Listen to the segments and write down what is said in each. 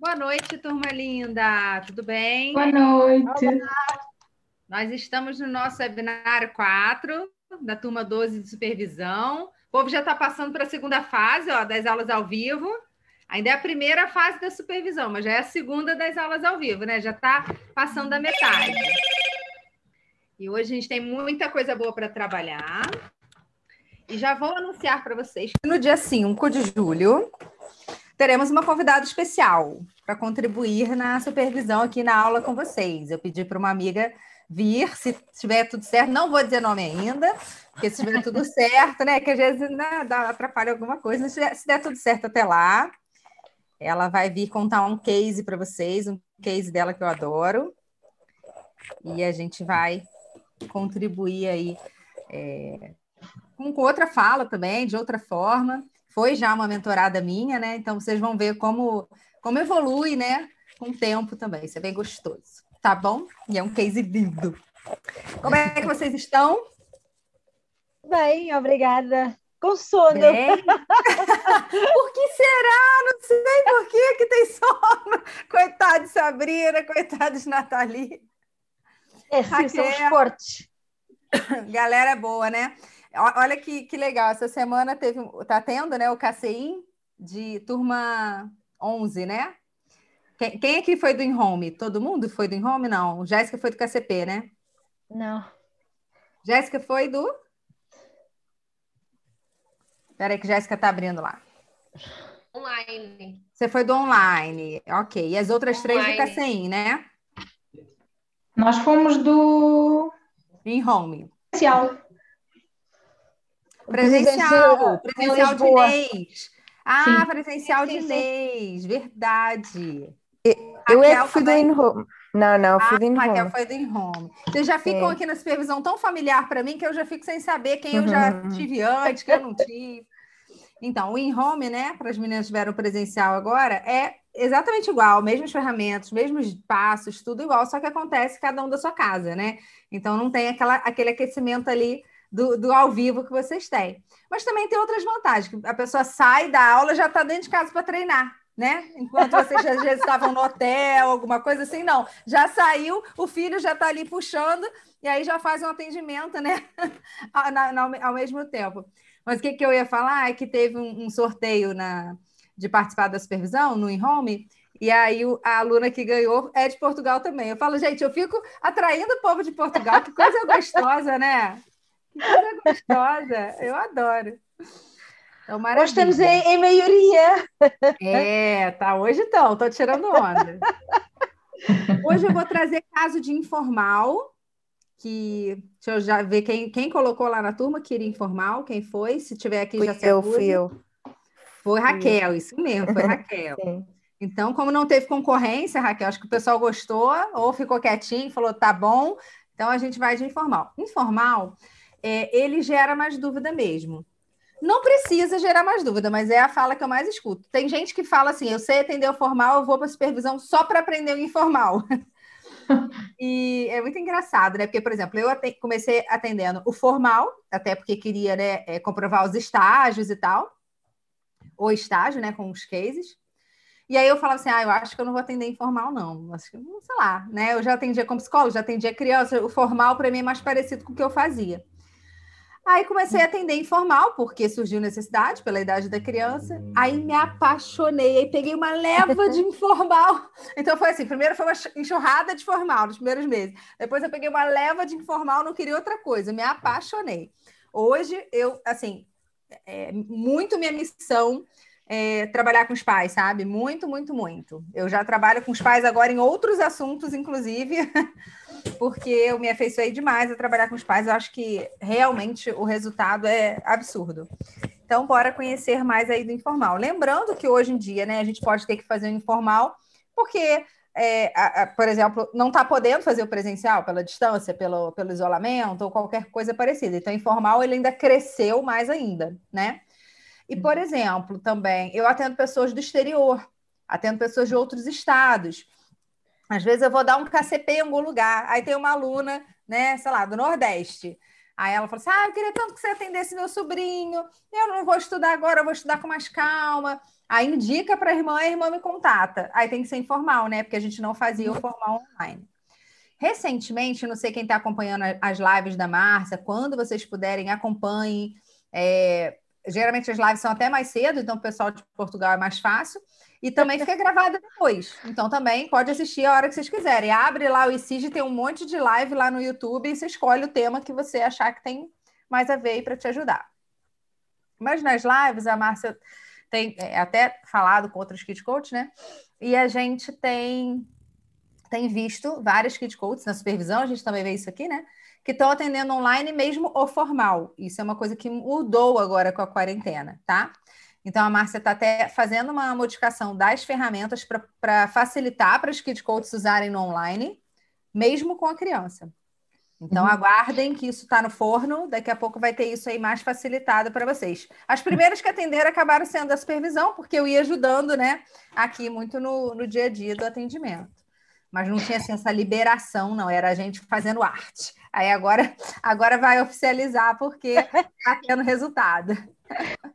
Boa noite, turma linda. Tudo bem? Boa noite. Olá. Nós estamos no nosso webinar 4, da turma 12 de supervisão. O povo já está passando para a segunda fase ó, das aulas ao vivo. Ainda é a primeira fase da supervisão, mas já é a segunda das aulas ao vivo, né? Já está passando da metade. E hoje a gente tem muita coisa boa para trabalhar. E já vou anunciar para vocês que no dia 5 de julho teremos uma convidada especial para contribuir na supervisão aqui na aula com vocês. Eu pedi para uma amiga vir, se tiver tudo certo, não vou dizer nome ainda, porque se tiver tudo certo, né? Que às vezes né, atrapalha alguma coisa, se der, se der tudo certo até lá, ela vai vir contar um case para vocês, um case dela que eu adoro. E a gente vai contribuir aí é, com outra fala também, de outra forma foi já uma mentorada minha, né? Então vocês vão ver como, como evolui, né? Com o tempo também. Isso é bem gostoso. Tá bom? E é um case lindo. Como é que vocês estão? Bem, obrigada. Com sono. Bem? por que será? Não sei por que que tem sono. Coitada de Sabrina, coitada de Nathalie. É, sim, são fortes. Galera boa, né? Olha que, que legal, essa semana teve, tá tendo, né, o KCI de turma 11, né? Quem, quem aqui foi do InHome? Todo mundo foi do InHome? Não, Jéssica foi do KCP, né? Não. Jéssica foi do... Espera aí que Jéssica tá abrindo lá. Online. Você foi do online, ok. E as outras online. três do KCI, né? Nós fomos do... InHome. Presencial. Presencial, presencial de Inês. Ah, sim. presencial de Inês, verdade. Eu é que fui do in-home. Não, não, eu fui do in-home. Raquel foi do in-home. Vocês já ficam sim. aqui na supervisão tão familiar para mim que eu já fico sem saber quem eu já uhum. tive antes, quem eu não tive. Então, o in-home, né, para as meninas que tiveram presencial agora, é exatamente igual, mesmas ferramentas, mesmos passos, tudo igual, só que acontece cada um da sua casa, né? Então, não tem aquela, aquele aquecimento ali do, do ao vivo que vocês têm. Mas também tem outras vantagens, que a pessoa sai da aula já está dentro de casa para treinar. Né? Enquanto vocês vezes estavam no hotel, alguma coisa assim, não. Já saiu, o filho já está ali puxando, e aí já faz um atendimento, né? ao, mesmo tempo. Mas o que, que eu ia falar é que teve um, um sorteio na, de participar da supervisão no InHome, e aí a aluna que ganhou é de Portugal também. Eu falo, gente, eu fico atraindo o povo de Portugal, que coisa gostosa, né? Que coisa gostosa, eu adoro. Então, hoje estamos em, em maioria. É, tá. Hoje estão, estou tirando onda. Hoje eu vou trazer caso de informal, que deixa eu já ver quem, quem colocou lá na turma que iria informal, quem foi, se tiver aqui fui já se eu, fui eu. Foi Raquel, isso mesmo, foi Raquel. Então, como não teve concorrência, Raquel, acho que o pessoal gostou, ou ficou quietinho, falou, tá bom, então a gente vai de informal. Informal é, ele gera mais dúvida mesmo. Não precisa gerar mais dúvida, mas é a fala que eu mais escuto. Tem gente que fala assim: eu sei atender o formal, eu vou para supervisão só para aprender o informal. e é muito engraçado, né? Porque, por exemplo, eu comecei atendendo o formal, até porque queria né, é, comprovar os estágios e tal, o estágio, né, com os cases. E aí eu falava assim: ah, eu acho que eu não vou atender informal, não. Acho que, sei lá, né? Eu já atendia como psicólogo, já atendia criança. O formal, para mim, é mais parecido com o que eu fazia. Aí comecei a atender informal, porque surgiu necessidade pela idade da criança. Aí me apaixonei, aí peguei uma leva de informal. Então foi assim: primeiro foi uma enxurrada de formal nos primeiros meses. Depois eu peguei uma leva de informal, não queria outra coisa, me apaixonei. Hoje eu, assim, é muito minha missão é, trabalhar com os pais, sabe? Muito, muito, muito. Eu já trabalho com os pais agora em outros assuntos, inclusive. porque eu me afeiçoei demais a trabalhar com os pais. Eu acho que realmente o resultado é absurdo. Então, bora conhecer mais aí do informal. Lembrando que hoje em dia, né, a gente pode ter que fazer o informal, porque, é, a, a, por exemplo, não está podendo fazer o presencial pela distância, pelo, pelo isolamento ou qualquer coisa parecida. Então, informal ele ainda cresceu mais ainda, né? E, por uhum. exemplo, também, eu atendo pessoas do exterior, atendo pessoas de outros estados. Às vezes eu vou dar um KCP em algum lugar, aí tem uma aluna, né, sei lá, do Nordeste. Aí ela falou assim: Ah, eu queria tanto que você atendesse meu sobrinho. Eu não vou estudar agora, eu vou estudar com mais calma. Aí indica para a irmã, a irmã me contata. Aí tem que ser informal, né? Porque a gente não fazia o formal online. Recentemente, não sei quem está acompanhando as lives da Márcia, quando vocês puderem, acompanhem. É, geralmente as lives são até mais cedo, então o pessoal de Portugal é mais fácil. E também fica gravada depois. Então também pode assistir a hora que vocês quiserem. Abre lá o ICIG, tem um monte de live lá no YouTube e você escolhe o tema que você achar que tem mais a ver para te ajudar. Mas nas lives, a Márcia tem é, até falado com outros kit coach, né? E a gente tem tem visto várias kit coaches na supervisão, a gente também vê isso aqui, né? Que estão atendendo online mesmo o formal. Isso é uma coisa que mudou agora com a quarentena, tá? Então a Márcia está até fazendo uma modificação das ferramentas para facilitar para os kit coaches usarem no online, mesmo com a criança. Então uhum. aguardem que isso está no forno, daqui a pouco vai ter isso aí mais facilitado para vocês. As primeiras que atenderam acabaram sendo a supervisão, porque eu ia ajudando, né, aqui muito no, no dia a dia do atendimento mas não tinha assim, essa liberação, não, era a gente fazendo arte. Aí agora, agora vai oficializar porque está tendo resultado.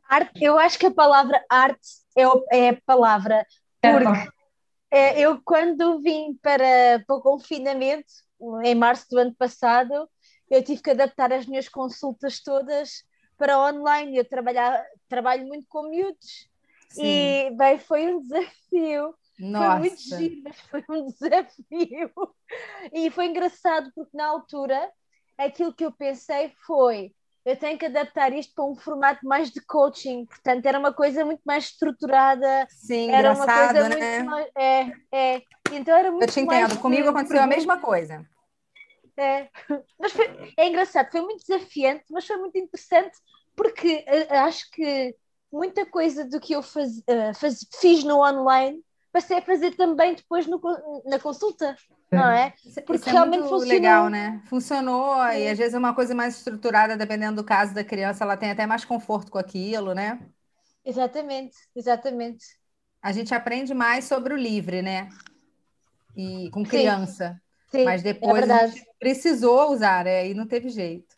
Arte, eu acho que a palavra arte é, é a palavra. Porque é, eu, quando vim para, para o confinamento, em março do ano passado, eu tive que adaptar as minhas consultas todas para online. Eu trabalhar, trabalho muito com miúdos Sim. e bem, foi um desafio nossa. Foi muito giro, mas foi um desafio. E foi engraçado porque na altura aquilo que eu pensei foi eu tenho que adaptar isto para um formato mais de coaching, portanto era uma coisa muito mais estruturada. Sim, era uma coisa né? muito mais, é, é. Então era muito Eu te entendo, comigo aconteceu a mesma coisa. É, mas foi, é engraçado, foi muito desafiante, mas foi muito interessante porque uh, acho que muita coisa do que eu faz, uh, faz, fiz no online passei a fazer também depois no, na consulta, não é? Porque Isso é realmente muito funcionou. legal, né? Funcionou Sim. e às vezes é uma coisa mais estruturada, dependendo do caso da criança, ela tem até mais conforto com aquilo, né? Exatamente, exatamente. A gente aprende mais sobre o livre, né? E com criança. Sim. Sim, Mas é depois é a gente precisou usar, né? E não teve jeito.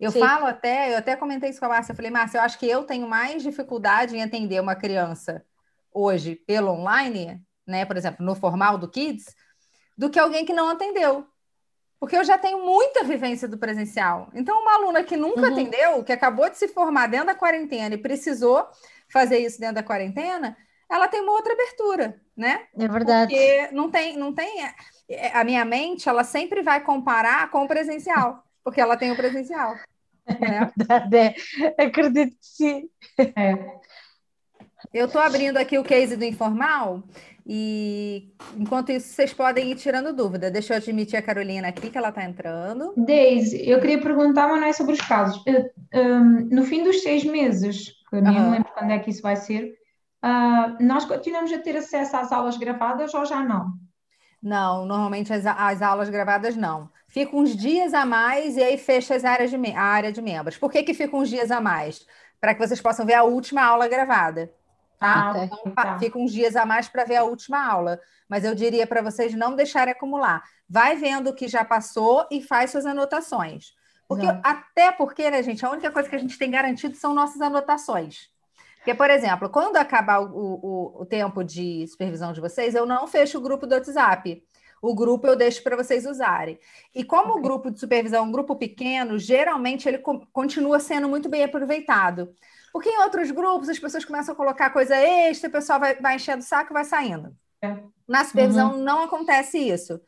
Eu Sim. falo até, eu até comentei isso com a Márcia, eu falei, Márcia, eu acho que eu tenho mais dificuldade em atender uma criança hoje pelo online, né, por exemplo, no formal do Kids, do que alguém que não atendeu. Porque eu já tenho muita vivência do presencial. Então, uma aluna que nunca uhum. atendeu, que acabou de se formar dentro da quarentena e precisou fazer isso dentro da quarentena, ela tem uma outra abertura, né? É verdade. Porque não tem, não tem. É, a minha mente, ela sempre vai comparar com o presencial, porque ela tem o presencial. Né? É verdade, é. acredito que sim. É. Eu estou abrindo aqui o case do informal e enquanto isso vocês podem ir tirando dúvida. Deixa eu admitir a Carolina aqui que ela está entrando. Deise, eu queria perguntar, mas não é sobre os casos. Um, no fim dos seis meses, que eu nem uhum. lembro quando é que isso vai ser, uh, nós continuamos a ter acesso às aulas gravadas ou já não? Não, normalmente as, as aulas gravadas não. Fica uns dias a mais e aí fecha as áreas de, a área de membros. Por que, que fica uns dias a mais? Para que vocês possam ver a última aula gravada tá? Então, tá. fica uns dias a mais para ver a última aula. Mas eu diria para vocês não deixarem acumular. Vai vendo o que já passou e faz suas anotações. Porque, até porque, né, gente, a única coisa que a gente tem garantido são nossas anotações. Porque, por exemplo, quando acabar o, o, o tempo de supervisão de vocês, eu não fecho o grupo do WhatsApp. O grupo eu deixo para vocês usarem. E como okay. o grupo de supervisão é um grupo pequeno, geralmente ele co continua sendo muito bem aproveitado. Porque em outros grupos as pessoas começam a colocar coisa extra, o pessoal vai, vai enchendo o saco e vai saindo. É. Na supervisão uhum. não acontece isso.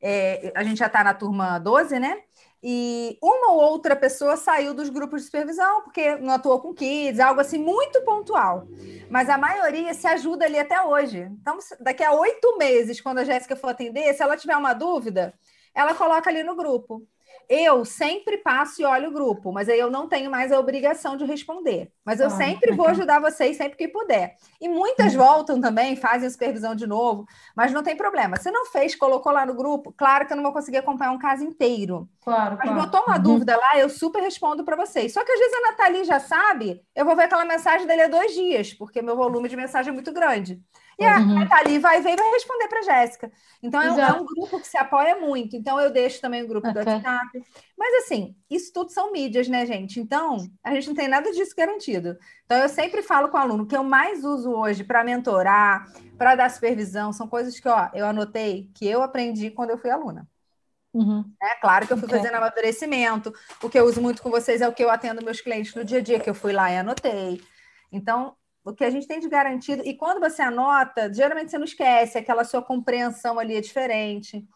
É, a gente já está na turma 12, né? E uma ou outra pessoa saiu dos grupos de supervisão, porque não atuou com kids, algo assim muito pontual. Mas a maioria se ajuda ali até hoje. Então, daqui a oito meses, quando a Jéssica for atender, se ela tiver uma dúvida, ela coloca ali no grupo. Eu sempre passo e olho o grupo, mas aí eu não tenho mais a obrigação de responder. Mas eu ah, sempre vou ajudar vocês sempre que puder. E muitas voltam também, fazem a supervisão de novo, mas não tem problema. Se não fez, colocou lá no grupo, claro que eu não vou conseguir acompanhar um caso inteiro. Claro. Mas claro. botou uma uhum. dúvida lá, eu super respondo para vocês. Só que às vezes a Nathalie já sabe, eu vou ver aquela mensagem dele há dois dias, porque meu volume de mensagem é muito grande. E a uhum. Nathalie vai ver e vai responder para a Jéssica. Então, é, é, um grupo que se apoia muito. Então, eu deixo também o grupo okay. do WhatsApp, WhatsApp. Mas assim, isso tudo são mídias, né, gente? Então, a gente não tem nada disso garantido. Então, eu sempre falo com o aluno que eu mais uso hoje para mentorar, para dar supervisão, são coisas que, ó, eu anotei que eu aprendi quando eu fui aluna. Uhum. É claro que eu fui okay. fazendo amadurecimento. O que eu uso muito com vocês é o que eu atendo meus clientes no dia a dia, que eu fui lá e anotei. Então, o que a gente tem de garantido, e quando você anota, geralmente você não esquece, aquela sua compreensão ali é diferente.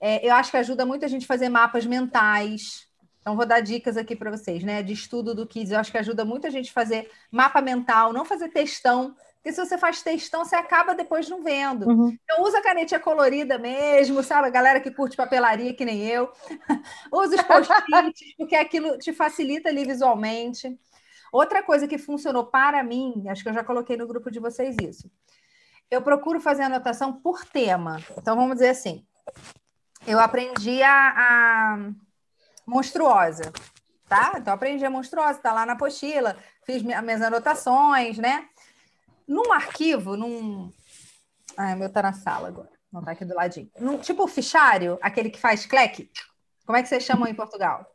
É, eu acho que ajuda muito a gente fazer mapas mentais. Então, vou dar dicas aqui para vocês, né? De estudo do Kids. Eu acho que ajuda muito a gente fazer mapa mental, não fazer textão. Porque se você faz textão, você acaba depois não vendo. Uhum. Então, usa canetinha colorida mesmo, sabe? A galera que curte papelaria, que nem eu. usa os post-its, porque aquilo te facilita ali visualmente. Outra coisa que funcionou para mim, acho que eu já coloquei no grupo de vocês isso. Eu procuro fazer anotação por tema. Então, vamos dizer assim: eu aprendi a, a monstruosa, tá? Então, aprendi a monstruosa, tá lá na apostila, fiz minhas anotações, né? Num arquivo, num. Ai, meu tá na sala agora, não tá aqui do ladinho. Num, tipo o fichário, aquele que faz cleque. Como é que vocês chamam em Portugal?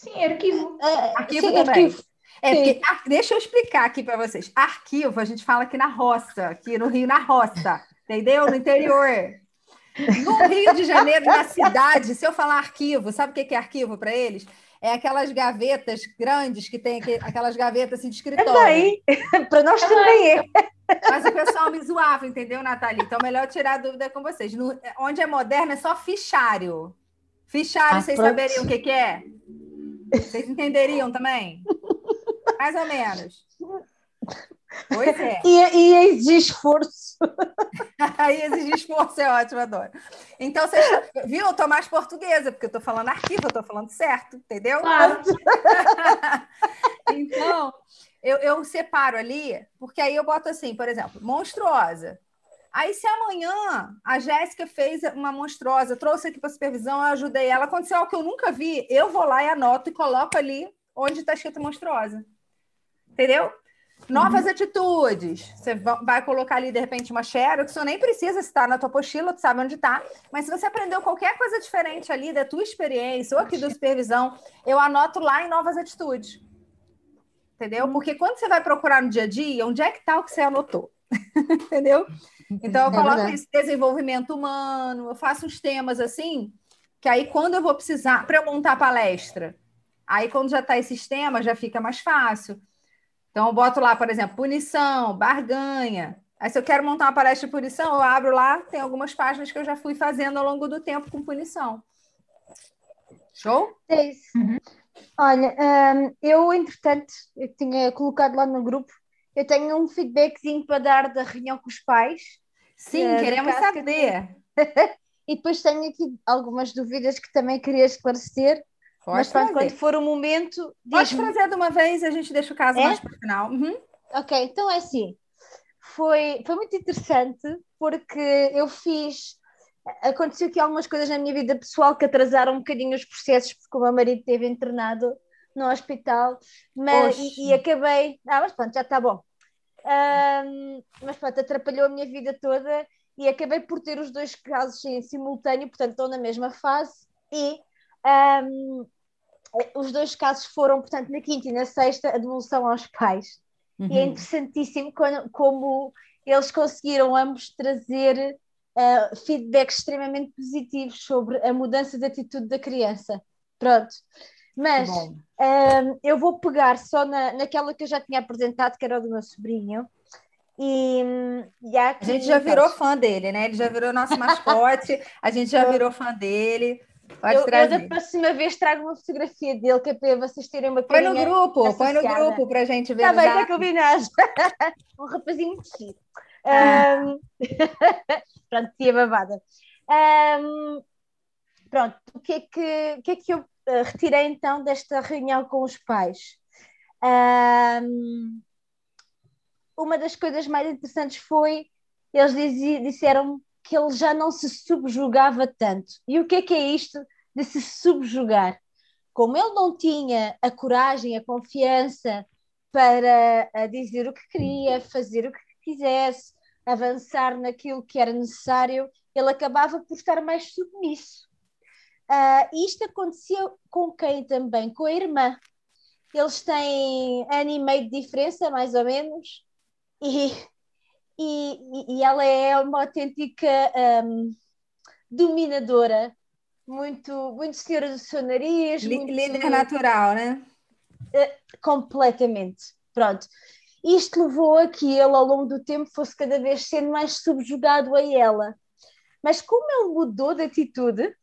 Sim, arquivo. É, arquivo sim, também. Arquivo. É, porque, deixa eu explicar aqui para vocês. Arquivo, a gente fala aqui na roça, aqui no Rio, na roça, entendeu? No interior. No Rio de Janeiro, na cidade, se eu falar arquivo, sabe o que é arquivo para eles? É aquelas gavetas grandes que tem aquelas gavetas assim, de escritório. É daí, para nós também é. Mas o pessoal me zoava, entendeu, Nathalie? Então, melhor tirar a dúvida com vocês. No, onde é moderno é só fichário. Fichário, ah, vocês pronto. saberiam o que, que é? Vocês entenderiam também? Mais ou menos. Pois é. E, e exige esforço. Aí exige esforço, é ótimo, adoro. Então, vocês viu? Eu tô mais portuguesa, porque eu tô falando arquivo, eu tô falando certo, entendeu? Claro. então, eu, eu separo ali, porque aí eu boto assim, por exemplo, monstruosa. Aí, se amanhã a Jéssica fez uma monstruosa, trouxe aqui para supervisão, eu ajudei ela, aconteceu algo que eu nunca vi, eu vou lá e anoto e coloco ali onde está escrito monstruosa. Entendeu? Novas uhum. atitudes. Você vai colocar ali, de repente, uma xerox, você nem precisa estar na tua apostila, tu sabe onde está. Mas se você aprendeu qualquer coisa diferente ali da tua experiência, ou aqui da supervisão, eu anoto lá em novas atitudes. Entendeu? Uhum. Porque quando você vai procurar no dia a dia, onde é que está o que você anotou? Entendeu? Então, eu é coloco é esse desenvolvimento humano, eu faço uns temas assim, que aí quando eu vou precisar, para eu montar a palestra, aí quando já está esses temas, já fica mais fácil. Então, eu boto lá, por exemplo, punição, barganha. Aí, se eu quero montar uma palestra de punição, eu abro lá, tem algumas páginas que eu já fui fazendo ao longo do tempo com punição. Show? É isso. Uhum. Olha, um, eu, entretanto, eu tinha colocado lá no grupo, eu tenho um feedbackzinho para dar da reunião com os pais. Sim, uh, queremos saber. e depois tenho aqui algumas dúvidas que também queria esclarecer Pode Mas pronto, quando for o momento. Pode trazer de uma vez, a gente deixa o caso é? mais para o final. Uhum. Ok, então é assim. Foi, foi muito interessante porque eu fiz. Aconteceu aqui algumas coisas na minha vida pessoal que atrasaram um bocadinho os processos, porque o meu marido esteve internado no hospital, mas, e, e, acabei. Ah, mas pronto, já está bom. Um, mas pronto, atrapalhou a minha vida toda e acabei por ter os dois casos em simultâneo, portanto, estão na mesma fase. E um, os dois casos foram, portanto, na quinta e na sexta, a devolução aos pais. Uhum. E é uhum. interessantíssimo como, como, eles conseguiram ambos trazer uh, feedbacks extremamente positivos sobre a mudança de atitude da criança. Pronto. Mas um, eu vou pegar só na, naquela que eu já tinha apresentado, que era do meu sobrinho. E, e aqui, a gente já virou fã dele, né? Ele já virou nosso mascote, a gente já virou fã dele. Pode eu, eu, da próxima vez trago uma fotografia dele, que é para vocês terem uma Põe no grupo, associada. põe no grupo para a gente ver. Está bem, está combinado. um rapazinho muito chique. Ah. Um... pronto, tia babada. Um... Pronto, o que é que, que, é que eu retirei então desta reunião com os pais? Um... Uma das coisas mais interessantes foi, eles disseram que ele já não se subjugava tanto. E o que é que é isto de se subjugar? Como ele não tinha a coragem, a confiança para dizer o que queria, fazer o que quisesse, avançar naquilo que era necessário, ele acabava por estar mais submisso. Uh, isto aconteceu com quem também? Com a irmã. Eles têm ano e meio de diferença, mais ou menos, e, e, e ela é uma autêntica um, dominadora, muito, muito senhora do seu nariz. L muito, líder natural, né? Uh, completamente. Pronto. Isto levou a que ele, ao longo do tempo, fosse cada vez sendo mais subjugado a ela. Mas como ele mudou de atitude,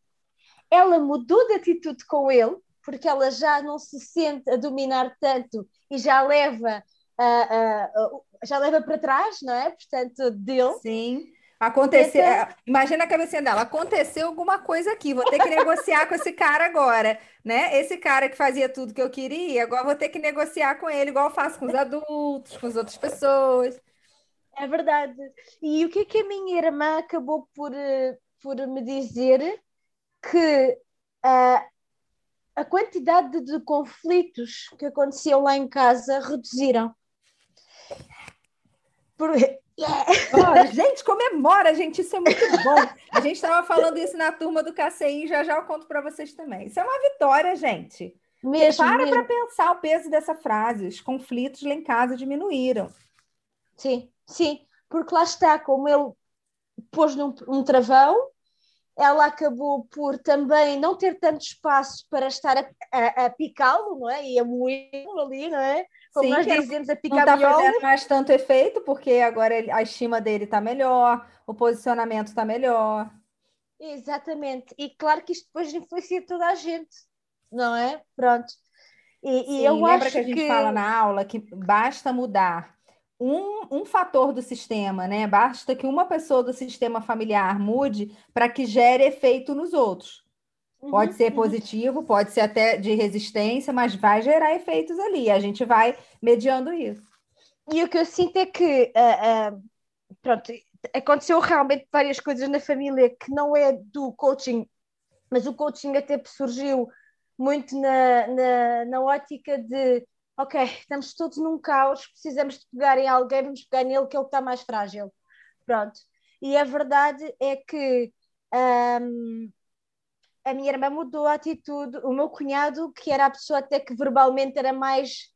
ela mudou de atitude com ele, porque ela já não se sente a dominar tanto e já leva, uh, uh, já leva para trás, não é? Portanto, dele. Sim. Aconteceu, então... imagina a cabecinha dela, aconteceu alguma coisa aqui, vou ter que negociar com esse cara agora, né? Esse cara que fazia tudo que eu queria, agora vou ter que negociar com ele, igual eu faço com os adultos, com as outras pessoas. É verdade. E o que é que a minha irmã acabou por, eh, por me dizer? Que uh, a quantidade de, conflitos que aconteciam lá em casa reduziram. Por... Yeah. Oh, gente, comemora, gente, isso é muito bom. A gente estava falando isso na turma do KCI, já já eu conto para vocês também. Isso é uma vitória, gente. Mesmo, para para pensar o peso dessa frase. Os conflitos lá em casa diminuíram. Sim, sim, porque lá está, como ele pôs num, um travão, ela acabou por também não ter tanto espaço para estar a, a, a picá-lo, não é? E a moê-lo ali, não é? Como Sim, nós dizemos, a picar Não está fazendo mais tanto efeito, porque agora a estima dele está melhor, o posicionamento está melhor. Exatamente. E claro que isto depois influencia toda a gente, não é? Pronto. E, Sim, e eu lembra acho que a gente que... fala na aula que basta mudar um, um fator do sistema, né? Basta que uma pessoa do sistema familiar mude para que gere efeito nos outros. Uhum, pode ser uhum. positivo, pode ser até de resistência, mas vai gerar efeitos ali. A gente vai mediando isso. E o que eu sinto é que, uh, uh, pronto, aconteceu realmente várias coisas na família que não é do coaching, mas o coaching até surgiu muito na, na, na ótica de ok, estamos todos num caos, precisamos de pegar em alguém, vamos pegar nele que é o que está mais frágil. Pronto. E a verdade é que um, a minha irmã mudou a atitude, o meu cunhado, que era a pessoa até que verbalmente era mais,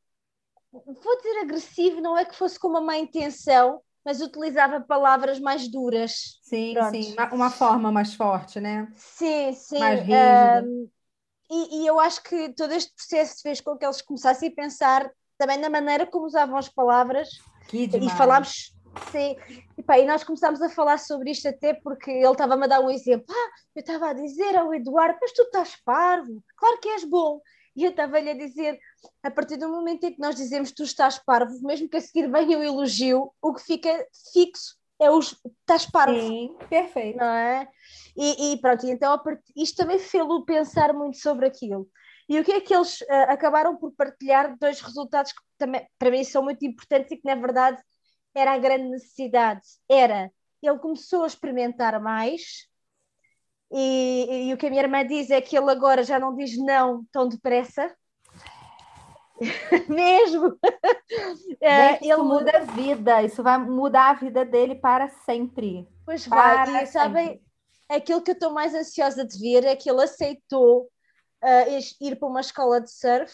vou dizer agressivo, não é que fosse com uma má intenção, mas utilizava palavras mais duras. Sim, Pronto. sim, uma forma mais forte, né? Sim, sim. Mais rígida. Um, e, e, eu acho que todo este processo fez com que eles começassem a pensar também na maneira como usavam as palavras. Que e falámos. Sim, e, pá, e nós começámos a falar sobre isto até porque ele estava-me a dar um exemplo. Ah, eu estava a dizer ao Eduardo, mas tu estás parvo, claro que és bom. E eu estava-lhe a dizer, a partir do momento em que nós dizemos tu estás parvo, mesmo que a seguir venha o elogio, o que fica fixo é os estás parvo. Sim, perfeito. Não é? E, e pronto, então isto também fez-lo pensar muito sobre aquilo. E o que é que eles uh, acabaram por partilhar dois resultados que também para mim são muito importantes e que na verdade era a grande necessidade. Era, ele começou a experimentar mais e, e o que a minha irmã diz é que ele agora já não diz não tão depressa, mesmo. É, Gente, ele muda a vida, isso vai mudar a vida dele para sempre. Pois para vai, e sabem, aquilo que eu estou mais ansiosa de ver é que ele aceitou uh, ir para uma escola de surf,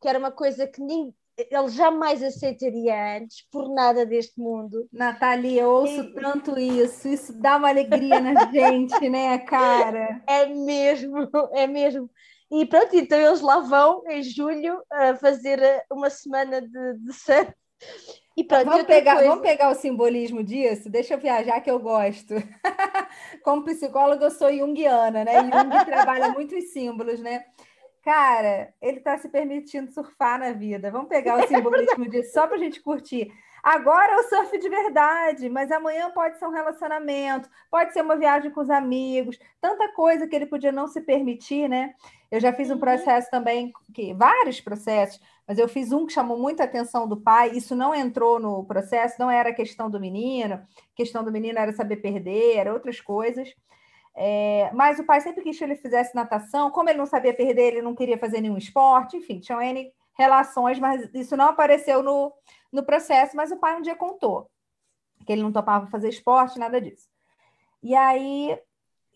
que era uma coisa que ninguém, ele jamais aceitaria antes, por nada deste mundo. Natália, eu ouço e... tanto isso, isso dá uma alegria na gente, né, cara? É mesmo, é mesmo. E pronto, então eles lá vão em julho a fazer uma semana de, de surf. E pronto, vamos, pegar, coisa... vamos pegar o simbolismo disso? Deixa eu viajar que eu gosto. Como psicóloga, eu sou junguiana, né? Jung trabalha muitos símbolos, né? Cara, ele está se permitindo surfar na vida. Vamos pegar o simbolismo disso só para a gente curtir. Agora é o surf de verdade, mas amanhã pode ser um relacionamento, pode ser uma viagem com os amigos, tanta coisa que ele podia não se permitir, né? Eu já fiz um uhum. processo também, que vários processos, mas eu fiz um que chamou muita atenção do pai. Isso não entrou no processo, não era questão do menino, questão do menino era saber perder, era outras coisas. É, mas o pai sempre quis que ele fizesse natação, como ele não sabia perder, ele não queria fazer nenhum esporte, enfim, tinham N relações, mas isso não apareceu no, no processo, mas o pai um dia contou que ele não topava fazer esporte, nada disso. E aí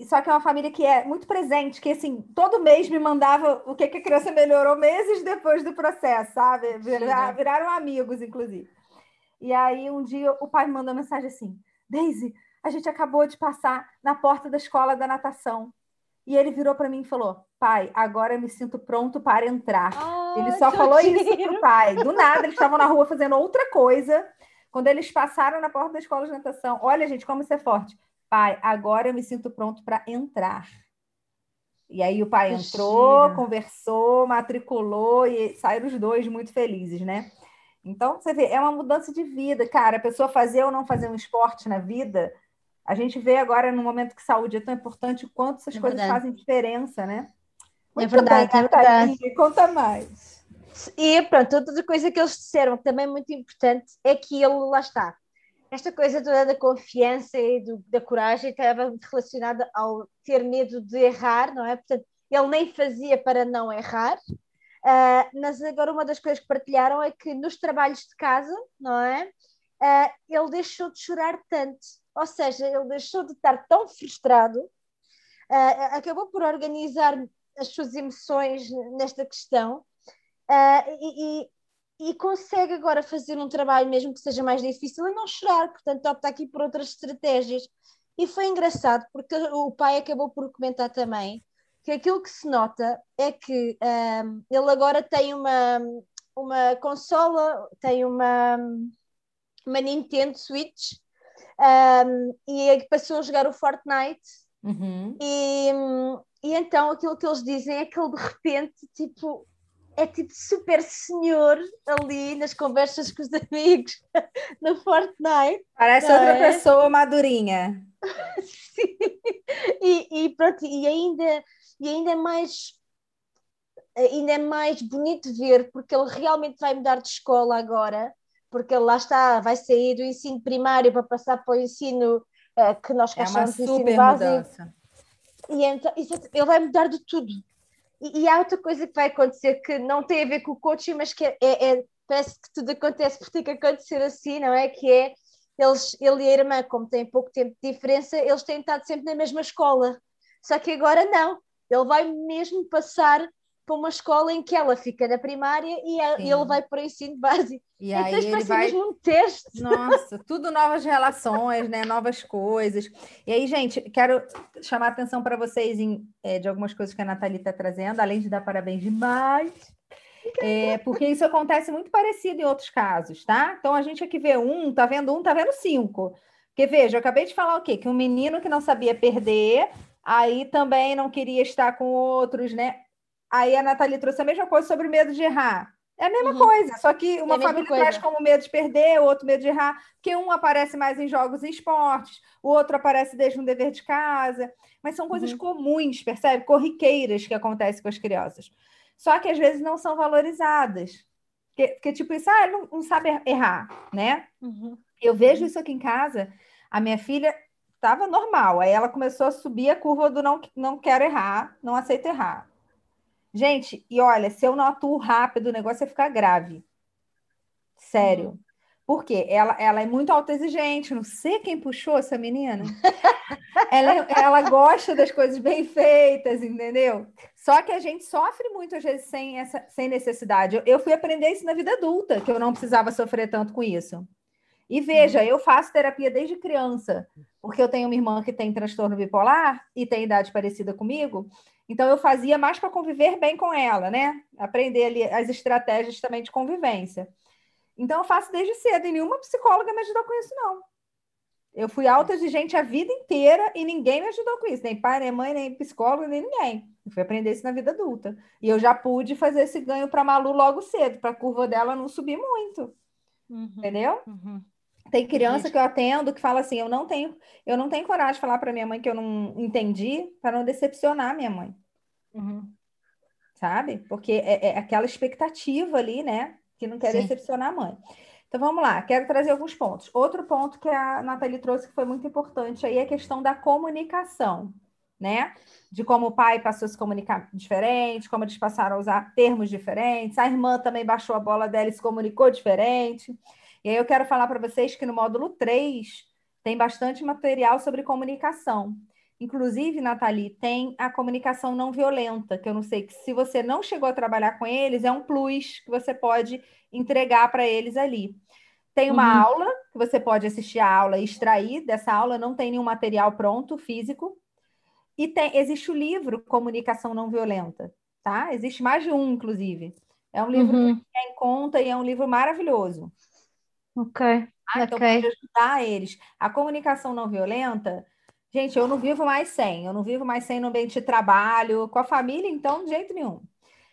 só que é uma família que é muito presente, que assim, todo mês me mandava o que, que a criança melhorou meses depois do processo, sabe? Virar, viraram amigos, inclusive. E aí um dia o pai me mandou uma mensagem assim: Daisy, a gente acabou de passar na porta da escola da natação. E ele virou para mim e falou: Pai, agora eu me sinto pronto para entrar. Oh, ele só falou isso pro pai. Do nada, eles estavam na rua fazendo outra coisa. Quando eles passaram na porta da escola de natação, olha, gente, como isso é forte. Pai, agora eu me sinto pronto para entrar. E aí o pai entrou, conversou, matriculou e saíram os dois muito felizes, né? Então, você vê, é uma mudança de vida, cara. A pessoa fazer ou não fazer um esporte na vida, a gente vê agora no momento que saúde é tão importante o quanto essas é coisas fazem diferença, né? É muito é verdade, bem, é verdade. Conta mais. E pronto, outra coisa que eles disseram que também é muito importante é que ele, lá está, esta coisa toda da confiança e do, da coragem estava muito relacionada ao ter medo de errar, não é? Portanto, ele nem fazia para não errar, uh, mas agora uma das coisas que partilharam é que nos trabalhos de casa, não é? Uh, ele deixou de chorar tanto, ou seja, ele deixou de estar tão frustrado, uh, acabou por organizar as suas emoções nesta questão e, e e consegue agora fazer um trabalho, mesmo que seja mais difícil, e não chorar, portanto, opta aqui por outras estratégias. E foi engraçado, porque o pai acabou por comentar também que aquilo que se nota é que um, ele agora tem uma, uma consola, tem uma, uma Nintendo Switch um, e passou a jogar o Fortnite. Uhum. E, e então aquilo que eles dizem é que ele de repente, tipo, é tipo super senhor ali nas conversas com os amigos no Fortnite. Parece outra é? pessoa madurinha. Sim. E, e, pronto, e ainda, e ainda é mais ainda é mais bonito ver porque ele realmente vai mudar de escola agora, porque ele lá está, vai sair do ensino primário para passar para o ensino uh, que nós é chamamos de ensino básico. Mudança. E então, ele vai mudar de tudo e, e, há outra coisa que vai acontecer que não tem a ver com o coaching, mas que é, é, é parece que tudo acontece porque tem que acontecer assim, não é? Que é eles, ele e a irmã, como têm pouco tempo de diferença, eles têm estado sempre na mesma escola. Só que agora não. Ele vai mesmo passar para uma escola em que ela fica na primária e ele vai para o ensino básico. E então, aí ele vai mesmo um teste. Nossa, tudo novas relações, né? Novas coisas. E aí, gente, quero chamar a atenção para vocês em, é, de algumas coisas que a Nathalie está trazendo, além de dar parabéns demais. É, porque isso acontece muito parecido em outros casos, tá? Então a gente aqui vê um, tá vendo um, tá vendo cinco. Porque veja, eu acabei de falar o quê? Que um menino que não sabia perder, aí também não queria estar com outros, né? Aí a Nathalie trouxe a mesma coisa sobre o medo de errar. É a mesma uhum. coisa, só que uma é família coisa. traz como medo de perder, o outro medo de errar, porque um aparece mais em jogos e esportes, o outro aparece desde um dever de casa, mas são coisas uhum. comuns, percebe? Corriqueiras que acontecem com as crianças. Só que às vezes não são valorizadas. Porque, porque tipo, isso, ah, não, não sabe errar, né? Uhum. Eu vejo uhum. isso aqui em casa, a minha filha estava normal, aí ela começou a subir a curva do não, não quero errar, não aceito errar. Gente, e olha, se eu não atuo rápido, o negócio é ficar grave. Sério. Uhum. Por quê? Ela, ela é muito autoexigente, não sei quem puxou essa menina. ela, ela gosta das coisas bem feitas, entendeu? Só que a gente sofre muito, às vezes, sem, essa, sem necessidade. Eu, eu fui aprender isso na vida adulta, que eu não precisava sofrer tanto com isso. E veja, uhum. eu faço terapia desde criança, porque eu tenho uma irmã que tem transtorno bipolar e tem idade parecida comigo, então, eu fazia mais para conviver bem com ela, né? Aprender ali as estratégias também de convivência. Então, eu faço desde cedo, e nenhuma psicóloga me ajudou com isso, não. Eu fui autoexigente a vida inteira e ninguém me ajudou com isso, nem pai, nem mãe, nem psicólogo, nem ninguém. Eu fui aprender isso na vida adulta. E eu já pude fazer esse ganho para a Malu logo cedo, para a curva dela não subir muito. Uhum, Entendeu? Uhum. Tem criança que eu atendo que fala assim: eu não tenho, eu não tenho coragem de falar para minha mãe que eu não entendi para não decepcionar minha mãe. Uhum. Sabe? Porque é, é, aquela expectativa ali, né? Que não quer Sim. decepcionar a mãe. Então vamos lá, quero trazer alguns pontos. Outro ponto que a Nathalie trouxe que foi muito importante aí é a questão da comunicação, né? De como o pai passou a se comunicar diferente, como eles passaram a usar termos diferentes, a irmã também baixou a bola dela e se comunicou diferente. E aí eu quero falar para vocês que no módulo 3 tem bastante material sobre comunicação. Inclusive, Nathalie, tem a comunicação não violenta, que eu não sei que se você não chegou a trabalhar com eles, é um plus que você pode entregar para eles ali. Tem uma uhum. aula que você pode assistir a aula e extrair dessa aula, não tem nenhum material pronto, físico. E tem, existe o livro Comunicação Não Violenta, tá? Existe mais de um, inclusive. É um livro uhum. que é em conta e é um livro maravilhoso. Ok. Ah, então okay. pode ajudar eles. A comunicação não violenta, gente, eu não vivo mais sem, eu não vivo mais sem no ambiente de trabalho, com a família, então, de jeito nenhum.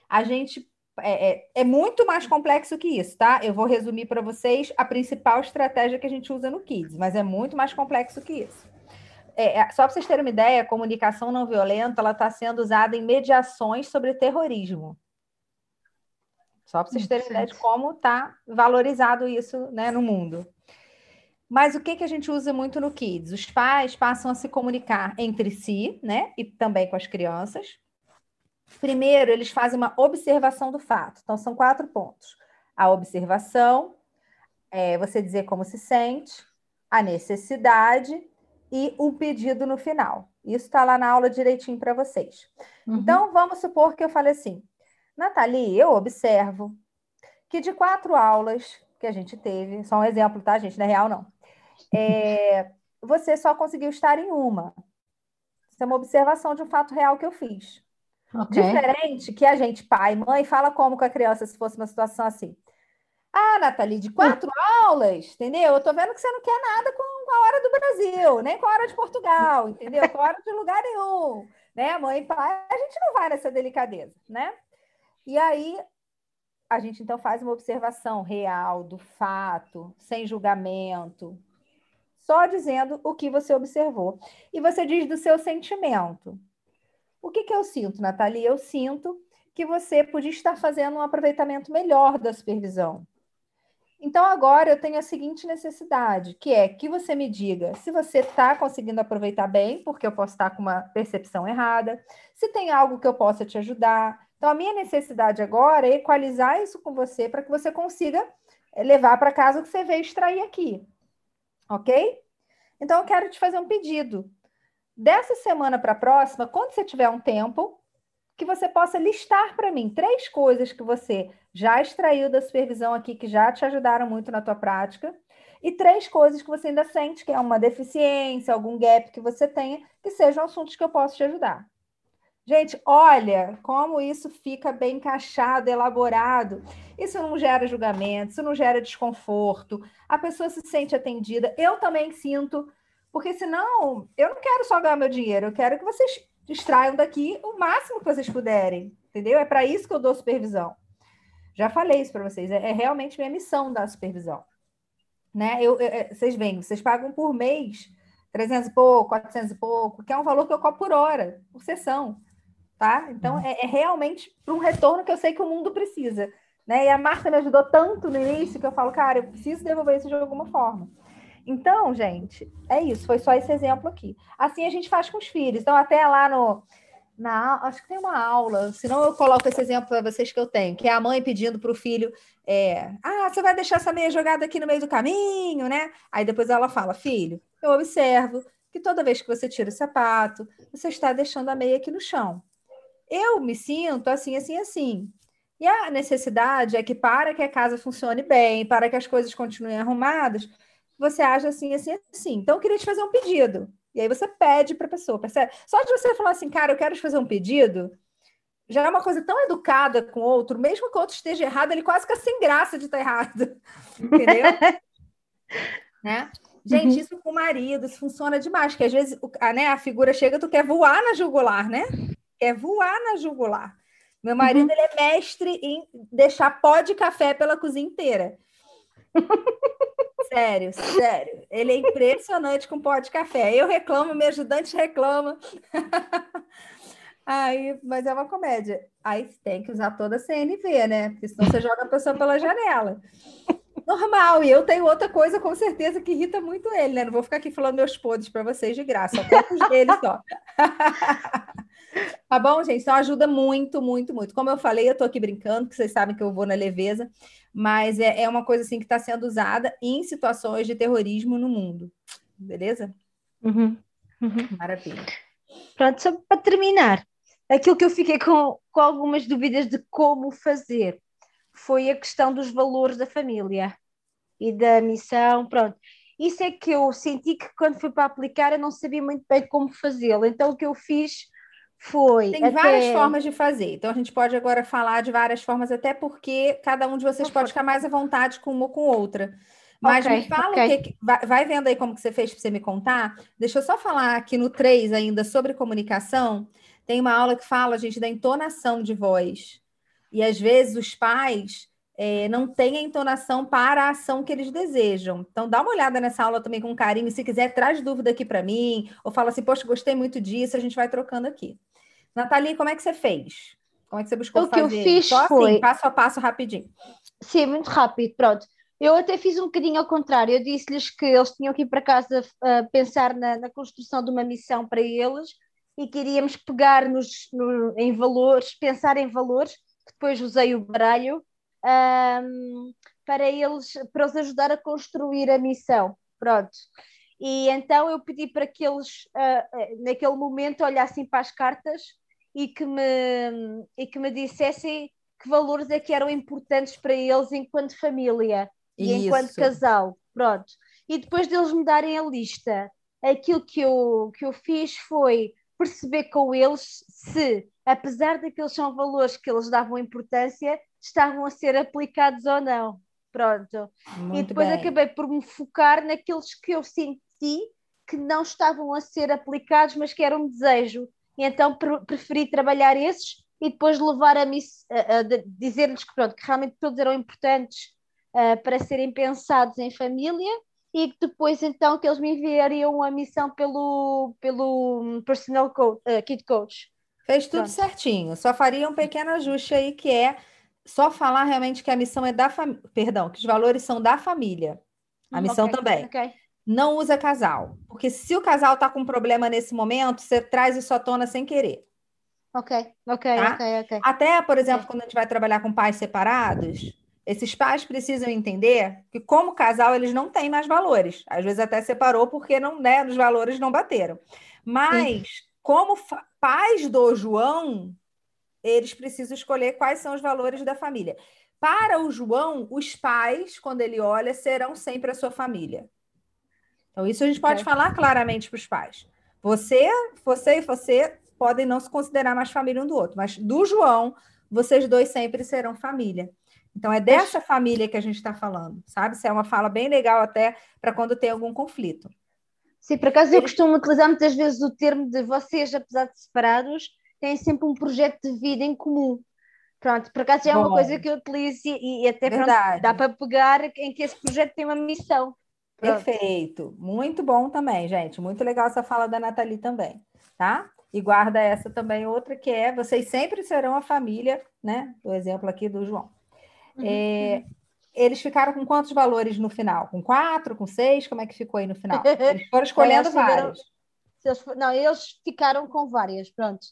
A gente é, é, é muito mais complexo que isso, tá? Eu vou resumir para vocês a principal estratégia que a gente usa no Kids, mas é muito mais complexo que isso. É, é só para vocês terem uma ideia, a comunicação não violenta ela está sendo usada em mediações sobre terrorismo. Só para vocês terem ideia de como está valorizado isso né, no mundo. Mas o que, que a gente usa muito no Kids? Os pais passam a se comunicar entre si, né? E também com as crianças. Primeiro, eles fazem uma observação do fato. Então, são quatro pontos: a observação, é, você dizer como se sente, a necessidade e o pedido no final. Isso está lá na aula direitinho para vocês. Uhum. Então, vamos supor que eu falei assim: Nathalie, eu observo que de quatro aulas que a gente teve, só um exemplo, tá, gente? Não é real, não. É, você só conseguiu estar em uma. Isso é uma observação de um fato real que eu fiz. Okay. Diferente que a gente, pai, mãe, fala como com a criança se fosse uma situação assim. Ah, Nathalie, de quatro hum. aulas, entendeu? Eu tô vendo que você não quer nada com a hora do Brasil, nem com a hora de Portugal, entendeu? Com a hora de lugar nenhum, né? Mãe e pai, a gente não vai nessa delicadeza, né? E aí a gente então faz uma observação real do fato, sem julgamento, só dizendo o que você observou. E você diz do seu sentimento. O que, que eu sinto, Nathalie? Eu sinto que você podia estar fazendo um aproveitamento melhor da supervisão. Então, agora eu tenho a seguinte necessidade, que é que você me diga se você está conseguindo aproveitar bem, porque eu posso estar com uma percepção errada, se tem algo que eu possa te ajudar. Então, a minha necessidade agora é equalizar isso com você para que você consiga eh, levar para casa o que você veio extrair aqui. Ok? Então, eu quero te fazer um pedido. Dessa semana para a próxima, quando você tiver um tempo, que você possa listar para mim três coisas que você já extraiu da supervisão aqui, que já te ajudaram muito na tua prática, e três coisas que você ainda sente que é uma deficiência, algum gap que você tenha, que sejam assuntos que eu posso te ajudar. Gente, olha como isso fica bem encaixado, elaborado. Isso não gera julgamento, isso não gera desconforto. A pessoa se sente atendida. Eu também sinto, porque senão eu não quero só ganhar meu dinheiro, eu quero que vocês extraiam daqui o máximo que vocês puderem, entendeu? É para isso que eu dou supervisão. Já falei isso para vocês, é, é, realmente minha missão da supervisão. Né? Eu, eu, é, vocês veem, vocês pagam por mês 300 e pouco, 400 e pouco, que é um valor que eu cobro por hora, por sessão tá? Então, uhum. é, é realmente para um retorno que eu sei que o mundo precisa. Né? E a Marta me ajudou tanto no início que eu falo, cara, eu preciso devolver isso de alguma forma. Então, gente, é isso. Foi só esse exemplo aqui. Assim a gente faz com os filhos. Então, até lá no. Na, acho que tem uma aula, senão eu coloco esse exemplo para vocês que eu tenho, que é a mãe pedindo para o filho: é, Ah, você vai deixar essa meia jogada aqui no meio do caminho, né? Aí depois ela fala: Filho, eu observo que toda vez que você tira o sapato, você está deixando a meia aqui no chão eu me sinto assim, assim, assim. E a necessidade é que, para que a casa funcione bem, para que as coisas continuem arrumadas, você age assim, assim, assim. Então, eu queria te fazer um pedido. E aí você pede para a pessoa, percebe? Só de você falar assim, cara, eu quero te fazer um pedido, já é uma coisa tão educada com o outro, mesmo que o outro esteja errado, ele quase fica sem graça de estar errado. Entendeu? né? Gente, uhum. isso com o marido, isso funciona demais, que às vezes a, né, a figura chega, tu quer voar na jugular, né? Quer voar na jugular. Meu marido uhum. ele é mestre em deixar pó de café pela cozinha inteira. sério, sério. Ele é impressionante com pó de café. Eu reclamo, meu ajudante reclama. Aí, mas é uma comédia. Aí tem que usar toda a CNV, né? Porque senão você joga a pessoa pela janela. Normal, e eu tenho outra coisa com certeza que irrita muito ele, né? Não vou ficar aqui falando meus podres para vocês de graça, só poucos deles só. Tá bom, gente? Então ajuda muito, muito, muito. Como eu falei, eu tô aqui brincando, que vocês sabem que eu vou na leveza, mas é, é uma coisa assim que está sendo usada em situações de terrorismo no mundo. Beleza? Uhum. Uhum. Maravilha. Pronto, só para terminar, aquilo que eu fiquei com, com algumas dúvidas de como fazer foi a questão dos valores da família e da missão, pronto. Isso é que eu senti que quando fui para aplicar eu não sabia muito bem como fazê-lo. Então o que eu fiz foi. Tem até... várias formas de fazer. Então a gente pode agora falar de várias formas, até porque cada um de vocês pode ficar mais à vontade com uma ou com outra. Mas okay, me fala okay. o que. Vai, vai vendo aí como que você fez para você me contar. Deixa eu só falar aqui no 3 ainda sobre comunicação. Tem uma aula que fala, gente, da entonação de voz. E às vezes os pais é, não têm a entonação para a ação que eles desejam. Então, dá uma olhada nessa aula também com carinho. Se quiser, traz dúvida aqui para mim, ou fala assim, poxa, gostei muito disso, a gente vai trocando aqui. Nathalie, como é que você fez? Como é que você buscou o fazer? O que eu fiz Só assim, foi... assim, passo a passo, rapidinho. Sim, muito rápido, pronto. Eu até fiz um bocadinho ao contrário. Eu disse-lhes que eles tinham que ir para casa uh, pensar na, na, construção de uma missão para eles e queríamos pegar nos, no, em valores, pensar em valores. Depois usei o baralho um, para eles para os ajudar a construir a missão. Pronto. E então eu pedi para que eles, uh, naquele momento, olhassem para as cartas e que me, e que me dissessem que valores é que eram importantes para eles enquanto família e Isso. enquanto casal. Pronto. E depois deles me darem a lista, aquilo que eu, que eu fiz foi perceber com eles se, apesar daqueles são valores que eles davam importância, estavam a ser aplicados ou não. Pronto. Muito e depois bem. acabei por me focar naqueles que eu senti que não estavam a ser aplicados, mas que eram um desejo. E então preferi trabalhar esses e depois levar a, a, a dizer-lhes que, pronto, que realmente todos eram importantes uh, para serem pensados em família e que depois então que eles me enviariam a missão pelo, pelo personal coach, uh, kid coach. Fez tudo Pronto. certinho, só faria um pequeno ajuste aí que é só falar realmente que a missão é da família, perdão, que os valores são da família. A hum, missão okay, também. Okay. Não usa casal, porque se o casal está com problema nesse momento, você traz isso à tona sem querer. Ok, ok, tá? ok, ok. Até, por exemplo, okay. quando a gente vai trabalhar com pais separados, esses pais precisam entender que, como casal, eles não têm mais valores. Às vezes até separou porque não, né, os valores não bateram. Mas, Sim. como pais do João, eles precisam escolher quais são os valores da família. Para o João, os pais, quando ele olha, serão sempre a sua família. Então, isso a gente pode é. falar claramente para os pais. Você, você e você podem não se considerar mais família um do outro, mas do João, vocês dois sempre serão família. Então, é dessa família que a gente está falando, sabe? Isso é uma fala bem legal até para quando tem algum conflito. Sim, por acaso eu costumo utilizar muitas vezes o termo de vocês, apesar de separados, têm sempre um projeto de vida em comum. Pronto, por acaso já é uma coisa que eu utilizo e, e até pronto, dá para pegar em que esse projeto tem uma missão. Perfeito, muito bom também, gente. Muito legal essa fala da Nathalie também, tá? E guarda essa também, outra que é: vocês sempre serão a família, né? O exemplo aqui do João. Uhum. É, eles ficaram com quantos valores no final? Com quatro, com seis? Como é que ficou aí no final? Eles foram escolhendo vários. não, eles ficaram com várias, pronto.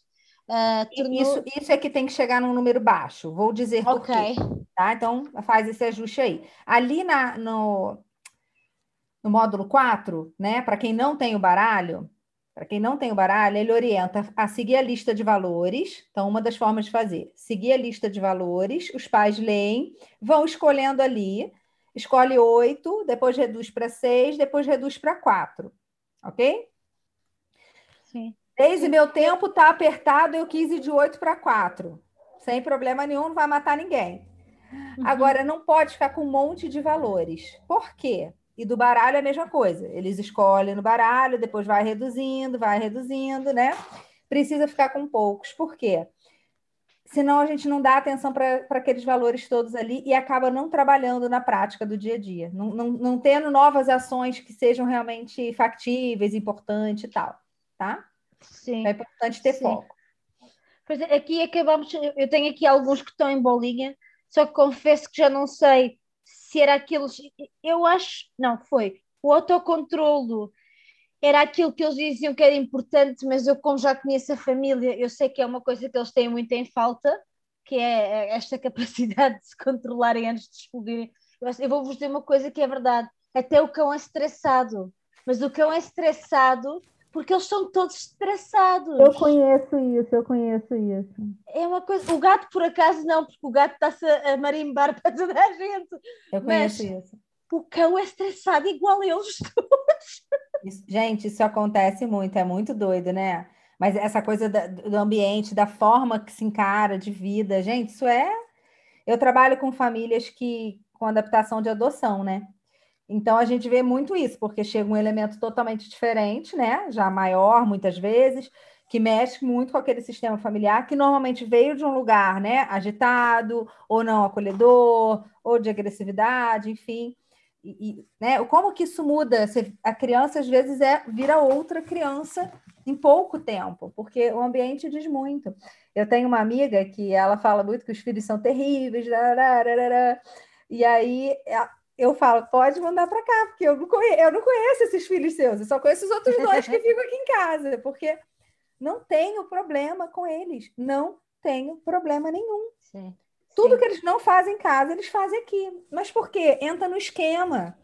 Uh, tornou... isso, isso é que tem que chegar num número baixo. Vou dizer por okay. quê. Tá? Então, faz esse ajuste aí. Ali na, no, no módulo 4, né? Para quem não tem o baralho, para quem não tem o baralho, ele orienta a seguir a lista de valores. Então, uma das formas de fazer, seguir a lista de valores, os pais leem, vão escolhendo ali, escolhe oito, depois reduz para seis, depois reduz para quatro. Ok? Sim. Desde meu tempo está apertado, eu quis ir de 8 para 4. Sem problema nenhum, não vai matar ninguém. Uhum. Agora, não pode ficar com um monte de valores. Por quê? E do baralho é a mesma coisa. Eles escolhem no baralho, depois vai reduzindo, vai reduzindo, né? Precisa ficar com poucos. Por quê? Senão a gente não dá atenção para aqueles valores todos ali e acaba não trabalhando na prática do dia a dia, não, não, não tendo novas ações que sejam realmente factíveis, importantes e tal, tá? Sim. É importante ter Sim. foco. Pois é, aqui acabamos. Eu tenho aqui alguns que estão em bolinha, só que confesso que já não sei se era aqueles. Eu acho. Não, foi. O autocontrolo era aquilo que eles diziam que era importante, mas eu, como já conheço a família, eu sei que é uma coisa que eles têm muito em falta, que é esta capacidade de se controlarem antes de explodirem. Eu vou-vos dizer uma coisa que é verdade: até o cão é estressado, mas o cão é estressado porque eles são todos estressados. Eu conheço isso, eu conheço isso. É uma coisa. O gato, por acaso, não, porque o gato está-se a marimbar para toda a gente. Eu conheço Mas isso. O cão é estressado igual eles todos. Isso, gente, isso acontece muito, é muito doido, né? Mas essa coisa da, do ambiente, da forma que se encara de vida, gente, isso é. Eu trabalho com famílias que com adaptação de adoção, né? Então a gente vê muito isso, porque chega um elemento totalmente diferente, né? Já maior, muitas vezes, que mexe muito com aquele sistema familiar que normalmente veio de um lugar, né? Agitado, ou não acolhedor, ou de agressividade, enfim. E, e, né, como que isso muda? A criança, às vezes, é vira outra criança em pouco tempo, porque o ambiente diz muito. Eu tenho uma amiga que ela fala muito que os filhos são terríveis, e aí eu falo, pode mandar para cá, porque eu não, conheço, eu não conheço esses filhos seus, eu só conheço os outros dois que ficam aqui em casa, porque não tenho problema com eles, não tenho problema nenhum. Sim. Tudo Sim. que eles não fazem em casa, eles fazem aqui. Mas por quê? Entra no esquema,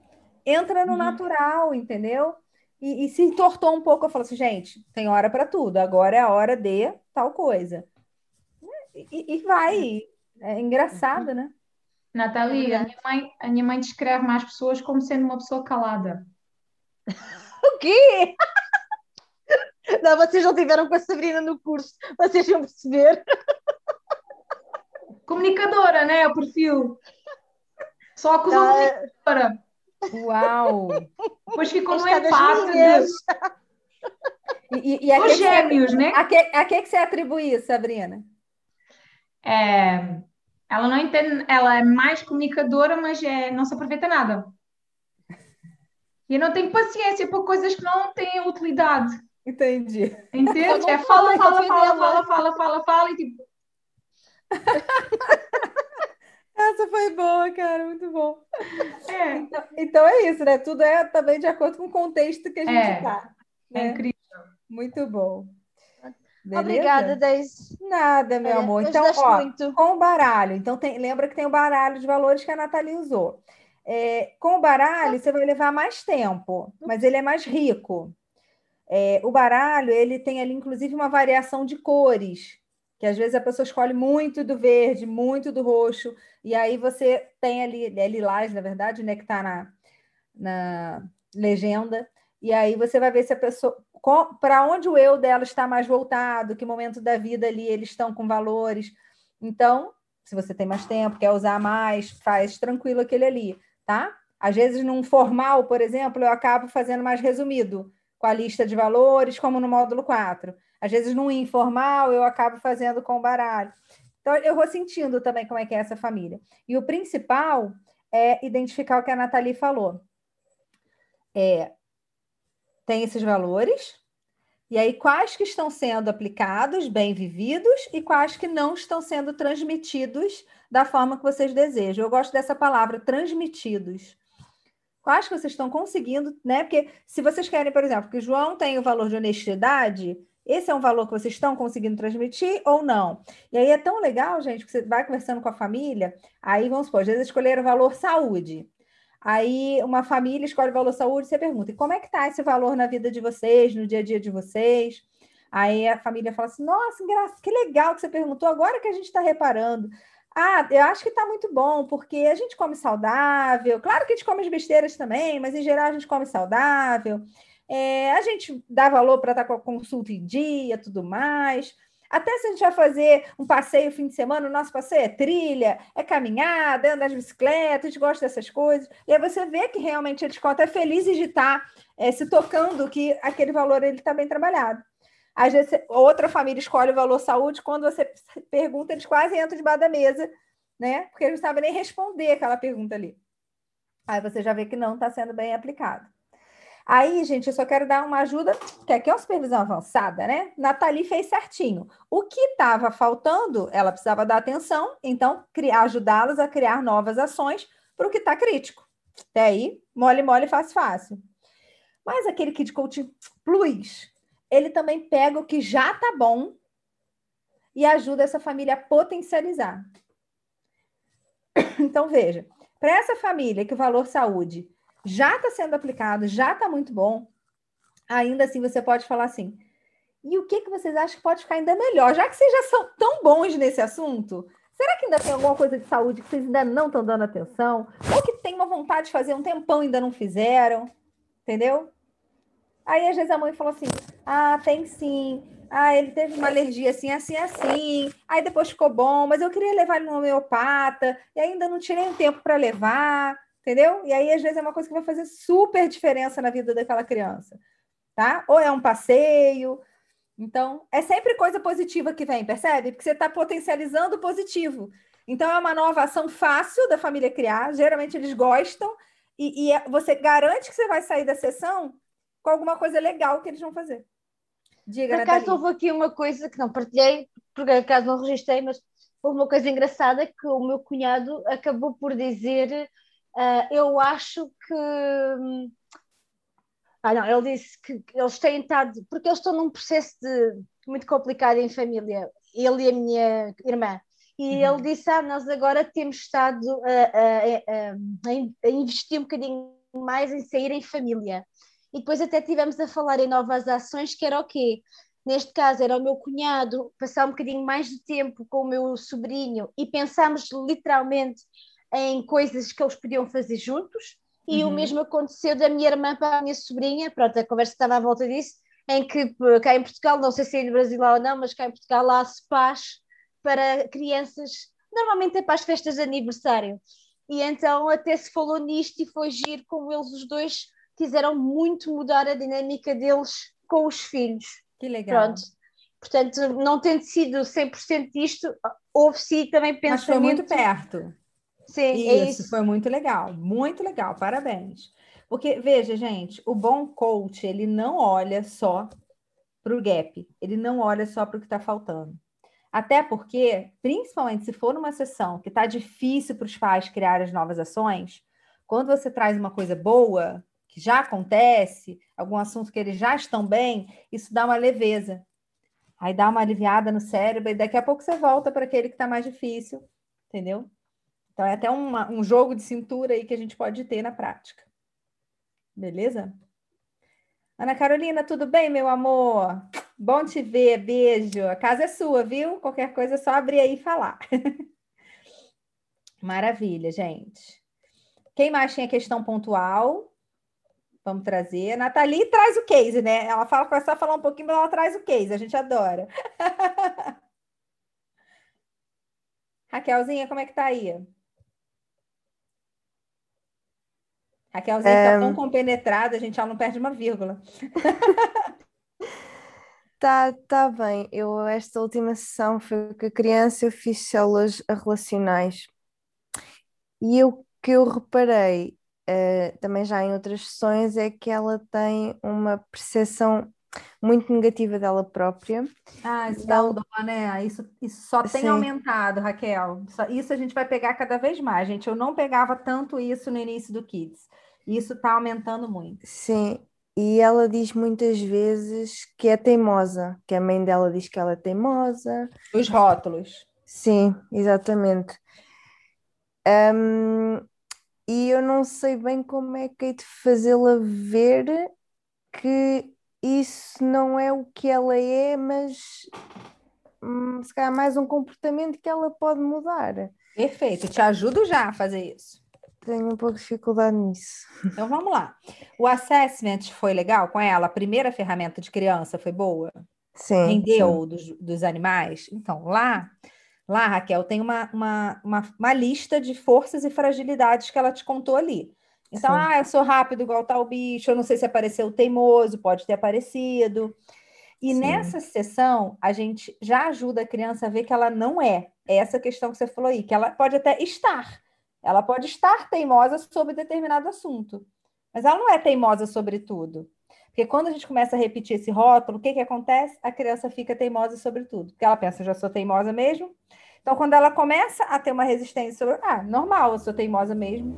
entra no uhum. natural, entendeu? E, e, se entortou um pouco, eu falo assim, gente, tem hora para tudo, agora é a hora de tal coisa. E, e vai. É, é engraçado, né? Nathalie, a minha, mãe, a minha mãe descreve mais pessoas como sendo uma pessoa calada. o quê? Não, vocês não tiveram com a Sabrina no curso, vocês vão perceber. Comunicadora, né? O perfil. Só acusou ah. comunicadora. Uau! Depois ficou no empate. E, e, e Os gêmeos, né? A que, a que, que você atribui isso, Sabrina? É, ela não entende, ela é mais comunicadora, mas é, não se aproveita nada. E eu não tenho paciência por coisas que não têm utilidade. Entendi. Entende? É fala, fala, fala, fala, fala, fala, fala, e tipo. Essa foi boa, cara, muito bom. É. Então, então, é isso, né? Tudo é também de acordo com o contexto que a gente está. É, né? é incrível. Muito bom. Beleza? Obrigada, Deise. Nada, meu amor. Então, ó, muito. com o baralho. Então, tem, lembra que tem o baralho de valores que a Nathalie usou. É, com o baralho, você vai levar mais tempo, mas ele é mais rico. É, o baralho, ele tem ali, inclusive, uma variação de cores, que às vezes a pessoa escolhe muito do verde, muito do roxo, e aí você tem ali, é lilás, na verdade, né, que está na, na legenda, e aí você vai ver se a pessoa, para onde o eu dela está mais voltado, que momento da vida ali eles estão com valores. Então, se você tem mais tempo, quer usar mais, faz tranquilo aquele ali, tá? Às vezes, num formal, por exemplo, eu acabo fazendo mais resumido, com a lista de valores, como no módulo 4. Às vezes, num informal, eu acabo fazendo com o baralho. Então, eu vou sentindo também como é que é essa família. E o principal é identificar o que a Nathalie falou. É, tem esses valores, e aí quais que estão sendo aplicados, bem vividos, e quais que não estão sendo transmitidos da forma que vocês desejam. Eu gosto dessa palavra, transmitidos. Quais que vocês estão conseguindo, né? Porque se vocês querem, por exemplo, que o João tem o valor de honestidade, esse é um valor que vocês estão conseguindo transmitir ou não? E aí é tão legal, gente, que você vai conversando com a família, aí vamos supor, às vezes escolher o valor saúde. Aí uma família escolhe o valor saúde, você pergunta, e como é que está esse valor na vida de vocês, no dia a dia de vocês? Aí a família fala assim, nossa, que legal que você perguntou, agora que a gente está reparando. Ah, eu acho que está muito bom, porque a gente come saudável. Claro que a gente come as besteiras também, mas em geral a gente come saudável. É, a gente dá valor para estar tá com a consulta em dia, tudo mais. Até se a gente vai fazer um passeio fim de semana, o nosso passeio é trilha, é caminhada, é andar de bicicleta, a gente gosta dessas coisas. E aí você vê que realmente eles ficam até felizes de estar é, se tocando que aquele valor ele está bem trabalhado. Às vezes, outra família escolhe o valor saúde, quando você pergunta, eles quase entram debaixo da mesa, né? Porque eles não sabem nem responder aquela pergunta ali. Aí você já vê que não está sendo bem aplicado. Aí, gente, eu só quero dar uma ajuda, que aqui é uma supervisão avançada, né? Nathalie fez certinho. O que estava faltando, ela precisava dar atenção, então ajudá-los a criar novas ações para o que está crítico. Até aí, mole, mole, fácil, fácil. Mas aquele Kid Coach Plus, ele também pega o que já está bom e ajuda essa família a potencializar. Então, veja, para essa família que o valor saúde já está sendo aplicado, já está muito bom. ainda assim você pode falar assim: e o que, que vocês acham que pode ficar ainda melhor? Já que vocês já são tão bons nesse assunto, será que ainda tem alguma coisa de saúde que vocês ainda não estão dando atenção? Ou que tem uma vontade de fazer um tempão e ainda não fizeram? Entendeu? Aí às vezes a mãe fala assim: ah, tem sim. Ah, ele teve uma alergia assim, assim, assim. Aí depois ficou bom, mas eu queria levar ele no homeopata e ainda não tirei um tempo para levar, entendeu? E aí às vezes é uma coisa que vai fazer super diferença na vida daquela criança, tá? Ou é um passeio, então, é sempre coisa positiva que vem, percebe? Porque você está potencializando o positivo. Então, é uma nova ação fácil da família criar, geralmente eles gostam, e, e é, você garante que você vai sair da sessão com alguma coisa legal que eles vão fazer. Diga, Por acaso houve aqui uma coisa que não partilhei, porque acaso não registrei, mas houve uma coisa engraçada que o meu cunhado acabou por dizer: uh, Eu acho que. Hum, ah, não, ele disse que eles têm estado, porque eles estão num processo de, muito complicado em família, ele e a minha irmã. E uhum. ele disse: Ah, nós agora temos estado a, a, a, a, investir um bocadinho mais em sair em família. E depois até tivemos a falar em novas ações, que era o quê? Neste caso era o meu cunhado passar um bocadinho mais de tempo com o meu sobrinho e pensámos literalmente em coisas que eles podiam fazer juntos e uhum. o mesmo aconteceu da minha irmã para a minha sobrinha, pronto, a conversa estava à volta disso, em que cá em Portugal, não sei se é no Brasil ou não, mas cá em Portugal há SPAs para crianças, normalmente é para as festas de aniversário. E então até se falou nisto e foi giro como eles os dois quiseram muito mudar a dinâmica deles com os filhos. Que legal. Pronto. Portanto, não tendo sido 100% disto, houve sim também pensamento... Mas foi muito perto. Sim, é isso, isso. foi muito legal, muito legal, parabéns. Porque, veja, gente, o bom coach, ele não olha só para o gap, ele não olha só para o que está faltando. Até porque, principalmente se for numa sessão que está difícil para os pais criar as novas ações, quando você traz uma coisa boa, que já acontece, algum assunto que eles já estão bem, isso dá uma leveza. Aí dá uma aliviada no cérebro e daqui a pouco você volta para aquele que está mais difícil, entendeu? Então, é até uma, um jogo de cintura aí que a gente pode ter na prática. Beleza? Ana Carolina, tudo bem, meu amor? Bom te ver, beijo. A casa é sua, viu? Qualquer coisa é só abrir aí e falar. Maravilha, gente. Quem mais tinha questão pontual? Vamos trazer. Nathalie traz o case, né? Ela fala, começa a falar um pouquinho, mas ela traz o case, a gente adora. Raquelzinha, como é que tá aí? Raquelzinha é... tá tão compenetrada, a gente já não perde uma vírgula. Tá, tá bem. Eu, esta última sessão foi com a criança, eu fiz células relacionais. E o que eu reparei, uh, também já em outras sessões, é que ela tem uma percepção muito negativa dela própria. Ah, isso dá dó, né? Isso, isso só tem Sim. aumentado, Raquel. Isso a gente vai pegar cada vez mais, gente. Eu não pegava tanto isso no início do Kids. Isso está aumentando muito. Sim, e ela diz muitas vezes que é teimosa, que a mãe dela diz que ela é teimosa. Os rótulos. Sim, exatamente. Um, e eu não sei bem como é que hei de fazê-la ver que isso não é o que ela é, mas hum, se calhar mais um comportamento que ela pode mudar. Perfeito, te ajudo já a fazer isso tenho um pouco de dificuldade nisso. Então vamos lá. O assessment foi legal com ela? A primeira ferramenta de criança foi boa? Sim. Rendeu sim. Dos, dos animais? Então, lá, lá, Raquel, tem uma, uma, uma, uma, lista de forças e fragilidades que ela te contou ali. Então, sim. ah, eu sou rápido igual tal bicho, eu não sei se apareceu teimoso, pode ter aparecido. E Sim. nessa sessão, a gente já ajuda a criança a ver que ela não é. É essa questão que você falou aí, que ela pode até estar, ela pode estar teimosa sobre determinado assunto, mas ela não é teimosa sobre tudo. Porque quando a gente começa a repetir esse rótulo, o que, que acontece? A criança fica teimosa sobre tudo. Porque ela pensa, já sou teimosa mesmo. Então, quando ela começa a ter uma resistência ah, normal, eu sou teimosa mesmo.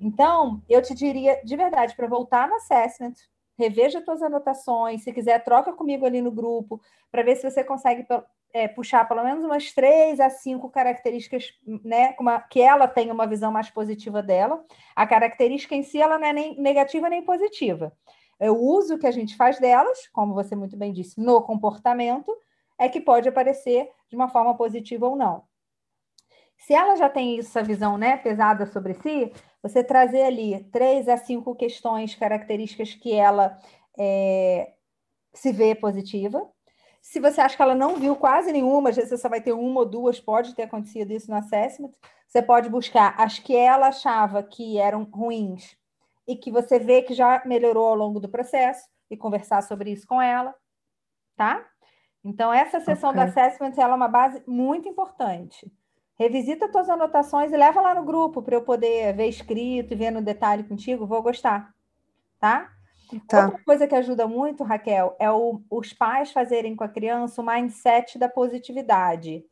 Então, eu te diria, de verdade, para voltar no assessment, reveja suas anotações, se quiser, troca comigo ali no grupo, para ver se você consegue é, puxar pelo menos umas três a cinco características, né, uma, que ela tenha uma visão mais positiva dela. A característica em si ela não é nem negativa nem positiva. É o uso que a gente faz delas, como você muito bem disse, no comportamento, é que pode aparecer de uma forma positiva ou não. Se ela já tem essa visão né, pesada sobre si, você trazer ali três a cinco questões, características que ela é, se vê positiva. Se você acha que ela não viu quase nenhuma, às vezes você só vai ter uma ou duas, pode ter acontecido isso no assessment. Você pode buscar as que ela achava que eram ruins e que você vê que já melhorou ao longo do processo e conversar sobre isso com ela, tá? Então, essa sessão okay. do assessment ela é uma base muito importante. Revisita suas anotações e leva lá no grupo para eu poder ver escrito e ver no detalhe contigo, vou gostar, tá? Tá. Outra coisa que ajuda muito, Raquel, é o, os pais fazerem com a criança o mindset da positividade.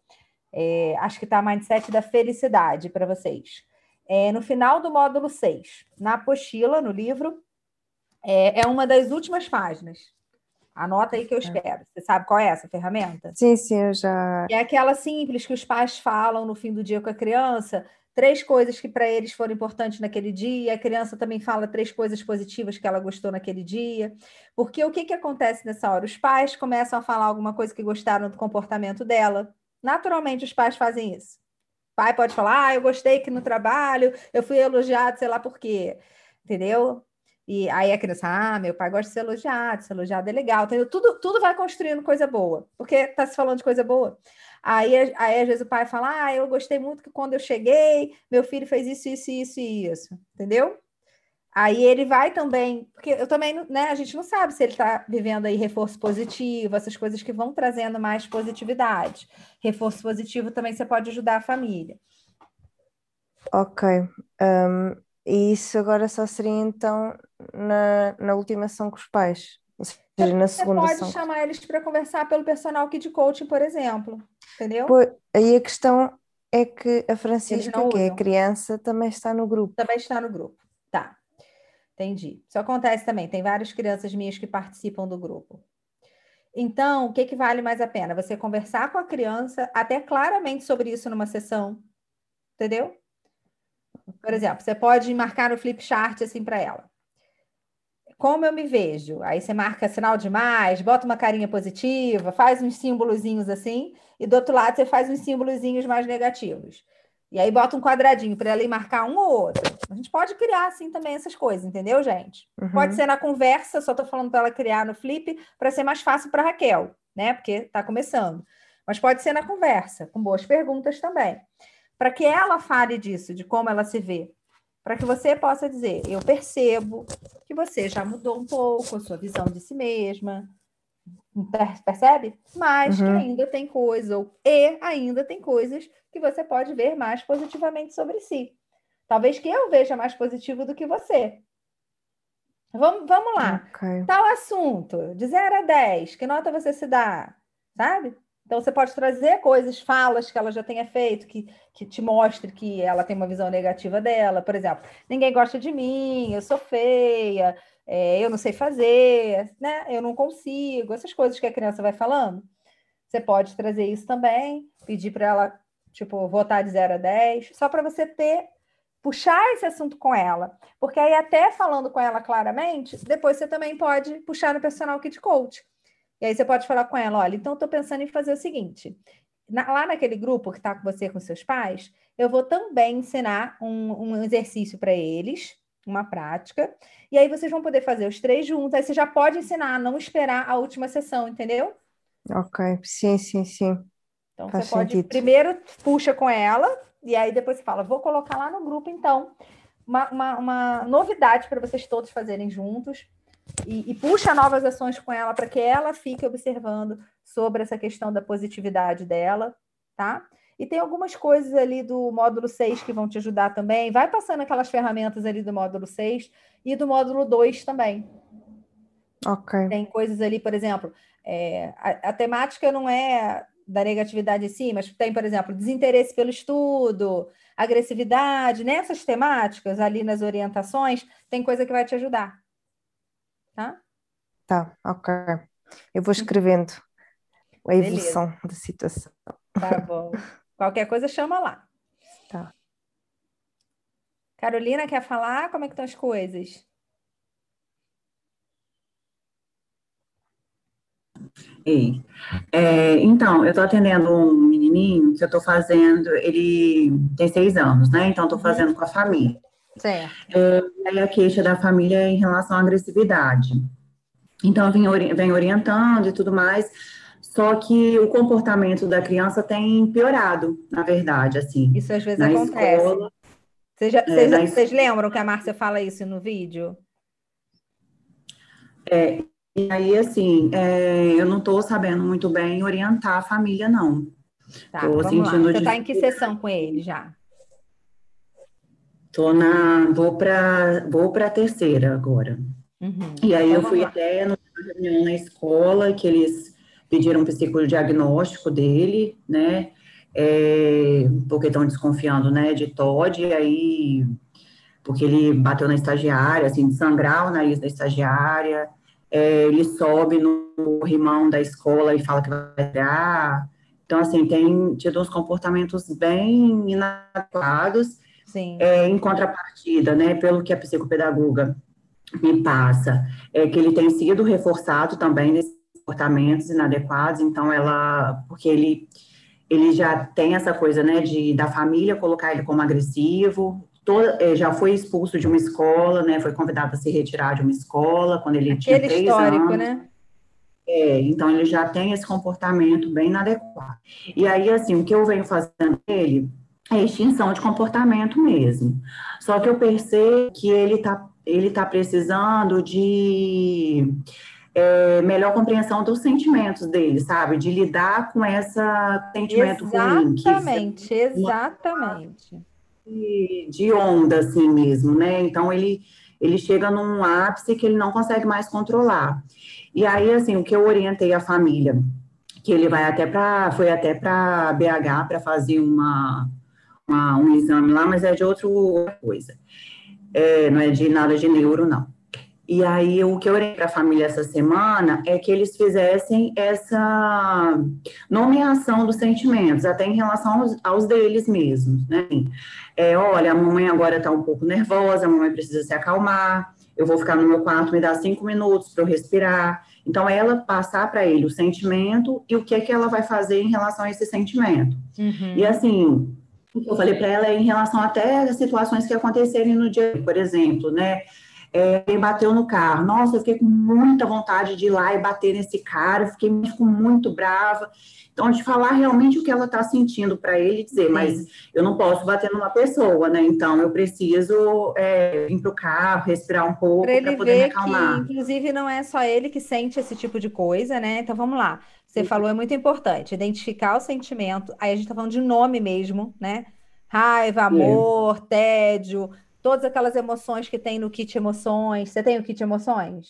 É, acho que está mindset da felicidade para vocês. É, no final do módulo 6, na apostila, no livro, é, é uma das últimas páginas. Anota aí que eu é. espero. Você sabe qual é essa ferramenta? Sim, sim, eu já. É aquela simples que os pais falam no fim do dia com a criança, três coisas que para eles foram importantes naquele dia, a criança também fala três coisas positivas que ela gostou naquele dia. Porque o que, que acontece nessa hora? Os pais começam a falar alguma coisa que gostaram do comportamento dela. Naturalmente, os pais fazem isso. O pai pode falar, ah, eu gostei que no trabalho eu fui elogiado, sei lá por quê. Entendeu? E aí a criança, ah, meu pai gosta de ser elogiado, ser elogiado é legal. Então, tudo, tudo vai construindo coisa boa, porque está se falando de coisa boa. Aí, aí, às vezes, o pai fala, ah, eu gostei muito que quando eu cheguei, meu filho fez isso, isso, isso e isso, entendeu? Aí ele vai também, porque eu também, né, a gente não sabe se ele está vivendo aí reforço positivo, essas coisas que vão trazendo mais positividade. Reforço positivo também você pode ajudar a família. Ok. Um, e isso agora só seria então na, na última ação com os pais. Na segunda Você pode ação. chamar eles para conversar pelo personal kit coaching, por exemplo. Entendeu? Aí a questão é que a Francisca, que é criança, também está no grupo. Também está no grupo. Tá. Entendi. Isso acontece também. Tem várias crianças minhas que participam do grupo. Então, o que, que vale mais a pena? Você conversar com a criança até claramente sobre isso numa sessão. Entendeu? Por exemplo, você pode marcar no flip chart assim para ela. Como eu me vejo? Aí você marca sinal de mais, bota uma carinha positiva, faz uns símbolozinhos assim, e do outro lado você faz uns símbolozinhos mais negativos. E aí bota um quadradinho para ela ir marcar um ou outro. A gente pode criar assim também essas coisas, entendeu, gente? Uhum. Pode ser na conversa, só estou falando para ela criar no flip para ser mais fácil para Raquel, né? Porque está começando. Mas pode ser na conversa, com boas perguntas também para que ela fale disso, de como ela se vê, para que você possa dizer: eu percebo que você já mudou um pouco a sua visão de si mesma, percebe? Mas uhum. que ainda tem coisas, ou e ainda tem coisas que você pode ver mais positivamente sobre si. Talvez que eu veja mais positivo do que você. Vamos, vamos lá. Okay. Tal assunto, de 0 a 10, que nota você se dá? Sabe? Então, você pode trazer coisas, falas que ela já tenha feito, que, que te mostre que ela tem uma visão negativa dela. Por exemplo, ninguém gosta de mim, eu sou feia, é, eu não sei fazer, né? eu não consigo, essas coisas que a criança vai falando. Você pode trazer isso também, pedir para ela, tipo, votar de 0 a 10, só para você ter, puxar esse assunto com ela. Porque aí, até falando com ela claramente, depois você também pode puxar no personal kit coach e aí você pode falar com ela: olha, então estou pensando em fazer o seguinte. Na, lá naquele grupo que está com você com seus pais, eu vou também ensinar um, um exercício para eles, uma prática, e aí vocês vão poder fazer os três juntos. Aí você já pode ensinar a não esperar a última sessão, entendeu? Ok, sim, sim, sim. Então Faz você pode sentido. primeiro puxa com ela, e aí depois você fala, vou colocar lá no grupo, então, uma, uma, uma novidade para vocês todos fazerem juntos e, e puxa novas ações com ela para que ela fique observando sobre essa questão da positividade dela, tá? E tem algumas coisas ali do módulo 6 que vão te ajudar também. Vai passando aquelas ferramentas ali do módulo 6 e do módulo 2 também. Ok. Tem coisas ali, por exemplo, é, a, a, temática não é da negatividade em si, mas tem, por exemplo, desinteresse pelo estudo, agressividade, nessas temáticas ali nas orientações, tem coisa que vai te ajudar tá? Tá, ok. Eu vou escrevendo a evolução Beleza. da situação. Tá bom. Qualquer coisa chama lá. Tá. Carolina quer falar? Como é que estão as coisas? Ei. É, então, eu estou atendendo um menininho que eu estou fazendo, ele tem seis anos, né? Então, estou fazendo com a família. Certo. É, a queixa da família é em relação à agressividade. Então, venho, venho orientando e tudo mais, só que o comportamento da criança tem piorado, na verdade, assim. Isso às vezes acontece. Escola, vocês, já, é, vocês, lembram que a Márcia fala isso no vídeo? É, e aí, assim, é, eu não estou sabendo muito bem orientar a família, não. Tá, tô vamos lá. Você está em que sessão com ele já? Tô na, vou para vou a terceira agora. Uhum. E aí então, eu fui lá. até numa reunião na escola que eles pediram um psicodiagnóstico dele, né? É, porque estão desconfiando, né, de TOD, e aí porque ele bateu na estagiária, assim, de sangrar o nariz da estagiária, é, ele sobe no rimão da escola e fala que vai tirar. Então, assim, tem tido uns comportamentos bem inadequados. É, em contrapartida, né, pelo que a psicopedagoga me passa, é que ele tem sido reforçado também nesses comportamentos inadequados, então ela, porque ele, ele já tem essa coisa, né, de da família colocar ele como agressivo, toda, é, já foi expulso de uma escola, né? Foi convidado a se retirar de uma escola quando ele Aquele tinha três histórico, anos. né? É, então ele já tem esse comportamento bem inadequado. E aí, assim, o que eu venho fazendo ele é extinção de comportamento mesmo. Só que eu percebo que ele está ele tá precisando de é, melhor compreensão dos sentimentos dele, sabe? De lidar com esse sentimento exatamente, ruim. Exatamente, exatamente de, onda, assim mesmo, né? Então, ele, ele chega num ápice que ele não consegue mais controlar. E aí, assim, o que eu orientei a família, que ele vai até para, foi até para BH para fazer uma, uma, um exame lá, mas é de outra coisa. É, não é de nada de neuro, não. E aí, o que eu orei para a família essa semana é que eles fizessem essa nomeação dos sentimentos, até em relação aos, aos deles mesmos, né? É, olha, a mamãe agora está um pouco nervosa, a mamãe precisa se acalmar, eu vou ficar no meu quarto, me dá cinco minutos para eu respirar. Então, ela passar para ele o sentimento e o que é que ela vai fazer em relação a esse sentimento. Uhum. E assim, o que eu falei para ela é em relação até às situações que acontecerem no dia, por exemplo, né? é, bateu no carro. Nossa, eu fiquei com muita vontade de ir lá e bater nesse cara, fiquei muito brava. Então, de falar realmente o que ela está sentindo para ele dizer, mas eu não posso bater numa pessoa, né? Então, eu preciso é, ir para o carro, respirar um pouco para poder me acalmar. Que, inclusive, não é só ele que sente esse tipo de coisa, né? Então, vamos lá. Você falou, é muito importante, identificar o sentimento. Aí a gente está falando de nome mesmo, né? Raiva, amor, é. tédio, todas aquelas emoções que tem no kit emoções. Você tem o kit emoções?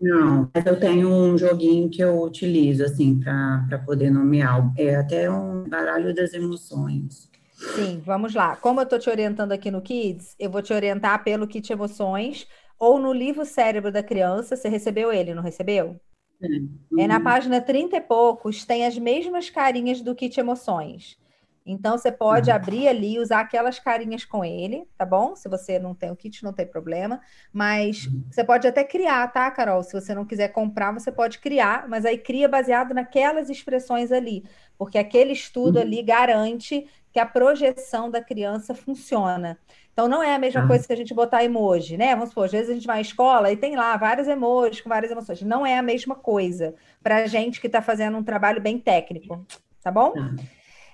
Não, mas eu tenho um joguinho que eu utilizo, assim, para poder nomear. É até um baralho das emoções. Sim, vamos lá. Como eu estou te orientando aqui no Kids, eu vou te orientar pelo kit emoções ou no livro Cérebro da Criança. Você recebeu ele, não recebeu? É, uhum. é na página 30 e poucos, tem as mesmas carinhas do kit emoções. Então, você pode uhum. abrir ali, usar aquelas carinhas com ele, tá bom? Se você não tem o kit, não tem problema. Mas uhum. você pode até criar, tá, Carol? Se você não quiser comprar, você pode criar, mas aí cria baseado naquelas expressões ali, porque aquele estudo uhum. ali garante que a projeção da criança funciona. Então, não é a mesma coisa que a gente botar emoji, né? Vamos supor, às vezes a gente vai à escola e tem lá vários emojis com várias emoções. Não é a mesma coisa para gente que está fazendo um trabalho bem técnico, tá bom?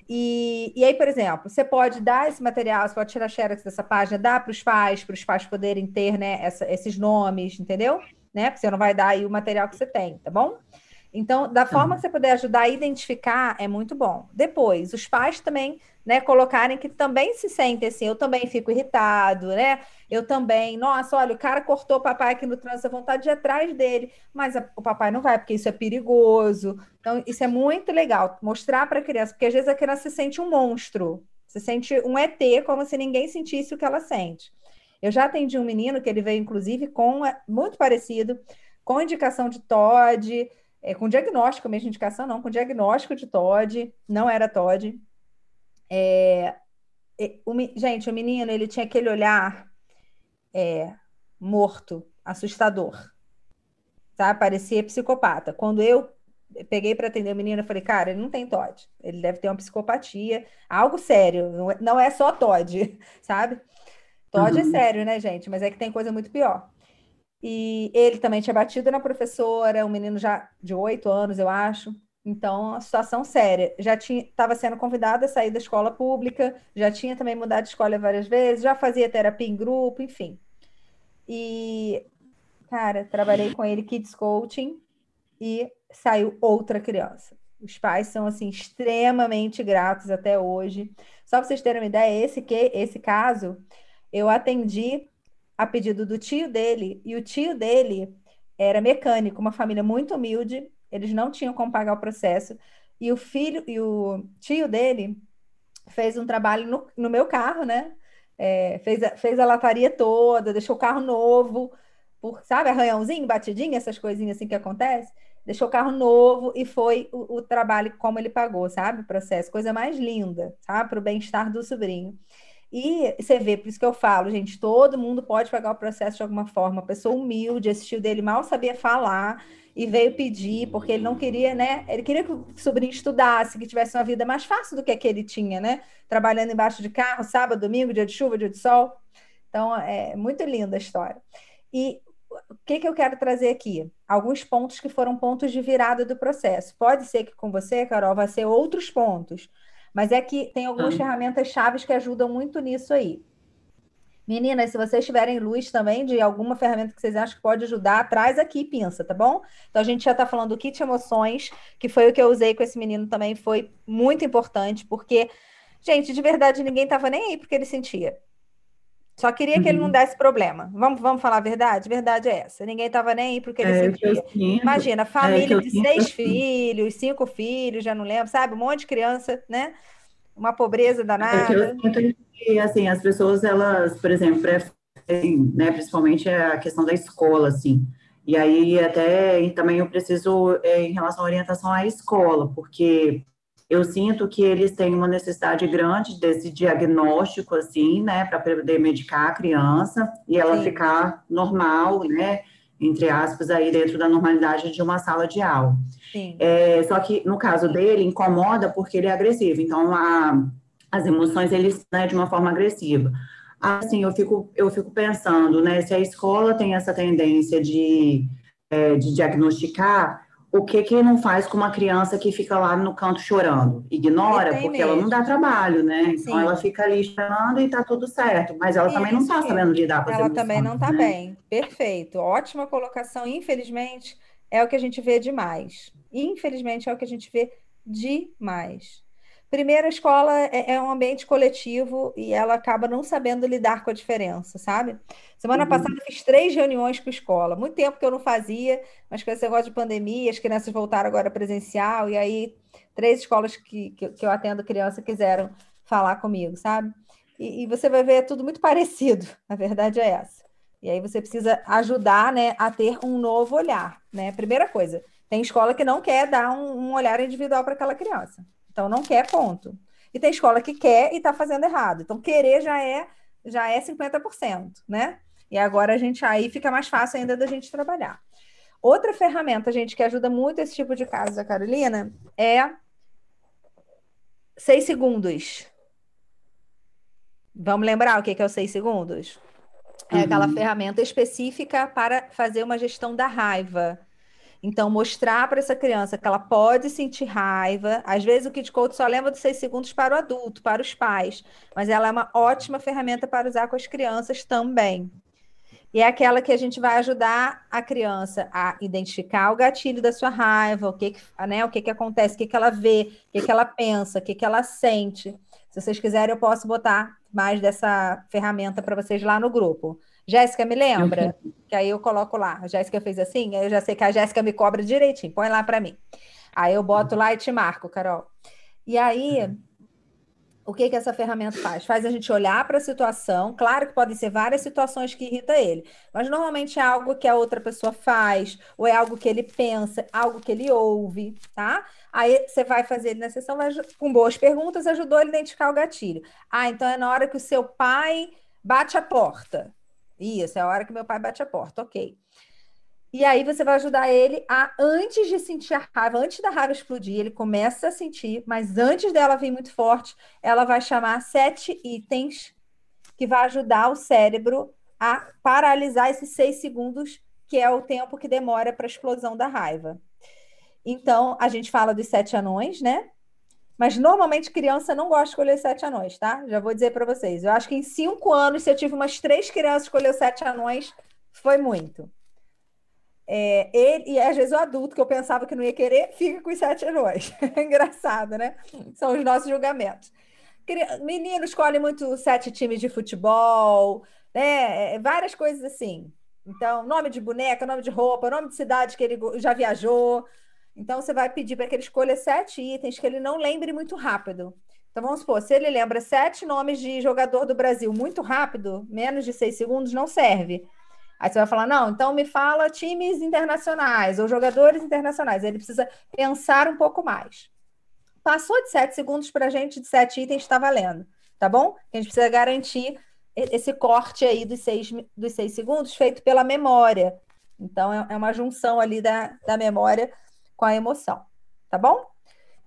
E, e aí, por exemplo, você pode dar esse material, você pode tirar xerox dessa página, dar para os pais, para os pais poderem ter né, essa, esses nomes, entendeu? Né? Porque você não vai dar aí o material que você tem, tá bom? Então, da forma que você puder ajudar a identificar, é muito bom. Depois, os pais também, né, colocarem que também se sentem assim, eu também fico irritado, né? Eu também, nossa, olha, o cara cortou o papai aqui no trânsito, a vontade de ir atrás dele, mas a, o papai não vai, porque isso é perigoso. Então, isso é muito legal, mostrar para a criança, porque às vezes a criança se sente um monstro, se sente um ET, como se ninguém sentisse o que ela sente. Eu já atendi um menino que ele veio, inclusive, com muito parecido, com indicação de TOD, é, com diagnóstico, mesmo indicação não, com diagnóstico de TOD, não era TOD. É, o, gente, o menino, ele tinha aquele olhar é, morto, assustador. tá? Parecia psicopata. Quando eu peguei para atender o menino, eu falei, cara, ele não tem TOD, ele deve ter uma psicopatia, algo sério, não é, é só TOD, sabe? TOD é uhum. é sério, né, gente? Mas é que tem coisa muito pior. E ele também tinha batido na professora, um menino já de oito anos, eu acho. Então, a situação séria. Já estava sendo convidada a sair da escola pública, já tinha também mudado de escola várias vezes, já fazia terapia em grupo, enfim. E, cara, trabalhei com ele Kids Coaching e saiu outra criança. Os pais são, assim, extremamente gratos até hoje. Só para vocês terem uma ideia, esse, que, esse caso, eu atendi a pedido do tio dele, e o tio dele era mecânico, uma família muito humilde, eles não tinham como pagar o processo, e o filho e o tio dele fez um trabalho no, no meu carro, né? É, fez, a, fez a lataria toda, deixou o carro novo, por, sabe, arranhãozinho, batidinho, essas coisinhas assim que acontece. Deixou o carro novo e foi o, o trabalho como ele pagou, sabe? O processo, coisa mais linda, sabe? Para o bem-estar do sobrinho. E você vê, por isso que eu falo, gente, todo mundo pode pagar o processo de alguma forma. Uma pessoa humilde, esse tio dele mal sabia falar e veio pedir, porque ele não queria, né? Ele queria que o sobrinho estudasse, que tivesse uma vida mais fácil do que a que ele tinha, né? Trabalhando embaixo de carro, sábado, domingo, dia de chuva, dia de sol. Então, é muito linda a história. E o que, que eu quero trazer aqui? Alguns pontos que foram pontos de virada do processo. Pode ser que com você, Carol, vai ser outros pontos mas é que tem algumas ah. ferramentas chaves que ajudam muito nisso aí. Meninas, se vocês tiverem luz também de alguma ferramenta que vocês acham que pode ajudar, traz aqui, pinça, tá bom? Então a gente já está falando do kit emoções, que foi o que eu usei com esse menino também, foi muito importante, porque, gente, de verdade, ninguém estava nem aí porque ele sentia. Só queria uhum. que ele não uhum. desse problema. Vamos, vamos falar a verdade? Verdade é essa. Ninguém estava nem aí porque ele é, sentia. Imagina, é, família é, de seis assim. filhos, cinco filhos, já não lembro, sabe? Um monte de criança, né? Uma pobreza danada. É eu sinto que, assim, as pessoas, elas, por exemplo, preferem, né, principalmente a questão da escola, assim. E aí, até, e também eu preciso, é, em relação à orientação à escola, porque eu sinto que eles têm uma necessidade grande desse diagnóstico, assim, né, para poder medicar a criança e ela Sim. ficar normal, né, entre aspas, aí dentro da normalidade de uma sala de aula. É, só que no caso dele, incomoda porque ele é agressivo, então a, as emoções eles né, de uma forma agressiva. Assim, eu fico, eu fico pensando, né, se a escola tem essa tendência de, é, de diagnosticar, o que que não faz com uma criança que fica lá no canto chorando? Ignora, porque mesmo. ela não dá trabalho, né? Então, Sim. Então ela fica ali chorando e tá tudo certo, mas ela Isso. também não tá sabendo lidar com Ela emoções, também não tá né? bem. Perfeito. Ótima colocação. Infelizmente, é o que a gente vê demais. Infelizmente, é o que a gente vê demais. Primeiro, a escola é, é, um ambiente coletivo e ela acaba não sabendo lidar com a diferença, sabe? Semana uhum. passada fiz três reuniões com a escola. Muito tempo que eu não fazia, mas com esse negócio de pandemia, as crianças voltaram agora presencial, e aí três escolas que, que, que eu atendo criança quiseram falar comigo, sabe? E, e, você vai ver é tudo muito parecido, a verdade é essa. E aí você precisa ajudar né, a ter um novo olhar. Né? Primeira coisa, tem escola que não quer dar um, um olhar individual para aquela criança. Então não quer ponto. E tem escola que quer e está fazendo errado. Então querer já é já é 50%, né? E agora a gente aí fica mais fácil ainda da gente trabalhar. Outra ferramenta, gente, que ajuda muito esse tipo de caso da Carolina é seis segundos. Vamos lembrar o que é os seis segundos? É aquela uhum. ferramenta específica para fazer uma gestão da raiva. Então, mostrar para essa criança que ela pode sentir raiva. Às vezes, o Kid Coach só lembra dos seis segundos para o adulto, para os pais, mas ela é uma ótima ferramenta para usar com as crianças também. E é aquela que a gente vai ajudar a criança a identificar o gatilho da sua raiva, o que, que né, o que, que acontece, o que, que ela vê, o que, que ela pensa, o que, que ela sente. Se vocês quiserem, eu posso botar mais dessa ferramenta para vocês lá no grupo. Jéssica, me lembra? Que aí eu coloco lá. A Jéssica fez assim, aí eu já sei que a Jéssica me cobra direitinho. Põe lá para mim. Aí eu boto lá e te marco, Carol. E aí, o que que essa ferramenta faz? Faz a gente olhar para a situação. Claro que podem ser várias situações que irritam ele, mas normalmente é algo que a outra pessoa faz, ou é algo que ele pensa, algo que ele ouve, tá? Aí você vai fazer na sessão, vai, com boas perguntas, ajudou ele a identificar o gatilho. Ah, então é na hora que o seu pai bate a porta. Isso, é a hora que meu pai bate a porta, ok. E aí você vai ajudar ele a, antes de sentir a raiva, antes da raiva explodir, ele começa a sentir, mas antes dela vir muito forte, ela vai chamar sete itens que vai ajudar o cérebro a paralisar esses seis segundos, que é o tempo que demora para a explosão da raiva. Então, a gente fala dos sete anões, né? Mas normalmente criança não gosta de escolher sete anões, tá? Já vou dizer para vocês. Eu acho que em cinco anos, se eu tive umas três crianças escolher sete anões, foi muito. É, ele, e às vezes o adulto, que eu pensava que não ia querer, fica com os sete anões. Engraçado, né? São os nossos julgamentos. Menino escolhe muito sete times de futebol, né? É, várias coisas assim. Então, nome de boneca, nome de roupa, nome de cidade que ele já viajou. Então, você vai pedir para que ele escolha sete itens que ele não lembre muito rápido. Então, vamos supor, se ele lembra sete nomes de jogador do Brasil muito rápido, menos de seis segundos, não serve. Aí você vai falar, não, então me fala times internacionais ou jogadores internacionais. Ele precisa pensar um pouco mais. Passou de sete segundos para a gente, de sete itens está valendo, tá bom? A gente precisa garantir esse corte aí dos seis, dos seis segundos feito pela memória. Então, é, é uma junção ali da, da memória com a emoção, tá bom?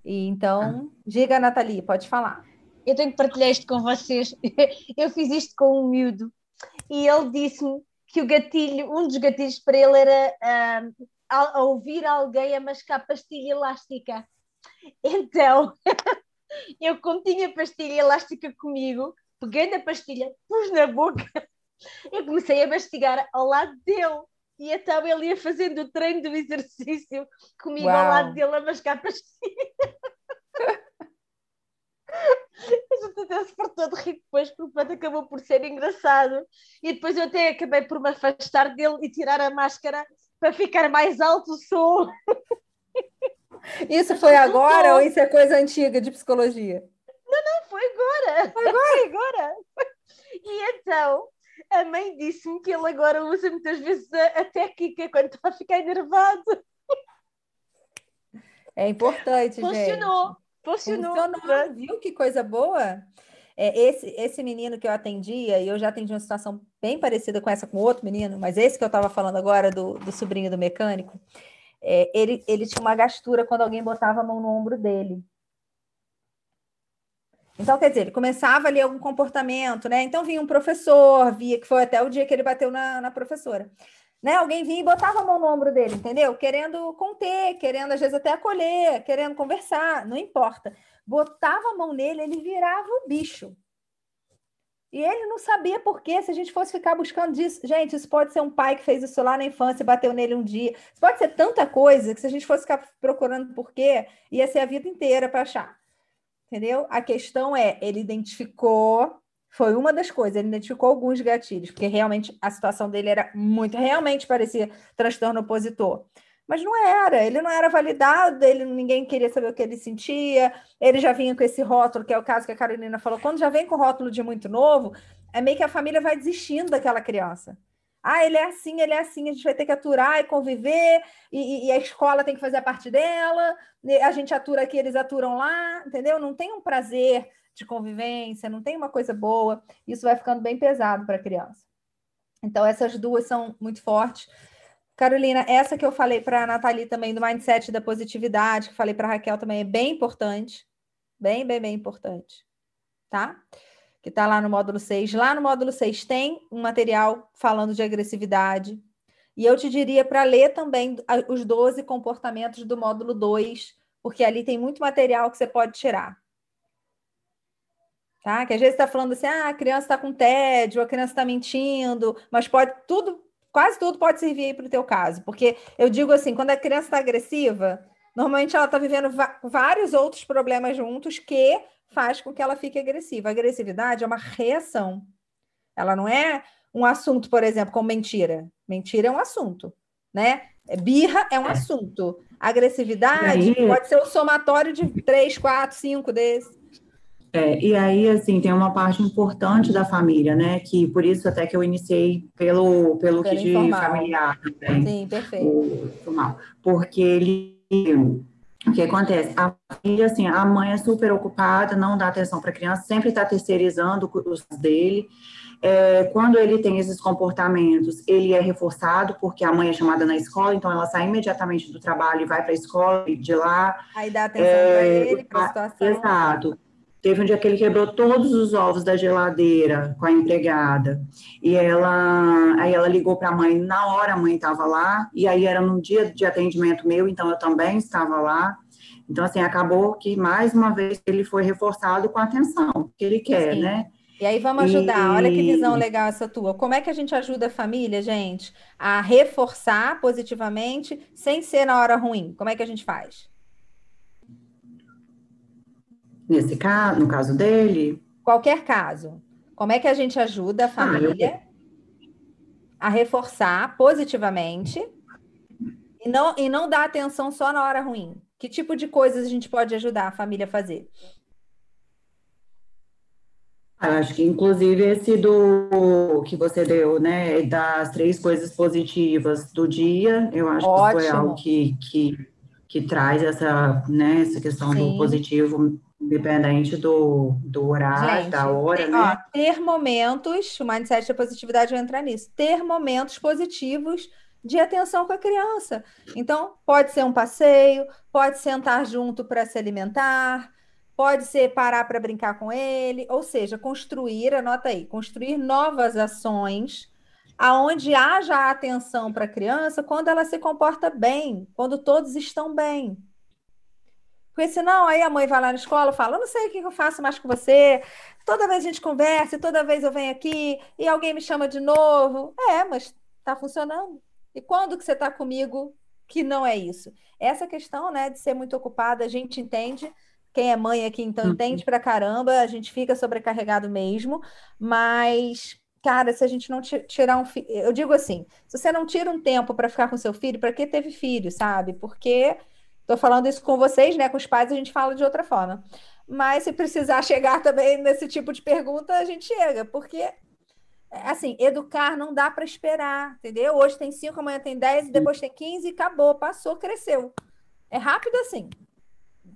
E, então, diga, Nathalie, pode falar. Eu tenho que partilhar isto com vocês. Eu fiz isto com um miúdo e ele disse-me que o gatilho, um dos gatilhos para ele era uh, a, ouvir alguém a mascar pastilha elástica. Então, eu como tinha pastilha elástica comigo, peguei na pastilha, pus na boca, eu comecei a mastigar ao lado dele. E então ele ia fazendo o treino do exercício comigo Uau. ao lado dele a mascar pastilha. A gente até se fartou de rir depois, porque o acabou por ser engraçado. E depois eu até acabei por me afastar dele e tirar a máscara para ficar mais alto o som. Isso foi agora ou isso é coisa antiga de psicologia? Não, não, foi agora. Foi agora. Foi agora. E então, a mãe disse-me que ele agora usa muitas vezes a, a técnica quando está a ficar enervado. É importante, Funcionou. Gente. Funcionou. Funcionou, viu que coisa boa? É, esse, esse menino que eu atendia, e eu já atendi uma situação bem parecida com essa com outro menino, mas esse que eu estava falando agora, do, do sobrinho do mecânico, é, ele, ele tinha uma gastura quando alguém botava a mão no ombro dele. Então, quer dizer, ele começava ali algum comportamento, né? Então vinha um professor, via que foi até o dia que ele bateu na, na professora né? Alguém vinha e botava a mão no ombro dele, entendeu? Querendo conter, querendo às vezes até acolher, querendo conversar, não importa. Botava a mão nele, ele virava o bicho. E ele não sabia por quê, se a gente fosse ficar buscando disso. Gente, isso pode ser um pai que fez isso lá na infância bateu nele um dia. Isso pode ser tanta coisa que se a gente fosse ficar procurando por quê, ia ser a vida inteira para achar. Entendeu? A questão é, ele identificou foi uma das coisas, ele identificou alguns gatilhos, porque realmente a situação dele era muito, realmente parecia transtorno opositor. Mas não era, ele não era validado, ele, ninguém queria saber o que ele sentia, ele já vinha com esse rótulo, que é o caso que a Carolina falou, quando já vem com rótulo de muito novo, é meio que a família vai desistindo daquela criança. Ah, ele é assim, ele é assim, a gente vai ter que aturar e conviver, e, e a escola tem que fazer a parte dela, a gente atura aqui, eles aturam lá, entendeu? Não tem um prazer de convivência, não tem uma coisa boa, isso vai ficando bem pesado para a criança. Então, essas duas são muito fortes. Carolina, essa que eu falei para a Nathalie também, do mindset da positividade, que falei para a Raquel também, é bem importante. Bem, bem, bem importante. Tá? Que está lá no módulo 6. Lá no módulo 6 tem um material falando de agressividade. E eu te diria para ler também os 12 comportamentos do módulo 2, porque ali tem muito material que você pode tirar tá? Que às vezes está falando assim, ah, a criança está com tédio, a criança está mentindo, mas pode tudo, quase tudo pode servir para o teu caso, porque eu digo assim, quando a criança está agressiva, normalmente ela está vivendo vários outros problemas juntos que faz com que ela fique agressiva. A agressividade é uma reação. Ela não é um assunto, por exemplo, como mentira. Mentira é um assunto, né? Birra é um é. assunto. Agressividade pode ser o somatório de três, quatro, cinco desses. É, e aí, assim, tem uma parte importante da família, né? Que por isso até que eu iniciei pelo, pelo, kit familiar também. Sim, perfeito. O, porque ele o que acontece? A assim, a mãe é super ocupada, não dá atenção para a criança, sempre está terceirizando os dele. É, quando ele tem esses comportamentos, ele é reforçado, porque a mãe é chamada na escola, então ela sai imediatamente do trabalho e vai para a escola, e de lá. Aí dá atenção é, para ele, para a situação. Exato. Teve um dia que ele quebrou todos os ovos da geladeira com a empregada. E ela, aí ela ligou para a mãe, na hora a mãe estava lá, e aí era num dia de atendimento meu, então eu também estava lá. Então, assim, acabou que mais uma vez ele foi reforçado com a atenção que ele quer, Sim. né? E aí vamos ajudar. E... Olha que visão legal essa tua. Como é que a gente ajuda a família, gente, a reforçar positivamente sem ser na hora ruim? Como é que a gente faz? Nesse caso, no caso dele? Qualquer caso. Como é que a gente ajuda a ah, família ah, a reforçar positivamente e não, e não dar atenção só na hora ruim? Que tipo de coisas a gente pode ajudar a família a fazer? Acho que, inclusive, esse do que você deu, né, das três coisas positivas do dia, eu acho Ótimo. que foi algo que, que, que traz essa, né, essa questão Sim. do positivo, independente do, do horário, Gente, da hora, né? Ó, ter momentos, o mindset da positividade vai entrar nisso, ter momentos positivos de atenção com a criança. Então, pode ser um passeio, pode sentar junto para se alimentar, Pode ser parar para brincar com ele, ou seja, construir, anota aí, construir novas ações aonde haja atenção para a criança quando ela se comporta bem, quando todos estão bem. Porque senão aí a mãe vai lá na escola e fala, eu não sei o que eu faço mais com você, toda vez a gente conversa, toda vez eu venho aqui e alguém me chama de novo. É, mas está funcionando. E quando que você está comigo que não é isso? Essa questão né, de ser muito ocupada, a gente entende, quem é mãe aqui, então, uhum. entende pra caramba, a gente fica sobrecarregado mesmo, mas, cara, se a gente não tirar um filho. Eu digo assim: se você não tira um tempo para ficar com seu filho, para que teve filho, sabe? Porque. Estou falando isso com vocês, né? Com os pais a gente fala de outra forma. Mas se precisar chegar também nesse tipo de pergunta, a gente chega, porque assim, educar não dá para esperar, entendeu? Hoje tem cinco, amanhã tem dez, depois tem quinze, acabou, passou, cresceu. É rápido assim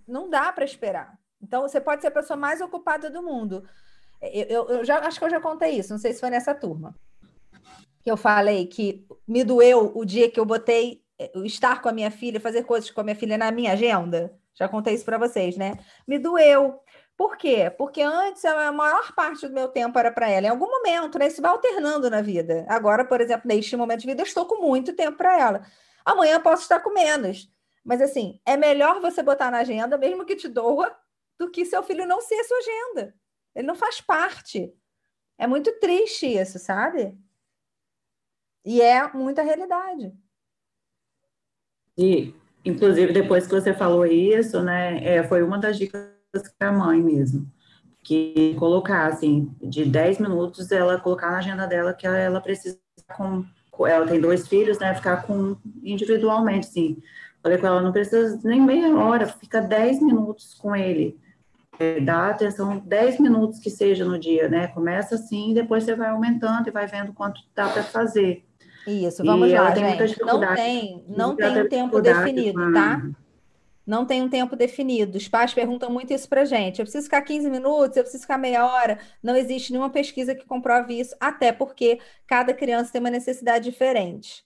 não dá para esperar. Então, você pode ser a pessoa mais ocupada do mundo. Eu, eu, eu, já acho que eu já contei isso, não sei se foi nessa turma. Que eu falei que me doeu o dia que eu botei eh, estar com a minha filha, fazer coisas com a minha filha na minha agenda. Já contei isso para vocês, né? Me doeu. Por quê? Porque antes a maior parte do meu tempo era para ela. Em algum momento, né? Isso vai alternando na vida. Agora, por exemplo, neste momento de vida, eu estou com muito tempo para ela. Amanhã posso estar com menos. Mas assim, é melhor você botar na agenda, mesmo que te doa, do que seu filho não ser sua agenda. Ele não faz parte. É muito triste isso, sabe? E é muita realidade. E, inclusive, depois que você falou isso, né, é, foi uma das dicas da mãe mesmo. Que colocar, assim, de 10 minutos, ela colocar na agenda dela que ela precisa com. Ela tem dois filhos, né? Ficar com individualmente, assim Falei com ela, não precisa nem meia hora, fica 10 minutos com ele. É, dá atenção 10 minutos que seja no dia, né? Começa assim, depois você vai aumentando e vai vendo quanto dá para fazer. Isso, vamos e lá, gente. Não tem, não tem um tempo definido, tá? Não tem um tempo definido. Os pais perguntam muito isso pra gente. Eu preciso ficar 15 minutos, eu preciso ficar meia hora. Não existe nenhuma pesquisa que comprove isso, até porque cada criança tem uma necessidade diferente.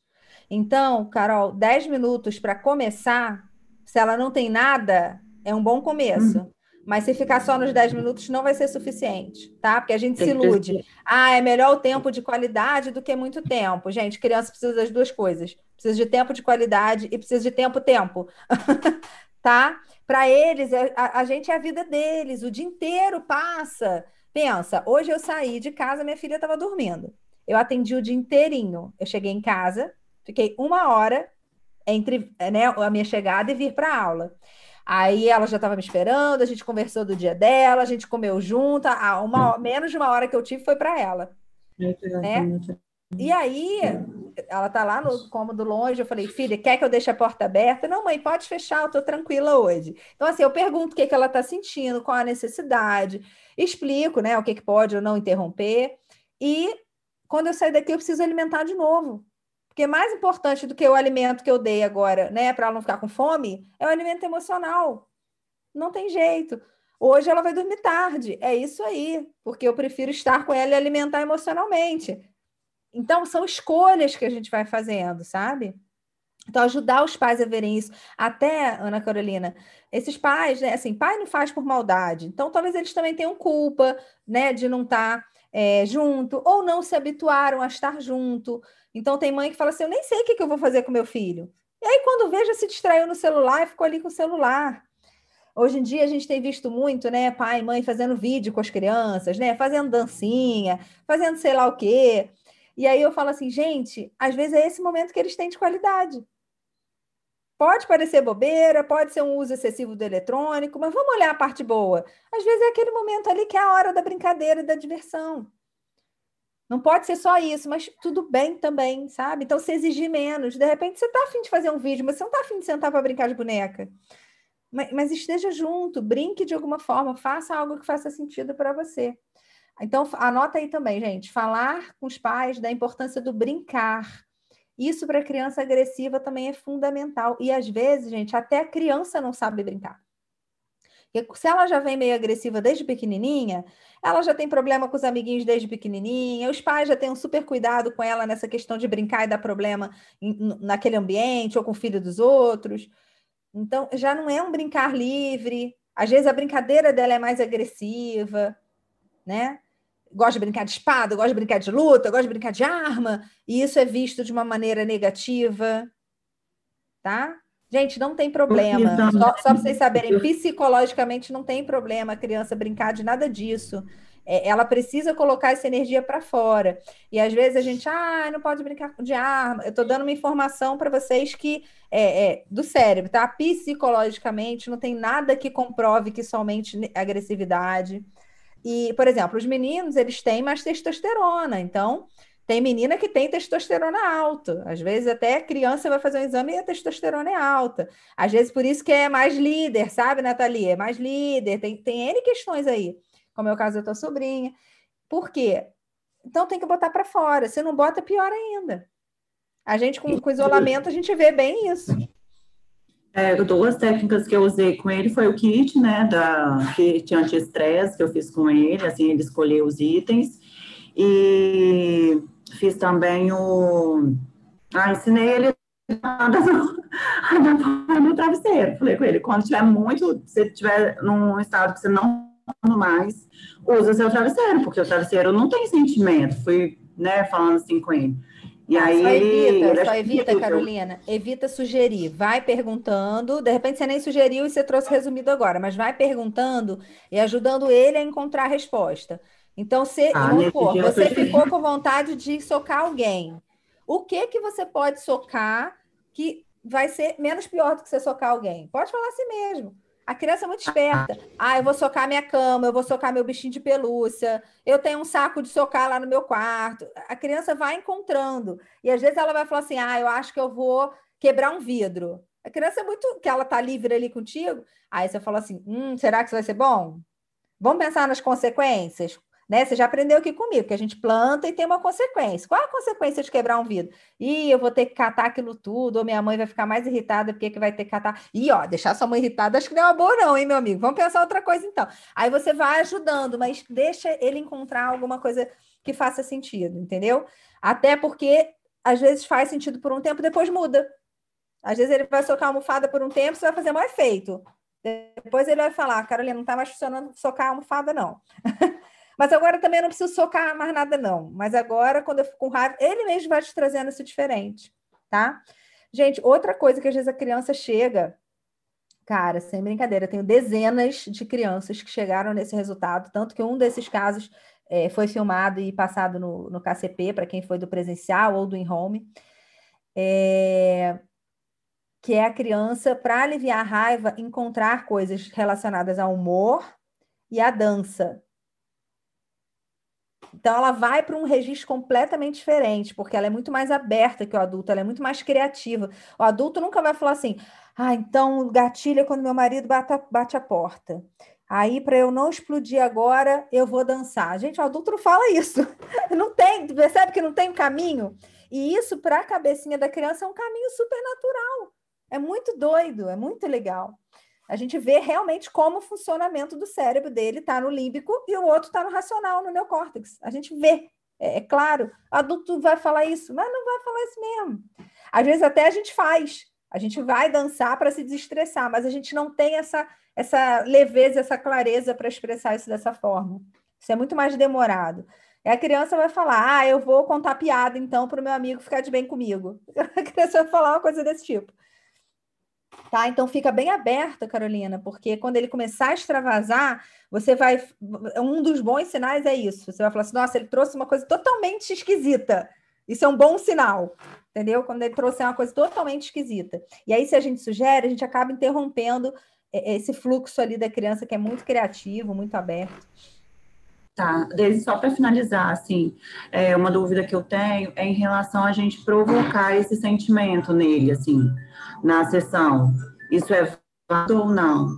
Então, Carol, 10 minutos para começar, se ela não tem nada, é um bom começo. Uhum. Mas se ficar só nos 10 minutos, não vai ser suficiente, tá? Porque a gente se ilude. Ah, é melhor o tempo de qualidade do que muito tempo. Gente, criança precisa das duas coisas. Precisa de tempo de qualidade e precisa de tempo-tempo. tá? Para eles, é, a, a gente é a vida deles. O dia inteiro passa. Pensa, hoje eu saí de casa, minha filha estava dormindo. Eu atendi o dia inteirinho. Eu cheguei em casa, Fiquei uma hora entre né, a minha chegada e vir para a aula. Aí ela já estava me esperando, a gente conversou do dia dela, a gente comeu junto, a uma, menos de uma hora que eu tive foi para ela. Né? E aí, ela tá lá no cômodo longe, eu falei, filha, quer que eu deixe a porta aberta? Não, mãe, pode fechar, eu tô tranquila hoje. Então, assim, eu pergunto o que, que ela tá sentindo, qual a necessidade, explico, né, o que, que pode ou não interromper, e quando eu sair daqui, eu preciso alimentar de novo. Porque mais importante do que o alimento que eu dei agora, né, para ela não ficar com fome, é o alimento emocional. Não tem jeito. Hoje ela vai dormir tarde, é isso aí, porque eu prefiro estar com ela e alimentar emocionalmente. Então, são escolhas que a gente vai fazendo, sabe? Então, ajudar os pais a verem isso. Até, Ana Carolina, esses pais, né? Assim, pai não faz por maldade. Então, talvez eles também tenham culpa, né? De não estar é, junto, ou não se habituaram a estar junto. Então, tem mãe que fala assim: eu nem sei o que, que eu vou fazer com meu filho. E aí, quando veja, se distraiu no celular e ficou ali com o celular. Hoje em dia a gente tem visto muito, né, pai e mãe fazendo vídeo com as crianças, né, fazendo dancinha, fazendo sei lá o quê. E aí eu falo assim, gente, às vezes é esse momento que eles têm de qualidade. Pode parecer bobeira, pode ser um uso excessivo do eletrônico, mas vamos olhar a parte boa. Às vezes é aquele momento ali que é a hora da brincadeira e da diversão. Não pode ser só isso, mas tudo bem também, sabe? Então, se exigir menos. De repente, você está afim de fazer um vídeo, mas você não está afim de sentar para brincar de boneca. Mas, mas, esteja junto, brinque de alguma forma, faça algo que faça sentido para você. Então, anota aí também, gente, falar com os pais da importância do brincar. Isso para criança agressiva também é fundamental. E às vezes, gente, até a criança não sabe brincar. E se ela já vem meio agressiva desde pequenininha, ela já tem problema com os amiguinhos desde pequenininha, os pais já têm um super cuidado com ela nessa questão de brincar e dar problema em, naquele ambiente ou com o filho dos outros. Então, já não é um brincar livre. Às vezes a brincadeira dela é mais agressiva, né? Gosta de brincar de espada, gosta de brincar de luta, gosta de brincar de arma, e isso é visto de uma maneira negativa, tá? Gente, não tem problema. Só, só para vocês saberem, psicologicamente não tem problema a criança brincar de nada disso. É, ela precisa colocar essa energia para fora. E às vezes a gente, ah, não pode brincar de arma. Eu estou dando uma informação para vocês que é, é, do cérebro, tá? Psicologicamente não tem nada que comprove que somente agressividade. E, por exemplo, os meninos, eles têm mais testosterona, então tem menina que tem testosterona alta. Às vezes até criança vai fazer um exame e a testosterona é alta. Às vezes por isso que é mais líder, sabe, Nathalie? É mais líder, tem, tem N questões aí, como é o caso da tua sobrinha. Por quê? Então tem que botar para fora. Se não bota, pior ainda. A gente, com, com isolamento, a gente vê bem isso. É, duas técnicas que eu usei com ele foi o kit, né, da kit anti-estresse que eu fiz com ele, assim, ele escolheu os itens, e fiz também o... Ah, ensinei ele a dar no travesseiro, falei com ele, quando tiver muito, se estiver num estado que você não mais, usa seu travesseiro, porque o travesseiro não tem sentimento, fui, né, falando assim com ele. E aí, só evita, só evita, Carolina, evita sugerir. Vai perguntando, de repente você nem sugeriu e você trouxe resumido agora, mas vai perguntando e ajudando ele a encontrar a resposta. Então, se, ah, supor, você ficou com vontade de socar alguém. O que que você pode socar que vai ser menos pior do que você socar alguém? Pode falar assim mesmo. A criança é muito esperta. Ah, eu vou socar minha cama, eu vou socar meu bichinho de pelúcia, eu tenho um saco de socar lá no meu quarto. A criança vai encontrando. E às vezes ela vai falar assim: ah, eu acho que eu vou quebrar um vidro. A criança é muito. que ela tá livre ali contigo. Aí você fala assim: hum, será que isso vai ser bom? Vamos pensar nas consequências? Né? Você já aprendeu aqui comigo, que a gente planta e tem uma consequência. Qual a consequência de quebrar um vidro? Ih, eu vou ter que catar aquilo tudo, ou minha mãe vai ficar mais irritada porque que vai ter que catar. E ó, deixar sua mãe irritada, acho que não é uma boa, não, hein, meu amigo? Vamos pensar outra coisa então. Aí você vai ajudando, mas deixa ele encontrar alguma coisa que faça sentido, entendeu? Até porque às vezes faz sentido por um tempo, depois muda. Às vezes ele vai socar a almofada por um tempo, você vai fazer mais efeito. Depois ele vai falar, Carolina, não está mais funcionando socar a almofada, não. Mas agora também não preciso socar mais nada, não. Mas agora, quando eu fico com raiva, ele mesmo vai te trazendo isso diferente, tá? Gente, outra coisa que às vezes a criança chega, cara, sem brincadeira, tenho dezenas de crianças que chegaram nesse resultado, tanto que um desses casos é, foi filmado e passado no, no KCP, para quem foi do presencial ou do in-home. É, que é a criança, para aliviar a raiva, encontrar coisas relacionadas ao humor e à dança. Então, ela vai para um registro completamente diferente, porque ela é muito mais aberta que o adulto, ela é muito mais criativa. O adulto nunca vai falar assim, ah, então gatilha quando meu marido bate a, bate a porta. Aí, para eu não explodir agora, eu vou dançar. Gente, o adulto não fala isso. Não tem, percebe que não tem um caminho? E isso, para a cabecinha da criança, é um caminho super natural. É muito doido, é muito legal. A gente vê realmente como o funcionamento do cérebro dele está no límbico e o outro está no racional, no neocórtex. A gente vê, é, é claro. Adulto vai falar isso, mas não vai falar isso mesmo. Às vezes até a gente faz. A gente vai dançar para se desestressar, mas a gente não tem essa, essa leveza, essa clareza para expressar isso dessa forma. Isso é muito mais demorado. E a criança vai falar: Ah, eu vou contar piada então para o meu amigo ficar de bem comigo. A criança vai falar uma coisa desse tipo. Tá? Então fica bem aberta, Carolina, porque quando ele começar a extravasar, você vai. Um dos bons sinais é isso. Você vai falar assim: nossa, ele trouxe uma coisa totalmente esquisita. Isso é um bom sinal, entendeu? Quando ele trouxe uma coisa totalmente esquisita. E aí, se a gente sugere, a gente acaba interrompendo é, esse fluxo ali da criança que é muito criativo, muito aberto. Tá, desde só para finalizar, assim, é, uma dúvida que eu tenho é em relação a gente provocar esse sentimento nele, assim, na sessão. Isso é válido ou não?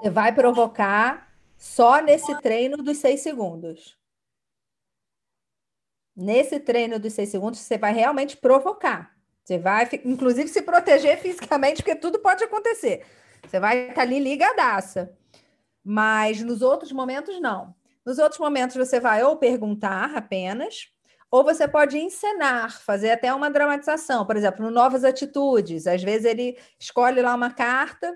Você vai provocar só nesse treino dos seis segundos. Nesse treino dos seis segundos, você vai realmente provocar. Você vai, inclusive, se proteger fisicamente, porque tudo pode acontecer. Você vai estar ali ligadaça. Mas nos outros momentos, não. Nos outros momentos, você vai ou perguntar apenas, ou você pode encenar, fazer até uma dramatização. Por exemplo, no Novas Atitudes, às vezes ele escolhe lá uma carta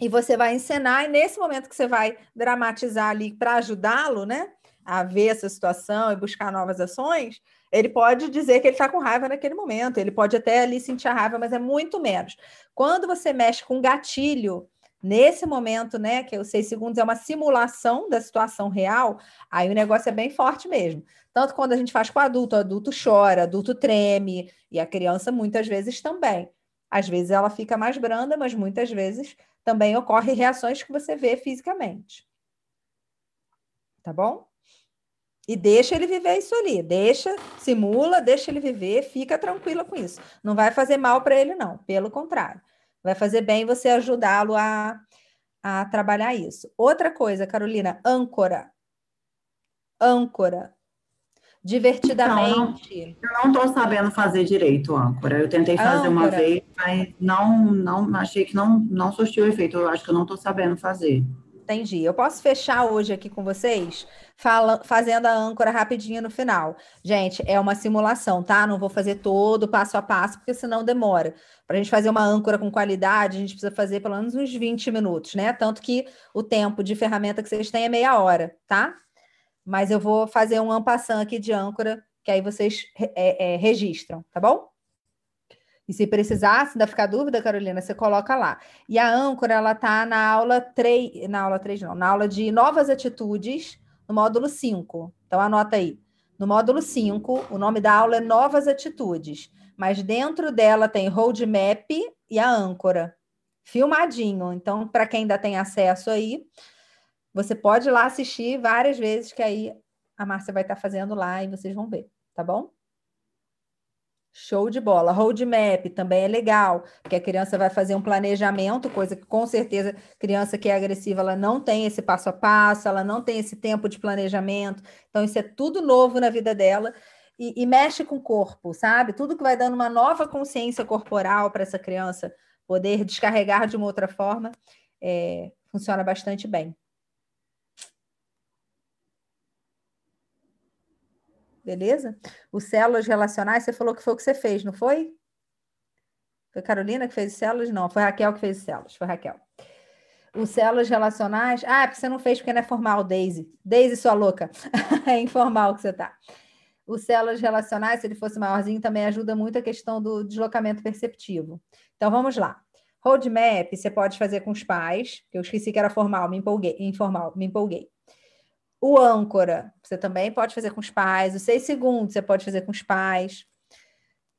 e você vai encenar, e nesse momento que você vai dramatizar ali para ajudá-lo, né, a ver essa situação e buscar novas ações, ele pode dizer que ele está com raiva naquele momento, ele pode até ali sentir a raiva, mas é muito menos. Quando você mexe com gatilho, Nesse momento, né, que os seis segundos é uma simulação da situação real, aí o negócio é bem forte mesmo. Tanto quando a gente faz com o adulto, o adulto chora, o adulto treme, e a criança muitas vezes também. Às vezes ela fica mais branda, mas muitas vezes também ocorrem reações que você vê fisicamente. Tá bom? E deixa ele viver isso ali, deixa, simula, deixa ele viver, fica tranquila com isso. Não vai fazer mal para ele, não, pelo contrário. Vai fazer bem você ajudá-lo a, a trabalhar isso. Outra coisa, Carolina, âncora. Âncora. Divertidamente. Então, eu não estou sabendo fazer direito âncora. Eu tentei fazer âncora. uma vez, mas não, não achei que não, não surtiu efeito. Eu acho que eu não estou sabendo fazer. Entendi. Eu posso fechar hoje aqui com vocês, fala, fazendo a âncora rapidinho no final. Gente, é uma simulação, tá? Não vou fazer todo passo a passo, porque senão demora. Para a gente fazer uma âncora com qualidade, a gente precisa fazer pelo menos uns 20 minutos, né? Tanto que o tempo de ferramenta que vocês têm é meia hora, tá? Mas eu vou fazer um ampassant aqui de âncora, que aí vocês é, é, registram, tá bom? E se precisar, se ainda ficar dúvida, Carolina, você coloca lá. E a âncora, ela tá na aula 3, na aula 3 não, na aula de novas atitudes, no módulo 5. Então anota aí. No módulo 5, o nome da aula é Novas Atitudes, mas dentro dela tem roadmap e a âncora. Filmadinho. Então, para quem ainda tem acesso aí, você pode ir lá assistir várias vezes, que aí a Márcia vai estar fazendo lá e vocês vão ver, tá bom? Show de bola. Roadmap também é legal, porque a criança vai fazer um planejamento, coisa que com certeza criança que é agressiva, ela não tem esse passo a passo, ela não tem esse tempo de planejamento. Então, isso é tudo novo na vida dela e, e mexe com o corpo, sabe? Tudo que vai dando uma nova consciência corporal para essa criança poder descarregar de uma outra forma, é, funciona bastante bem. Beleza? Os células relacionais, você falou que foi o que você fez, não foi? Foi Carolina que fez células? Não, foi Raquel que fez células, foi Raquel. Os células relacionais. Ah, porque você não fez porque não é formal, Daisy. Daisy, sua louca. é informal que você tá. Os células relacionais, se ele fosse maiorzinho, também ajuda muito a questão do deslocamento perceptivo. Então vamos lá. Roadmap você pode fazer com os pais, eu esqueci que era formal, me empolguei, informal, me empolguei. O âncora, você também pode fazer com os pais. Os seis segundos, você pode fazer com os pais.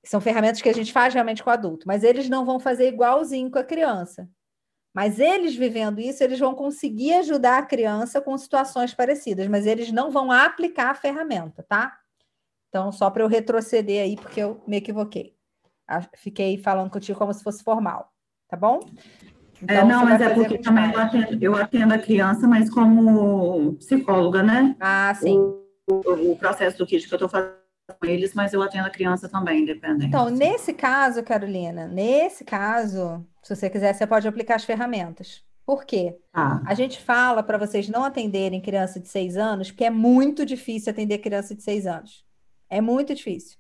São ferramentas que a gente faz realmente com o adulto, mas eles não vão fazer igualzinho com a criança. Mas eles vivendo isso, eles vão conseguir ajudar a criança com situações parecidas, mas eles não vão aplicar a ferramenta, tá? Então, só para eu retroceder aí, porque eu me equivoquei. Fiquei falando contigo como se fosse formal, tá bom? Então, é, não, mas é porque também eu atendo, eu atendo, a criança, mas como psicóloga, né? Ah, sim. O, o, processo do kit que eu estou fazendo eles, mas eu atendo a criança também, independente. Então, nesse caso, Carolina, nesse caso, se você quiser, você pode aplicar as ferramentas. Por quê? Ah. A gente fala para vocês não atenderem criança de seis anos, porque é muito difícil atender criança de seis anos. É muito difícil.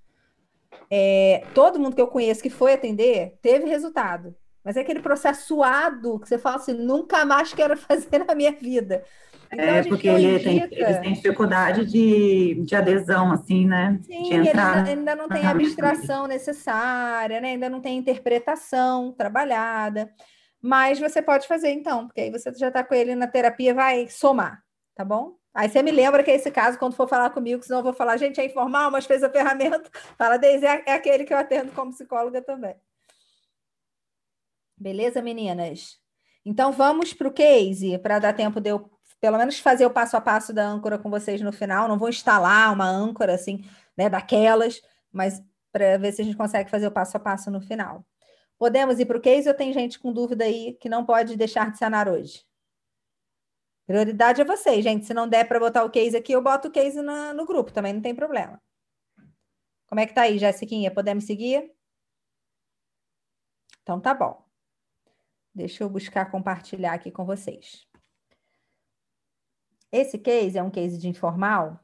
É, todo mundo que eu conheço que foi atender teve resultado. Mas é aquele processo suado que você fala assim, nunca mais quero fazer na minha vida. Então, é, porque ele tem, eles têm dificuldade de, de adesão, assim, né? Sim, eles ainda não têm a abstração necessária, né? Ainda não tem interpretação trabalhada. Mas você pode fazer, então, porque aí você já está com ele na terapia, vai somar, tá bom? Aí você me lembra que é esse caso, quando for falar comigo, senão eu vou falar, gente, é informal, mas fez a ferramenta. Fala, Deise, é, é aquele que eu atendo como psicóloga também. Beleza, meninas? Então vamos para o case, para dar tempo de eu pelo menos fazer o passo a passo da âncora com vocês no final. Não vou instalar uma âncora assim, né, daquelas, mas para ver se a gente consegue fazer o passo a passo no final. Podemos ir para o case ou tem gente com dúvida aí que não pode deixar de sanar hoje? Prioridade é vocês, gente. Se não der para botar o case aqui, eu boto o case no grupo, também não tem problema. Como é que tá aí, Jessiquinha? Podemos seguir? Então tá bom. Deixa eu buscar compartilhar aqui com vocês. Esse case é um case de informal,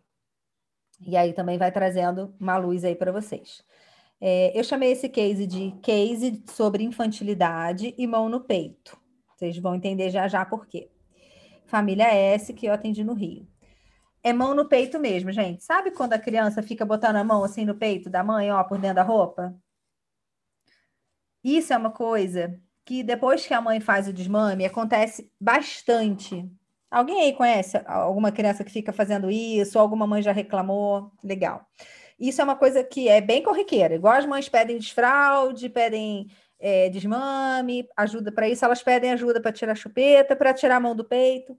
e aí também vai trazendo uma luz aí para vocês. É, eu chamei esse case de case sobre infantilidade e mão no peito. Vocês vão entender já já por quê. Família S, que eu atendi no Rio. É mão no peito mesmo, gente. Sabe quando a criança fica botando a mão assim no peito da mãe, ó, por dentro da roupa? Isso é uma coisa que depois que a mãe faz o desmame, acontece bastante Alguém aí conhece alguma criança que fica fazendo isso? Alguma mãe já reclamou? Legal. Isso é uma coisa que é bem corriqueira. Igual as mães pedem desfraude, pedem é, desmame, ajuda para isso, elas pedem ajuda para tirar a chupeta, para tirar a mão do peito,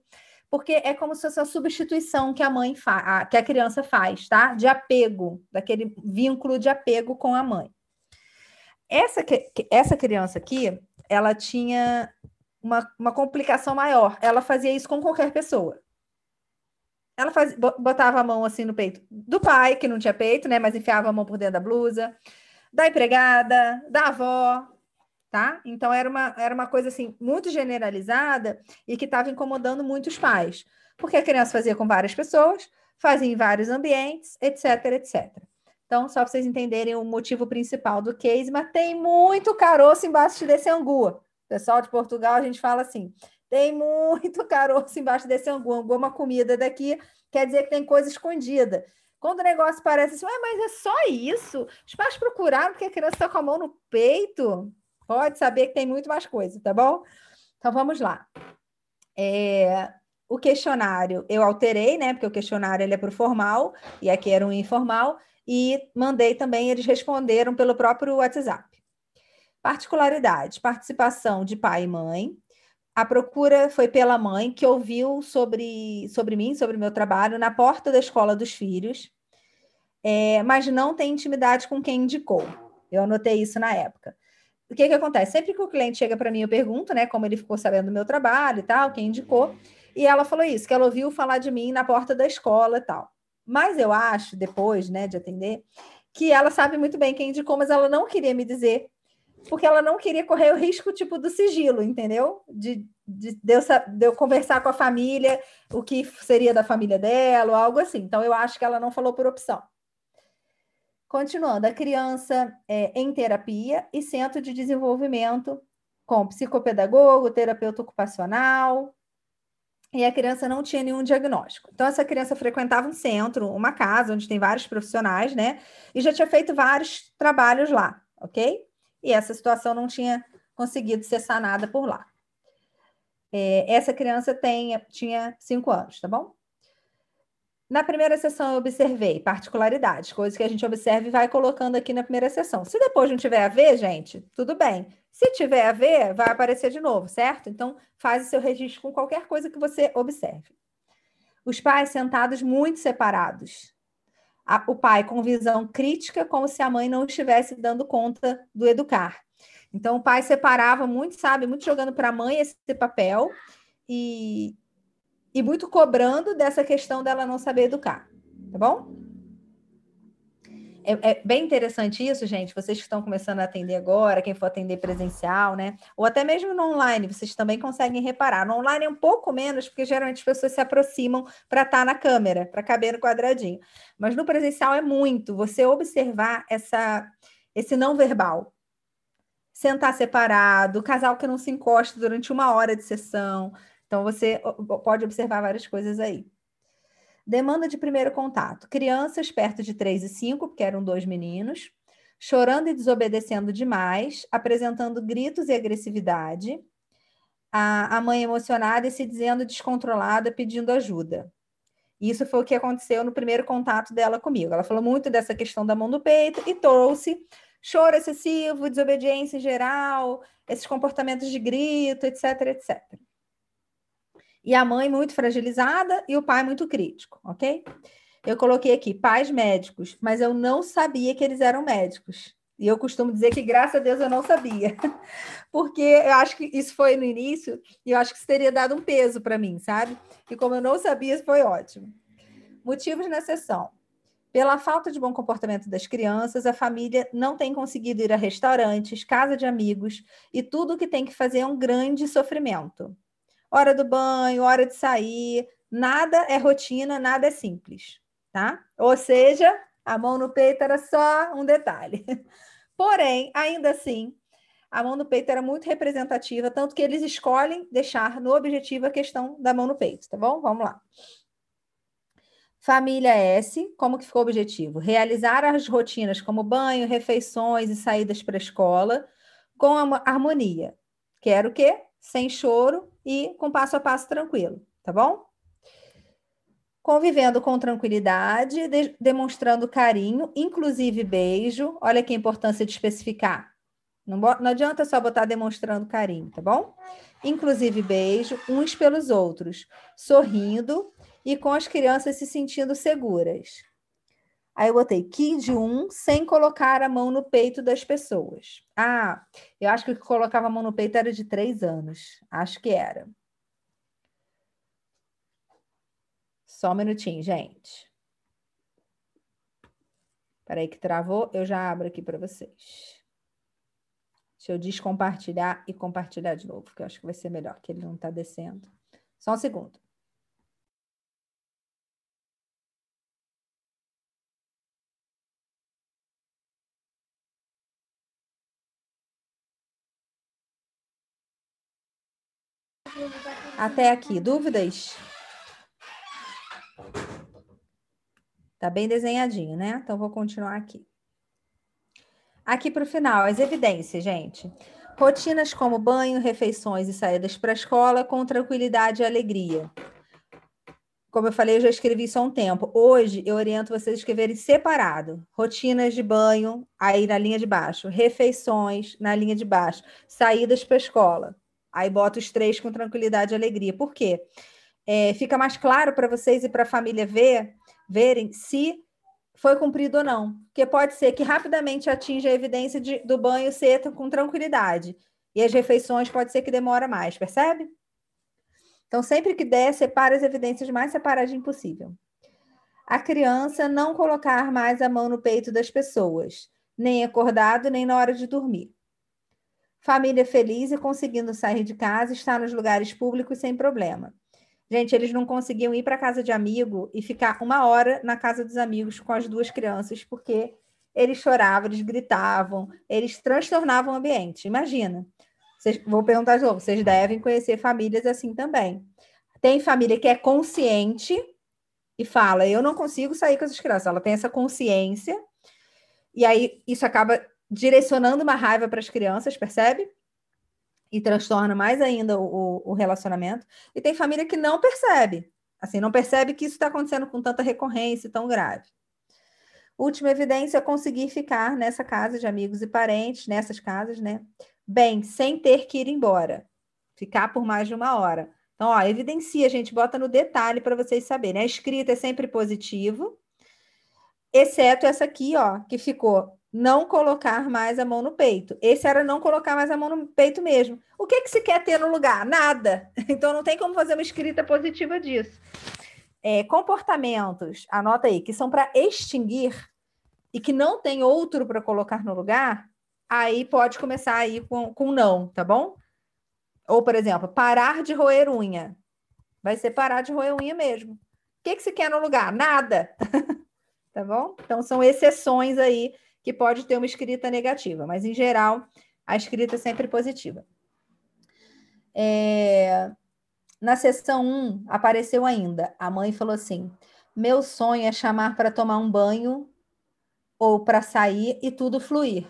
porque é como se fosse a substituição que a mãe faz, que a criança faz, tá? De apego, daquele vínculo de apego com a mãe. Essa, essa criança aqui, ela tinha uma, uma complicação maior. Ela fazia isso com qualquer pessoa. Ela faz, botava a mão assim no peito do pai, que não tinha peito, né? Mas enfiava a mão por dentro da blusa, da empregada, da avó, tá? Então era uma, era uma coisa assim muito generalizada e que estava incomodando muitos pais, porque a criança fazia com várias pessoas, fazia em vários ambientes, etc, etc. Então, só para vocês entenderem o motivo principal do case, mas tem muito caroço embaixo desse angu. Pessoal de Portugal, a gente fala assim: tem muito caroço embaixo desse angu. Angu é uma comida daqui, quer dizer que tem coisa escondida. Quando o negócio parece assim, mas é só isso? Os pais procuraram porque a criança está com a mão no peito. Pode saber que tem muito mais coisa, tá bom? Então vamos lá. É, o questionário eu alterei, né? Porque o questionário ele é para o formal e aqui era um informal, e mandei também, eles responderam pelo próprio WhatsApp. Particularidades: participação de pai e mãe. A procura foi pela mãe, que ouviu sobre, sobre mim, sobre meu trabalho, na porta da escola dos filhos, é, mas não tem intimidade com quem indicou. Eu anotei isso na época. O que, que acontece? Sempre que o cliente chega para mim, eu pergunto, né, como ele ficou sabendo do meu trabalho e tal, quem indicou, e ela falou isso, que ela ouviu falar de mim na porta da escola e tal. Mas eu acho, depois, né, de atender, que ela sabe muito bem quem indicou, mas ela não queria me dizer porque ela não queria correr o risco tipo do sigilo, entendeu? De, de, de, eu, de, eu, conversar com a família, o que seria da família dela, ou algo assim. Então, eu acho que ela não falou por opção. Continuando, a criança é, em terapia e centro de desenvolvimento com psicopedagogo, terapeuta ocupacional, e a criança não tinha nenhum diagnóstico. Então, essa criança frequentava um centro, uma casa, onde tem vários profissionais, né? E já tinha feito vários trabalhos lá, ok? e essa situação não tinha conseguido ser sanada por lá. É, essa criança tem, tinha cinco anos, tá bom? Na primeira sessão eu observei particularidades, coisas que a gente observa e vai colocando aqui na primeira sessão. Se depois não tiver a ver, gente, tudo bem. Se tiver a ver, vai aparecer de novo, certo? Então, faz o seu registro com qualquer coisa que você observe. Os pais sentados muito separados, a, o pai com visão crítica, como se a mãe não estivesse dando conta do educar. Então, o pai separava muito, sabe, muito jogando para a mãe esse papel e, e muito cobrando dessa questão dela não saber educar, tá bom? é, é, bem interessante isso, gente. Vocês que estão começando a atender agora, quem for atender presencial, né? Ou até mesmo no online, vocês também conseguem reparar. No online é um pouco menos, porque geralmente as pessoas se aproximam para estar tá na câmera, para caber no quadradinho. Mas no presencial é muito você observar essa, esse não verbal. Sentar separado, casal que não se encosta durante uma hora de sessão. Então, você pode observar várias coisas aí. Demanda de primeiro contato. Crianças perto de 3 e 5, porque eram dois meninos, chorando e desobedecendo demais, apresentando gritos e agressividade. A, a mãe emocionada e se dizendo descontrolada, pedindo ajuda. Isso foi o que aconteceu no primeiro contato dela comigo. Ela falou muito dessa questão da mão no peito e trouxe choro excessivo, desobediência em geral, esses comportamentos de grito, etc, etc e a mãe muito fragilizada e o pai muito crítico, ok? Eu coloquei aqui pais médicos, mas eu não sabia que eles eram médicos. E eu costumo dizer que, graças a Deus, eu não sabia. Porque eu acho que isso foi no início e eu acho que isso teria dado um peso para mim, sabe? E como eu não sabia, foi ótimo. Motivos na sessão. Pela falta de bom comportamento das crianças, a família não tem conseguido ir a restaurantes, casa de amigos e tudo o que tem que fazer é um grande sofrimento hora do banho, hora de sair, nada é rotina, nada é simples, tá? Ou seja, a mão no peito era só um detalhe. Porém, ainda assim, a mão no peito era muito representativa, tanto que eles escolhem deixar no objetivo a questão da mão no peito, tá bom? Vamos lá. Família S, como que ficou o objetivo? Realizar as rotinas como banho, refeições e saídas para a escola com harmonia. Quero o quê? Sem choro e com passo a passo tranquilo, tá bom? Convivendo com tranquilidade, de, demonstrando carinho, inclusive beijo. Olha que importância de especificar. Não, não adianta só botar demonstrando carinho, tá bom? Inclusive beijo, uns pelos outros, sorrindo e com as crianças se sentindo seguras. Aí eu botei Kid 1 sem colocar a mão no peito das pessoas. Ah, eu acho que o que colocava a mão no peito era de três anos. Acho que era. Só um minutinho, gente. Peraí que travou, eu já abro aqui para vocês. Deixa eu descompartilhar e compartilhar de novo, que eu acho que vai ser melhor, que ele não está descendo. Só um segundo. Até aqui, dúvidas? Tá bem desenhadinho, né? Então, vou continuar aqui. Aqui para o final, as evidências, gente. Rotinas como banho, refeições e saídas para a escola com tranquilidade e alegria. Como eu falei, eu já escrevi isso há um tempo. Hoje, eu oriento vocês a escreverem separado. Rotinas de banho, aí na linha de baixo. Refeições, na linha de baixo. Saídas para a escola. Aí bota os três com tranquilidade e alegria. Por quê? É, fica mais claro para vocês e para a família ver, verem se foi cumprido ou não. Porque pode ser que rapidamente atinja a evidência de, do banho ser com tranquilidade. E as refeições pode ser que demora mais, percebe? Então, sempre que der, separe as evidências mais separadinho possível. A criança não colocar mais a mão no peito das pessoas, nem acordado, nem na hora de dormir. Família feliz e conseguindo sair de casa, estar nos lugares públicos sem problema. Gente, eles não conseguiam ir para casa de amigo e ficar uma hora na casa dos amigos com as duas crianças, porque eles choravam, eles gritavam, eles transtornavam o ambiente. Imagina. Vocês, vou perguntar de novo, vocês devem conhecer famílias assim também. Tem família que é consciente e fala: Eu não consigo sair com essas crianças. Ela tem essa consciência, e aí isso acaba direcionando uma raiva para as crianças, percebe? E transtorna mais ainda o, o relacionamento. E tem família que não percebe, assim, não percebe que isso está acontecendo com tanta recorrência tão grave. Última evidência, conseguir ficar nessa casa de amigos e parentes, nessas casas, né? Bem, sem ter que ir embora. Ficar por mais de uma hora. Então, ó, evidencia, gente bota no detalhe para vocês saberem. A escrita é sempre positivo, exceto essa aqui, ó, que ficou não colocar mais a mão no peito. Esse era não colocar mais a mão no peito mesmo. O que, que se quer ter no lugar? Nada. Então não tem como fazer uma escrita positiva disso. É, comportamentos, anota aí, que são para extinguir, e que não tem outro para colocar no lugar, aí pode começar aí com, com não, tá bom? Ou, por exemplo, parar de roer unha. Vai ser parar de roer unha mesmo. O que, que você quer no lugar? Nada. tá bom? Então, são exceções aí que pode ter uma escrita negativa, mas em geral, a escrita é sempre positiva. É... Na sessão 1, apareceu ainda. A mãe falou assim: Meu sonho é chamar para tomar um banho ou para sair e tudo fluir.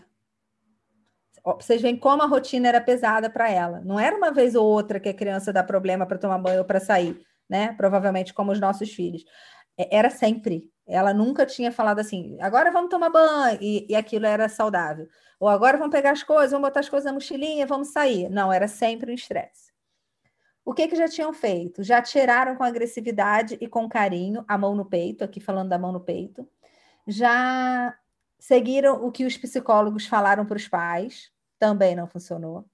Vocês veem como a rotina era pesada para ela. Não era uma vez ou outra que a criança dá problema para tomar banho ou para sair, né? Provavelmente como os nossos filhos. É, era sempre. Ela nunca tinha falado assim, agora vamos tomar banho, e, e aquilo era saudável. Ou agora vamos pegar as coisas, vamos botar as coisas na mochilinha, vamos sair. Não, era sempre um estresse. O que, que já tinham feito? Já tiraram com agressividade e com carinho a mão no peito, aqui falando da mão no peito já seguiram o que os psicólogos falaram para os pais, também não funcionou.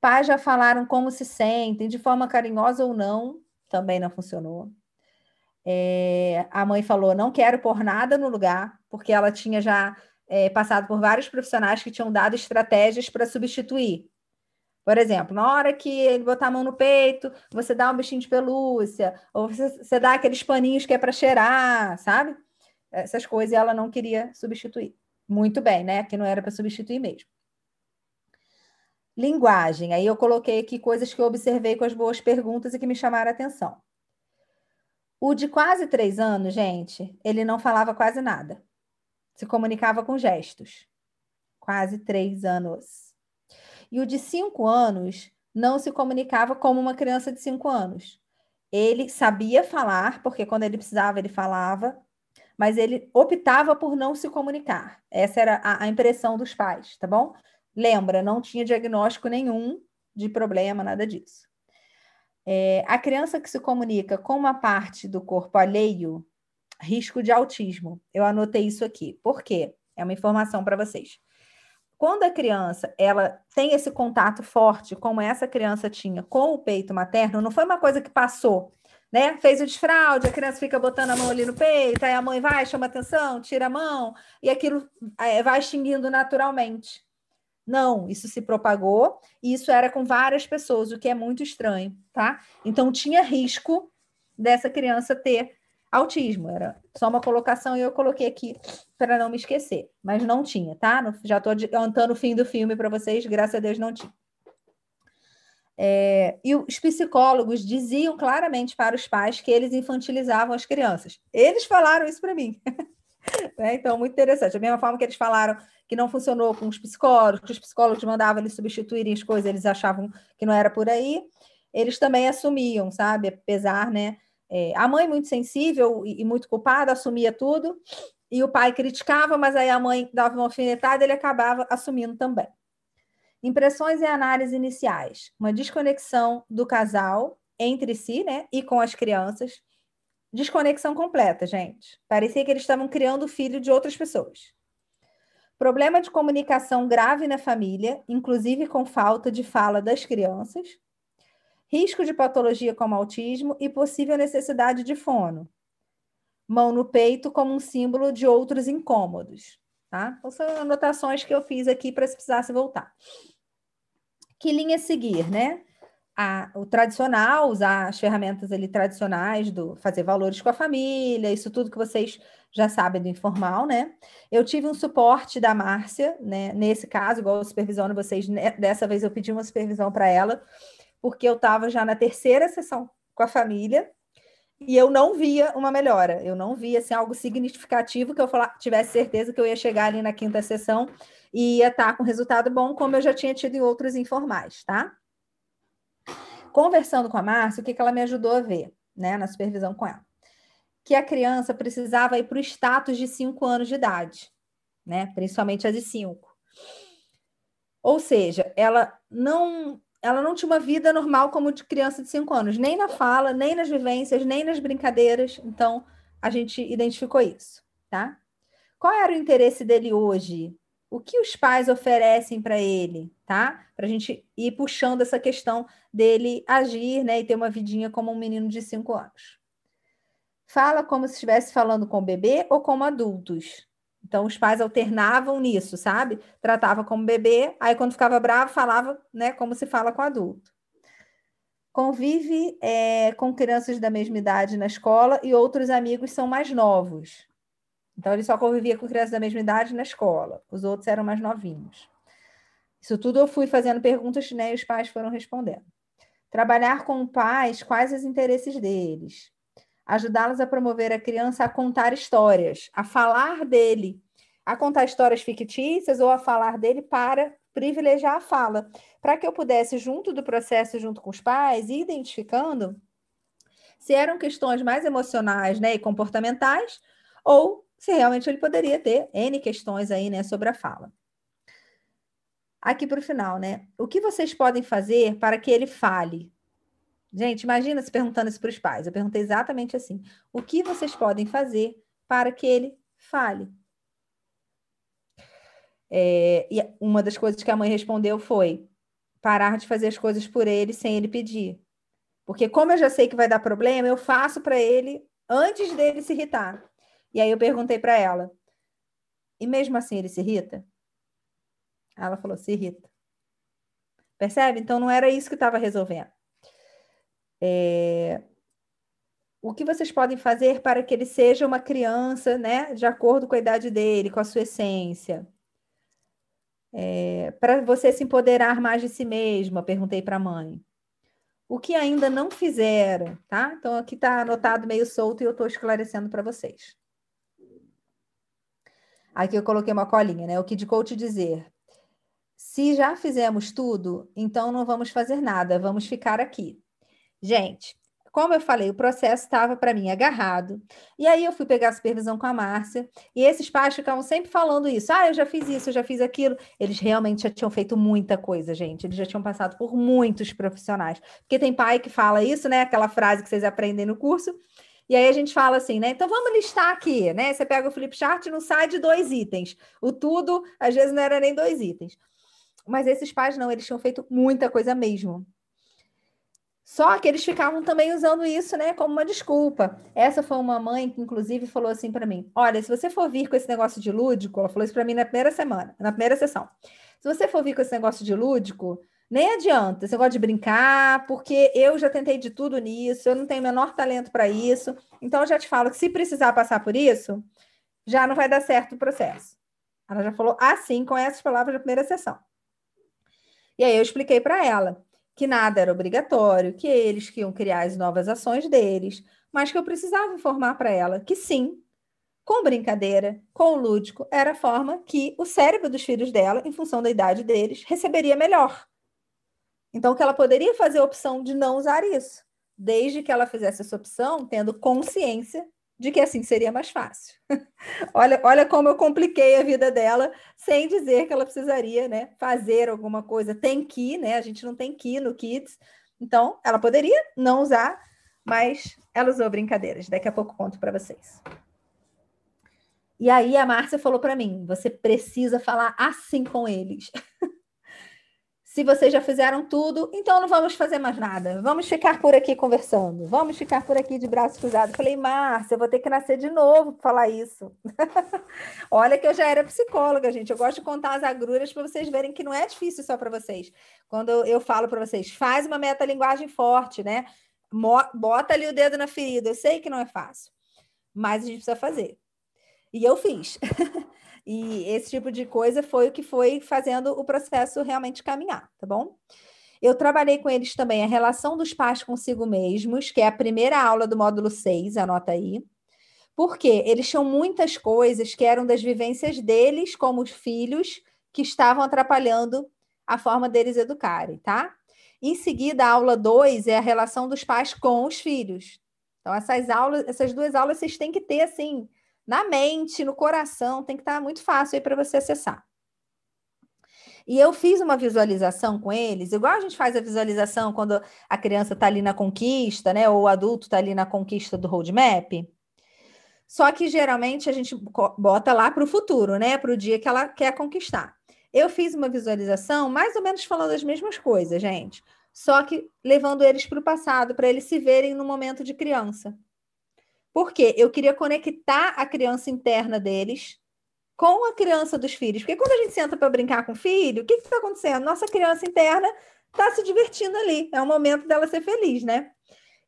Pais já falaram como se sentem, de forma carinhosa ou não, também não funcionou. É, a mãe falou: não quero pôr nada no lugar, porque ela tinha já é, passado por vários profissionais que tinham dado estratégias para substituir. Por exemplo, na hora que ele botar a mão no peito, você dá um bichinho de pelúcia, ou você, você dá aqueles paninhos que é para cheirar, sabe? essas coisas ela não queria substituir. Muito bem, né? Que não era para substituir mesmo. Linguagem. Aí eu coloquei aqui coisas que eu observei com as boas perguntas e que me chamaram a atenção. O de quase três anos, gente, ele não falava quase nada. Se comunicava com gestos. Quase três anos. E o de cinco anos não se comunicava como uma criança de cinco anos. Ele sabia falar, porque quando ele precisava, ele falava, mas ele optava por não se comunicar. Essa era a, a impressão dos pais, tá bom? Lembra, não tinha diagnóstico nenhum de problema, nada disso. É, a criança que se comunica com uma parte do corpo alheio, risco de autismo. Eu anotei isso aqui. Por quê? É uma informação para vocês. Quando a criança ela tem esse contato forte, como essa criança tinha com o peito materno, não foi uma coisa que passou né? Fez o desfraude, a criança fica botando a mão ali no peito, aí a mãe vai, chama atenção, tira a mão, e aquilo é, vai extinguindo naturalmente. Não, isso se propagou e isso era com várias pessoas, o que é muito estranho, tá? Então tinha risco dessa criança ter autismo, era só uma colocação e eu coloquei aqui para não me esquecer, mas não tinha, tá? Já estou adiantando o fim do filme para vocês, graças a Deus não tinha. É, e os psicólogos diziam claramente para os pais que eles infantilizavam as crianças. Eles falaram isso para mim. né? Então, muito interessante. Da mesma forma que eles falaram que não funcionou com os psicólogos, que os psicólogos mandavam eles substituírem as coisas, eles achavam que não era por aí, eles também assumiam, sabe? Apesar, né? É, a mãe, muito sensível e, muito culpada, assumia tudo, e o pai criticava, mas aí a mãe dava uma alfinetada ele acabava assumindo também. Impressões e análises iniciais. Uma desconexão do casal entre si, né? E com as crianças. Desconexão completa, gente. Parecia que eles estavam criando o filho de outras pessoas. Problema de comunicação grave na família, inclusive com falta de fala das crianças. Risco de patologia como autismo e possível necessidade de fono. Mão no peito como um símbolo de outros incômodos. Tá? Então, são anotações que eu fiz aqui para se precisasse voltar que linha seguir, né? A, o tradicional, usar as ferramentas ali tradicionais do fazer valores com a família, isso tudo que vocês já sabem do informal, né? Eu tive um suporte da Márcia, né? Nesse caso, igual eu supervisiono vocês, né? dessa vez eu pedi uma supervisão para ela, porque eu estava já na terceira sessão com a família e eu não via uma melhora, eu não via assim, algo significativo que eu falar, tivesse certeza que eu ia chegar ali na quinta sessão e ia estar com resultado bom, como eu já tinha tido em outros informais, tá? Conversando com a Márcia, o que, que ela me ajudou a ver, né, na supervisão com ela? Que a criança precisava ir para o status de 5 anos de idade, né? Principalmente a de 5. Ou seja, ela não ela não tinha uma vida normal como de criança de 5 anos, nem na fala, nem nas vivências, nem nas brincadeiras. Então, a gente identificou isso, tá? Qual era o interesse dele hoje? O que os pais oferecem para ele, tá? Para a gente ir puxando essa questão dele agir, né, e ter uma vidinha como um menino de cinco anos. Fala como se estivesse falando com o bebê ou como adultos. Então, os pais alternavam nisso, sabe? Tratava como bebê, aí quando ficava bravo, falava, né, como se fala com adulto. Convive é, com crianças da mesma idade na escola e outros amigos são mais novos. Então, ele só convivia com crianças da mesma idade na escola. Os outros eram mais novinhos. Isso tudo eu fui fazendo perguntas, né, e os pais foram respondendo. Trabalhar com pais, quais os interesses deles? Ajudá-los a promover a criança a contar histórias, a falar dele, a contar histórias fictícias ou a falar dele para privilegiar a fala, para que eu pudesse, junto do processo, junto com os pais, ir identificando se eram questões mais emocionais né, e comportamentais, ou se realmente ele poderia ter N questões aí né, sobre a fala aqui para o final, né? O que vocês podem fazer para que ele fale? Gente, imagina se perguntando isso para os pais. Eu perguntei exatamente assim: o que vocês podem fazer para que ele fale? É, e uma das coisas que a mãe respondeu foi parar de fazer as coisas por ele sem ele pedir. Porque, como eu já sei que vai dar problema, eu faço para ele antes dele se irritar. E aí eu perguntei para ela: e mesmo assim ele se irrita? Ela falou: se irrita. Percebe? Então não era isso que estava resolvendo. É... O que vocês podem fazer para que ele seja uma criança, né, de acordo com a idade dele, com a sua essência? É... Para você se empoderar mais de si mesma, perguntei para a mãe. O que ainda não fizeram, tá? Então aqui está anotado meio solto e eu estou esclarecendo para vocês. Aqui eu coloquei uma colinha, né? O que de coach dizer. Se já fizemos tudo, então não vamos fazer nada, vamos ficar aqui. Gente, como eu falei, o processo estava para mim agarrado. E aí eu fui pegar a supervisão com a Márcia, e esses pais ficavam sempre falando isso. Ah, eu já fiz isso, eu já fiz aquilo. Eles realmente já tinham feito muita coisa, gente. Eles já tinham passado por muitos profissionais. Porque tem pai que fala isso, né? Aquela frase que vocês aprendem no curso. E aí a gente fala assim, né? Então vamos listar aqui, né? Você pega o flip chart e não sai de dois itens. O tudo, às vezes, não era nem dois itens. Mas esses pais não, eles tinham feito muita coisa mesmo. Só que eles ficavam também usando isso, né, como uma desculpa. Essa foi uma mãe que, inclusive, falou assim para mim: Olha, se você for vir com esse negócio de lúdico, ela falou isso para mim na primeira semana, na primeira sessão. Se você for vir com esse negócio de lúdico, nem adianta esse negócio de brincar, porque eu já tentei de tudo nisso, eu não tenho o menor talento para isso. Então, eu já te falo que se precisar passar por isso, já não vai dar certo o processo. Ela já falou assim, com essas palavras na primeira sessão. E aí eu expliquei para ela que nada era obrigatório, que eles que iam criar as novas ações deles, mas que eu precisava informar para ela que sim, com brincadeira, com o lúdico, era a forma que o cérebro dos filhos dela, em função da idade deles, receberia melhor. Então, que ela poderia fazer a opção de não usar isso, desde que ela fizesse essa opção, tendo consciência de que assim seria mais fácil. olha, olha como eu compliquei a vida dela sem dizer que ela precisaria, né, fazer alguma coisa. Tem que, né? A gente não tem que no Kids. Então, ela poderia não usar, mas ela usou brincadeiras. Daqui a pouco conto para vocês. E aí a Márcia falou para mim: você precisa falar assim com eles. Se vocês já fizeram tudo, então não vamos fazer mais nada. Vamos ficar por aqui conversando. Vamos ficar por aqui de braços cruzados. Falei, Márcia, eu vou ter que nascer de novo para falar isso. Olha que eu já era psicóloga, gente. Eu gosto de contar as agruras para vocês verem que não é difícil só para vocês. Quando eu falo para vocês, faz uma metalinguagem forte, né? Bota ali o dedo na ferida. Eu sei que não é fácil, mas a gente precisa fazer. E eu fiz. E esse tipo de coisa foi o que foi fazendo o processo realmente caminhar, tá bom? Eu trabalhei com eles também a relação dos pais consigo mesmos, que é a primeira aula do módulo 6, anota aí. Porque eles tinham muitas coisas que eram das vivências deles como filhos que estavam atrapalhando a forma deles educarem, tá? Em seguida, a aula 2 é a relação dos pais com os filhos. Então, essas aulas, essas duas aulas vocês têm que ter assim, na mente, no coração, tem que estar muito fácil aí para você acessar. E eu fiz uma visualização com eles, igual a gente faz a visualização quando a criança está ali na conquista, né? Ou o adulto está ali na conquista do roadmap. Só que geralmente a gente bota lá para o futuro, né? Para o dia que ela quer conquistar. Eu fiz uma visualização mais ou menos falando as mesmas coisas, gente. Só que levando eles para o passado, para eles se verem no momento de criança. Porque eu queria conectar a criança interna deles com a criança dos filhos. Porque quando a gente senta para brincar com o filho, o que está acontecendo? Nossa criança interna está se divertindo ali. É o momento dela ser feliz, né?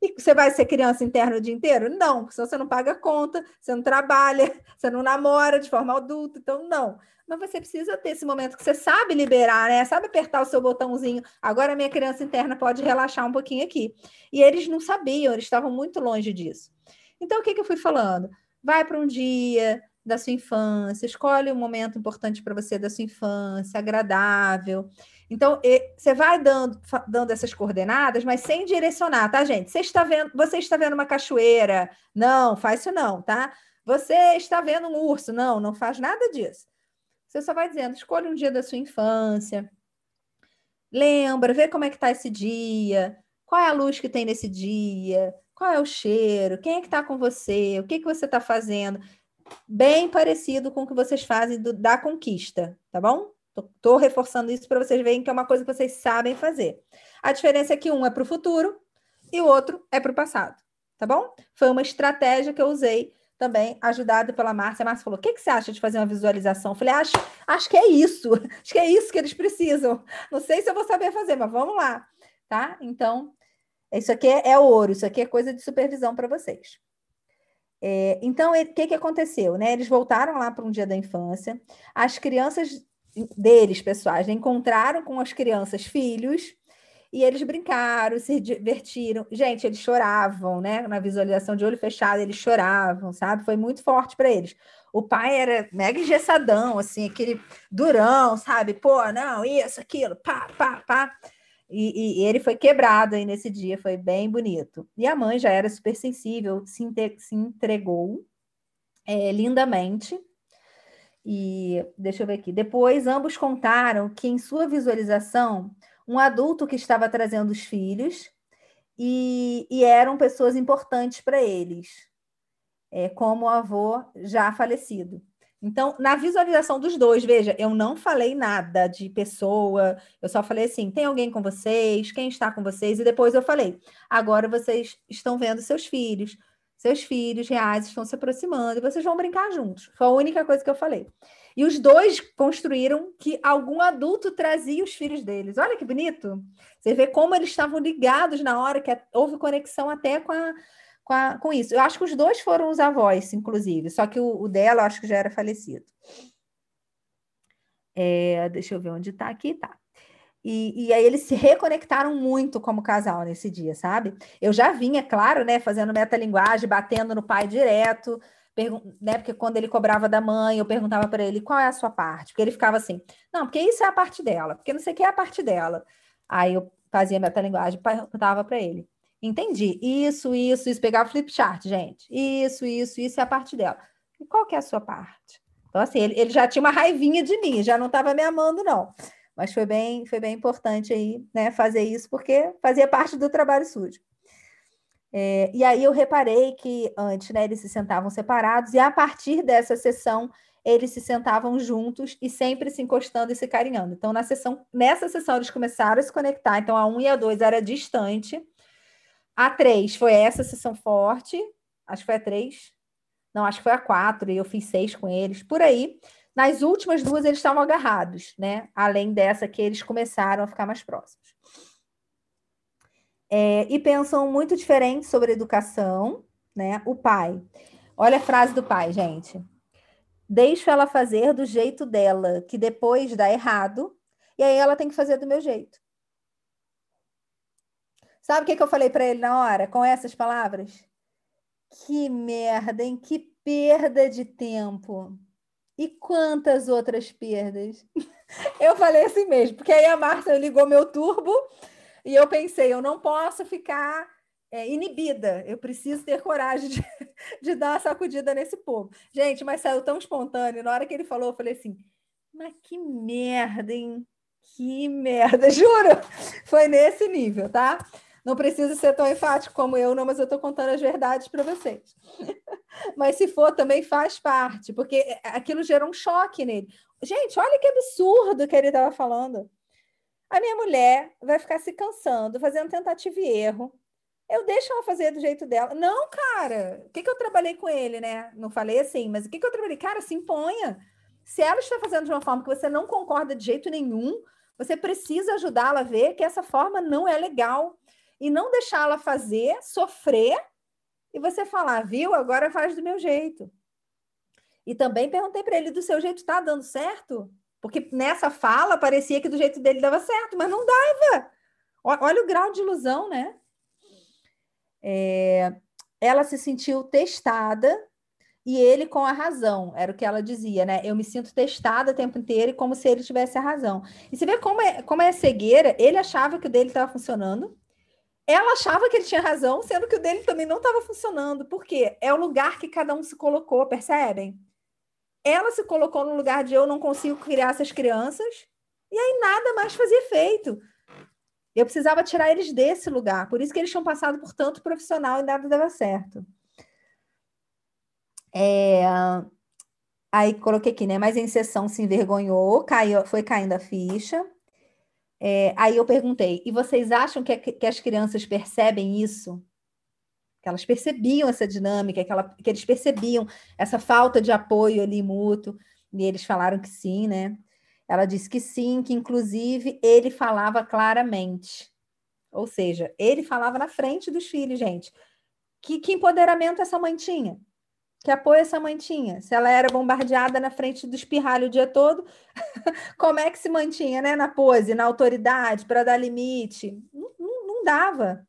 E você vai ser criança interna o dia inteiro? Não, porque você não paga conta, você não trabalha, você não namora de forma adulta, então não. Mas você precisa ter esse momento que você sabe liberar, né? Sabe apertar o seu botãozinho. Agora a minha criança interna pode relaxar um pouquinho aqui. E eles não sabiam, eles estavam muito longe disso. Então o que, que eu fui falando? Vai para um dia, da sua infância, escolhe um momento importante para você da sua infância, agradável. Então, você vai dando, dando essas coordenadas, mas sem direcionar, tá, gente? Você está vendo, você está vendo uma cachoeira? Não, faz isso não, tá? Você está vendo um urso? Não, não faz nada disso. Você só vai dizendo, escolha um dia da sua infância. Lembra, vê como é que está esse dia, qual é a luz que tem nesse dia, qual é o cheiro, quem é que está com você, o que, que você está fazendo bem parecido com o que vocês fazem do, da conquista, tá bom? Estou reforçando isso para vocês verem que é uma coisa que vocês sabem fazer. A diferença é que um é para o futuro e o outro é para o passado, tá bom? Foi uma estratégia que eu usei também, ajudada pela Márcia. A Márcia falou: o que, que você acha de fazer uma visualização? Eu falei: acho, acho que é isso, acho que é isso que eles precisam. Não sei se eu vou saber fazer, mas vamos lá, tá? Então, isso aqui é, é ouro, isso aqui é coisa de supervisão para vocês. É, então, o que, que aconteceu? Né? Eles voltaram lá para um dia da infância, as crianças deles, pessoais, encontraram com as crianças filhos e eles brincaram, se divertiram. Gente, eles choravam, né? Na visualização de olho fechado, eles choravam, sabe? Foi muito forte para eles. O pai era mega engessadão, assim, aquele durão, sabe? Pô, não, isso, aquilo, pá, pá, pá. E, e, ele foi quebrado aí nesse dia, foi bem bonito. E a mãe já era super sensível, se, se entregou é, lindamente. E deixa eu ver aqui. Depois, ambos contaram que em sua visualização, um adulto que estava trazendo os filhos e, e eram pessoas importantes para eles, é, como o avô já falecido. Então, na visualização dos dois, veja, eu não falei nada de pessoa, eu só falei assim: tem alguém com vocês? Quem está com vocês? E depois eu falei: agora vocês estão vendo seus filhos, seus filhos reais estão se aproximando e vocês vão brincar juntos. Foi a única coisa que eu falei. E os dois construíram que algum adulto trazia os filhos deles. Olha que bonito! Você vê como eles estavam ligados na hora que houve conexão até com a com, a, com isso. Eu acho que os dois foram os avós, inclusive, só que o, o dela eu acho que já era falecido. É, deixa eu ver onde está aqui, tá. E, e, aí eles se reconectaram muito como casal nesse dia, sabe? Eu já vinha, claro, né, fazendo metalinguagem, batendo no pai direto, né, porque quando ele cobrava da mãe, eu perguntava para ele qual é a sua parte, porque ele ficava assim, não, porque isso é a parte dela, porque não sei o que é a parte dela. Aí eu fazia metalinguagem, perguntava para ele. Entendi. Isso, isso, isso. Pegar o flip chart, gente. Isso, isso, isso é a parte dela. E qual que é a sua parte? Então, assim, ele, ele já tinha uma raivinha de mim, já não estava me amando, não. Mas foi bem, foi bem importante aí, né, fazer isso, porque fazia parte do trabalho sujo. É, e aí eu reparei que antes, né, eles se sentavam separados, e a partir dessa sessão, eles se sentavam juntos e sempre se encostando e se carinhando. Então, na sessão, nessa sessão, eles começaram a se conectar. Então, a 1 e a 2 era distante, a 3 foi essa sessão forte, acho que foi a 3. Não, acho que foi a 4, e eu fiz 6 com eles, por aí. Nas últimas duas, eles estavam agarrados, né? Além dessa que eles começaram a ficar mais próximos. É, e pensam muito diferente sobre educação, né? O pai. Olha a frase do pai, gente. Deixo ela fazer do jeito dela, que depois dá errado, e aí ela tem que fazer do meu jeito. Sabe o que, que eu falei para ele na hora, com essas palavras? Que merda, hein? Que perda de tempo. E quantas outras perdas? eu falei assim mesmo, porque aí a Márcia ligou meu turbo e eu pensei, eu não posso ficar é, inibida, eu preciso ter coragem de, de dar uma sacudida nesse povo. Gente, mas saiu tão espontâneo, na hora que ele falou, eu falei assim, mas que merda, hein? Que merda, juro! Foi nesse nível, tá? Não precisa ser tão enfático como eu, não, mas eu estou contando as verdades para vocês. mas se for, também faz parte, porque aquilo gerou um choque nele. Gente, olha que absurdo que ele estava falando. A minha mulher vai ficar se cansando, fazendo tentativa e erro. Eu deixo ela fazer do jeito dela. Não, cara, o que, que eu trabalhei com ele, né? Não falei assim, mas o que, que eu trabalhei? Cara, se imponha. Se ela está fazendo de uma forma que você não concorda de jeito nenhum, você precisa ajudá-la a ver que essa forma não é legal e não deixá-la fazer, sofrer e você falar, viu? Agora faz do meu jeito. E também perguntei para ele: do seu jeito está dando certo? Porque nessa fala parecia que do jeito dele dava certo, mas não dava. Olha o grau de ilusão, né? É, ela se sentiu testada e ele com a razão, era o que ela dizia, né? Eu me sinto testada o tempo inteiro e como se ele tivesse a razão. E você vê como é, como é cegueira, ele achava que o dele estava funcionando, ela achava que ele tinha razão, sendo que o dele também não estava funcionando. Por quê? É o lugar que cada um se colocou, percebem? Ela se colocou no lugar de eu não consigo criar essas crianças, e aí nada mais fazia efeito. Eu precisava tirar eles desse lugar, por isso que eles tinham passado por tanto profissional e nada dava certo. É... Aí coloquei aqui, né? Mas em sessão se envergonhou, caiu, foi caindo a ficha. É, aí eu perguntei, e vocês acham que, que, as crianças percebem isso? Que elas percebiam essa dinâmica, que, ela, que eles percebiam essa falta de apoio ali mútuo, e eles falaram que sim, né? Ela disse que sim, que inclusive ele falava claramente. Ou seja, ele falava na frente dos filhos, gente. Que, que empoderamento essa mãe tinha? Que apoio essa mãe tinha? Se ela era bombardeada na frente do espirralho o dia todo, como é que se mantinha né? na pose, na autoridade, para dar limite? Não, não, não dava.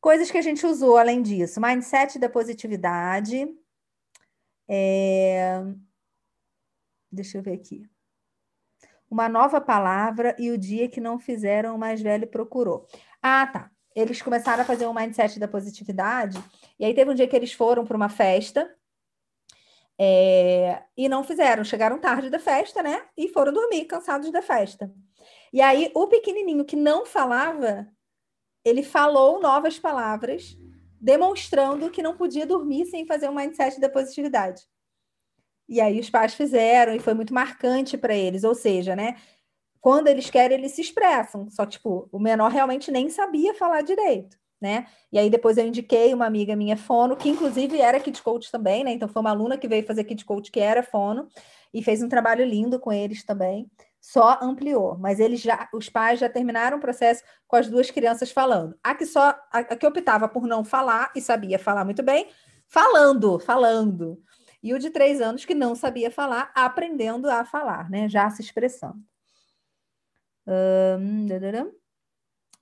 Coisas que a gente usou além disso: mindset da positividade. É... Deixa eu ver aqui. Uma nova palavra e o dia que não fizeram, o mais velho procurou. Ah, tá eles começaram a fazer um mindset da positividade. E aí teve um dia que eles foram para uma festa é, e não fizeram. Chegaram tarde da festa, né? E foram dormir cansados da festa. E aí o pequenininho que não falava, ele falou novas palavras, demonstrando que não podia dormir sem fazer um mindset da positividade. E aí os pais fizeram e foi muito marcante para eles, ou seja, né? Quando eles querem, eles se expressam. Só, tipo, o menor realmente nem sabia falar direito, né? E aí depois eu indiquei uma amiga minha fono, que inclusive era Kid Coach também, né? Então foi uma aluna que veio fazer Kid Coach que era fono e fez um trabalho lindo com eles também. Só ampliou, mas eles já, os pais já terminaram o processo com as duas crianças falando. A que só, a, a que optava por não falar e sabia falar muito bem, falando, falando. E o de três anos que não sabia falar, aprendendo a falar, né? Já se expressando.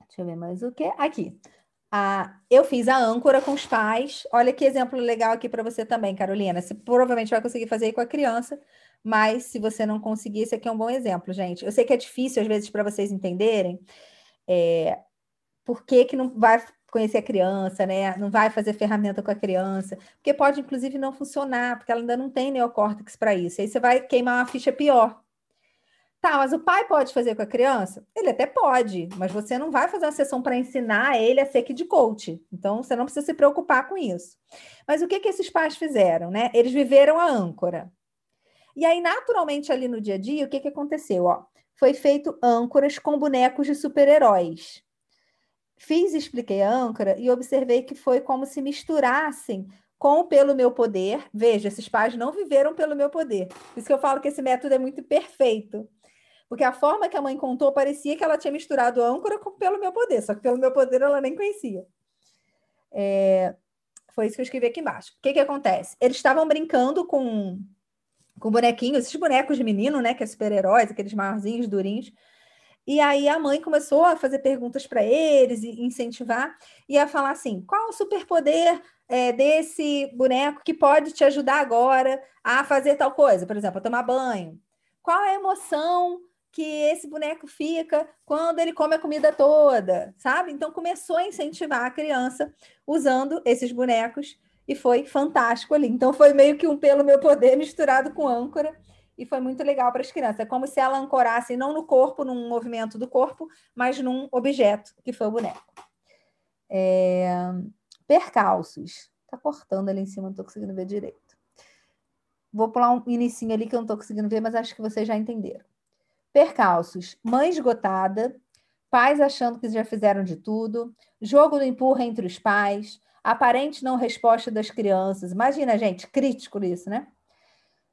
Deixa eu ver mais o que. Aqui. Ah, eu fiz a âncora com os pais. Olha que exemplo legal aqui para você também, Carolina. Você provavelmente vai conseguir fazer aí com a criança, mas se você não conseguir, esse aqui é um bom exemplo, gente. Eu sei que é difícil às vezes para vocês entenderem é, por que, que não vai conhecer a criança, né? Não vai fazer ferramenta com a criança, porque pode inclusive não funcionar, porque ela ainda não tem neocórtex para isso. Aí você vai queimar uma ficha pior. Tá, mas o pai pode fazer com a criança? Ele até pode, mas você não vai fazer uma sessão para ensinar ele a ser kid coach. Então, você não precisa se preocupar com isso. Mas o que, que esses pais fizeram, né? Eles viveram a âncora. E aí, naturalmente, ali no dia a dia, o que, que aconteceu? Ó, foi feito âncoras com bonecos de super-heróis. Fiz e expliquei a âncora e observei que foi como se misturassem com pelo meu poder. Veja, esses pais não viveram pelo meu poder. Por isso que eu falo que esse método é muito perfeito. Porque a forma que a mãe contou parecia que ela tinha misturado âncora com pelo meu poder, só que pelo meu poder ela nem conhecia. É, foi isso que eu escrevi aqui embaixo. O que, que acontece? Eles estavam brincando com, com bonequinhos, esses bonecos de menino, né? Que é super-heróis, aqueles maiorzinhos, durinhos. E aí a mãe começou a fazer perguntas para eles e incentivar, e a falar assim: qual o superpoder é, desse boneco que pode te ajudar agora a fazer tal coisa? Por exemplo, a tomar banho. Qual é a emoção que esse boneco fica quando ele come a comida toda, sabe? Então começou a incentivar a criança usando esses bonecos e foi fantástico ali. Então foi meio que um pelo meu poder misturado com âncora e foi muito legal para as crianças. É como se ela ancorasse não no corpo, num movimento do corpo, mas num objeto, que foi o boneco. É... Percalços. Tá cortando ali em cima, não estou conseguindo ver direito. Vou pular um inicinho ali que eu não estou conseguindo ver, mas acho que vocês já entenderam. Percalços: mãe esgotada, pais achando que já fizeram de tudo, jogo do empurra entre os pais, aparente não resposta das crianças. Imagina, gente, crítico isso, né?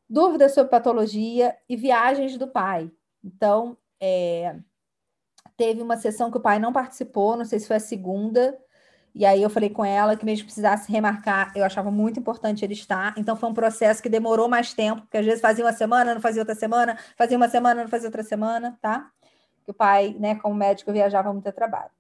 Dúvidas sobre patologia e viagens do pai. Então, é, teve uma sessão que o pai não participou, não sei se foi a segunda, e aí eu falei com ela que mesmo precisasse remarcar, eu achava muito importante ele estar. Então foi um processo que demorou mais tempo, porque às vezes fazia uma semana, não fazia outra semana, fazia uma semana, não fazia outra semana, tá? Que o pai, né, como médico, viajava muito a trabalho.